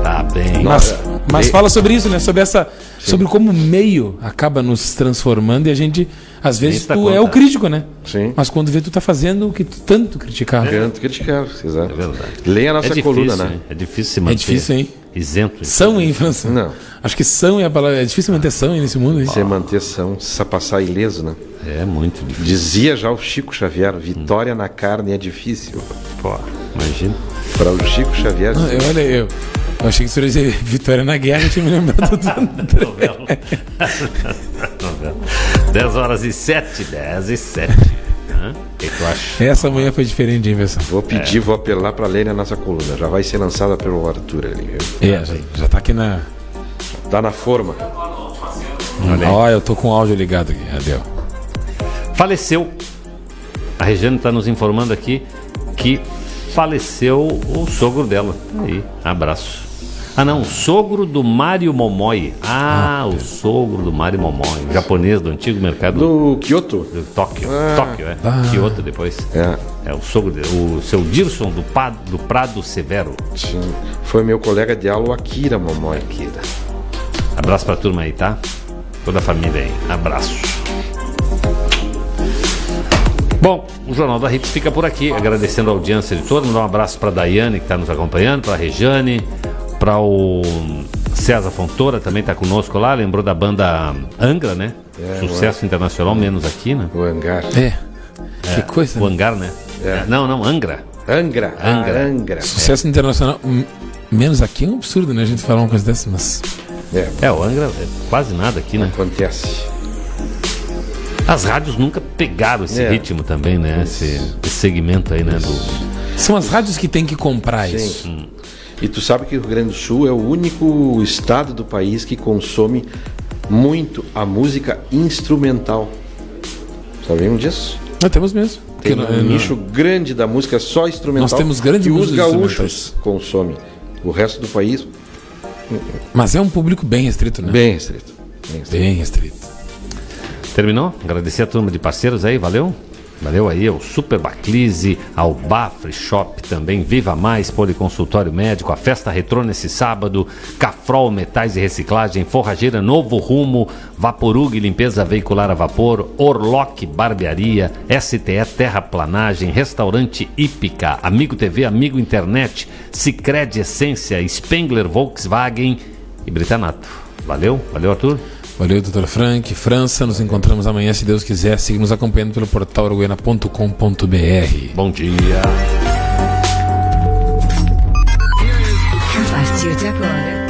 Tá bem. Mas, mas fala sobre isso, né? Sobre essa. Sobre como o meio acaba nos transformando e a gente. Às vezes tu é o crítico, né? Sim. Mas quando vê, tu tá fazendo o que tu tanto criticava. Tanto criticar, exato. É verdade. Leia a nossa é difícil, coluna, né? É difícil se manter. É difícil, hein? Isento. São, hein, França? Não. Acho que são é a palavra. É difícil manter são nesse mundo, hein? Você manter são, se passar ileso, né? É muito difícil. Dizia já o Chico Xavier, vitória na carne é difícil. Pô, imagina. Para o Chico Xavier. Não, eu, olha, eu, eu achei que isso ia dizer Vitória na Guerra, eu tinha me lembrado do Novela. 10 horas e 7, 10 e 7. O que tu acha? Essa manhã foi diferente, hein, pessoal? Vou pedir, vou apelar para ler na nossa coluna. Já vai ser lançada pelo Arthur ali. viu? É, já, já tá aqui na. Tá na forma. Olha. Ó, eu tô com o áudio ligado aqui. Adeu. Faleceu. A Regiane está nos informando aqui que faleceu o sogro dela. Tá Aí, abraço. Ah, não, o sogro do Mário Momoi. Ah, o sogro do Mário Momoi, japonês do antigo mercado Do Kyoto. do Tóquio. Ah. Tóquio, é. Ah. Kyoto depois. É. É o sogro dele, o seu Dirson do, Pa- do Prado Severo. Sim. Foi meu colega de aula, o Akira Momoi. Akira. Abraço pra turma aí, tá? Toda a família aí. Abraço. Bom, o Jornal da Hits fica por aqui, agradecendo a audiência de todos. Mandar um abraço para Daiane, que está nos acompanhando, para Rejane, para o César Fontoura, também está conosco lá. Lembrou da banda Angra, né? É, Sucesso internacional, menos aqui, né? O Hangar. É. Que coisa. O né? Hangar, né? É. Não, não, Angra. Angra. Angra. Ah, Angra. Sucesso internacional. hum, Menos aqui é um absurdo, né? A gente falar uma coisa dessa, mas. É, É, o Angra é quase nada aqui, né? acontece. As rádios nunca pegaram esse É. ritmo também, né? Esse, esse segmento aí, né? Do... São as rádios que tem que comprar isso. Sim. E tu sabe que o Rio Grande do Sul é o único estado do país que consome muito a música instrumental. Sabiam disso? Nós temos mesmo. Tem Porque um não- nicho grande da música só instrumental. Nós temos grandes que os gaúchos consomem. O resto do país, Mas é um público bem restrito, né? bem restrito. Bem restrito. Bem restrito. Terminou? Agradecer a turma de parceiros aí, valeu? Valeu aí ao Super Baclise, ao Bafre Shop também, Viva Mais, Policonsultório Médico, a festa retrô nesse sábado, Cafrol Metais e Reciclagem, Forrageira Novo Rumo, Vaporug Limpeza Veicular a Vapor, Orlock Barbearia, STE Terraplanagem, Restaurante Ípica, Amigo TV, Amigo Internet, Cicred Essência, Spengler Volkswagen e Britanato. Valeu, valeu Arthur. Valeu, doutor Frank. França, nos encontramos amanhã, se Deus quiser. Siga nos acompanhando pelo portal uruguaiana.com.br. Bom dia. A partir de agora.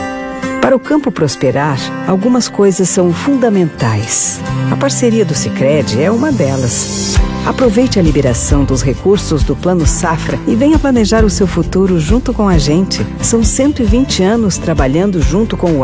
Para o campo prosperar, algumas coisas são fundamentais. A parceria do Sicredi é uma delas. Aproveite a liberação dos recursos do Plano Safra e venha planejar o seu futuro junto com a gente. São 120 anos trabalhando junto com o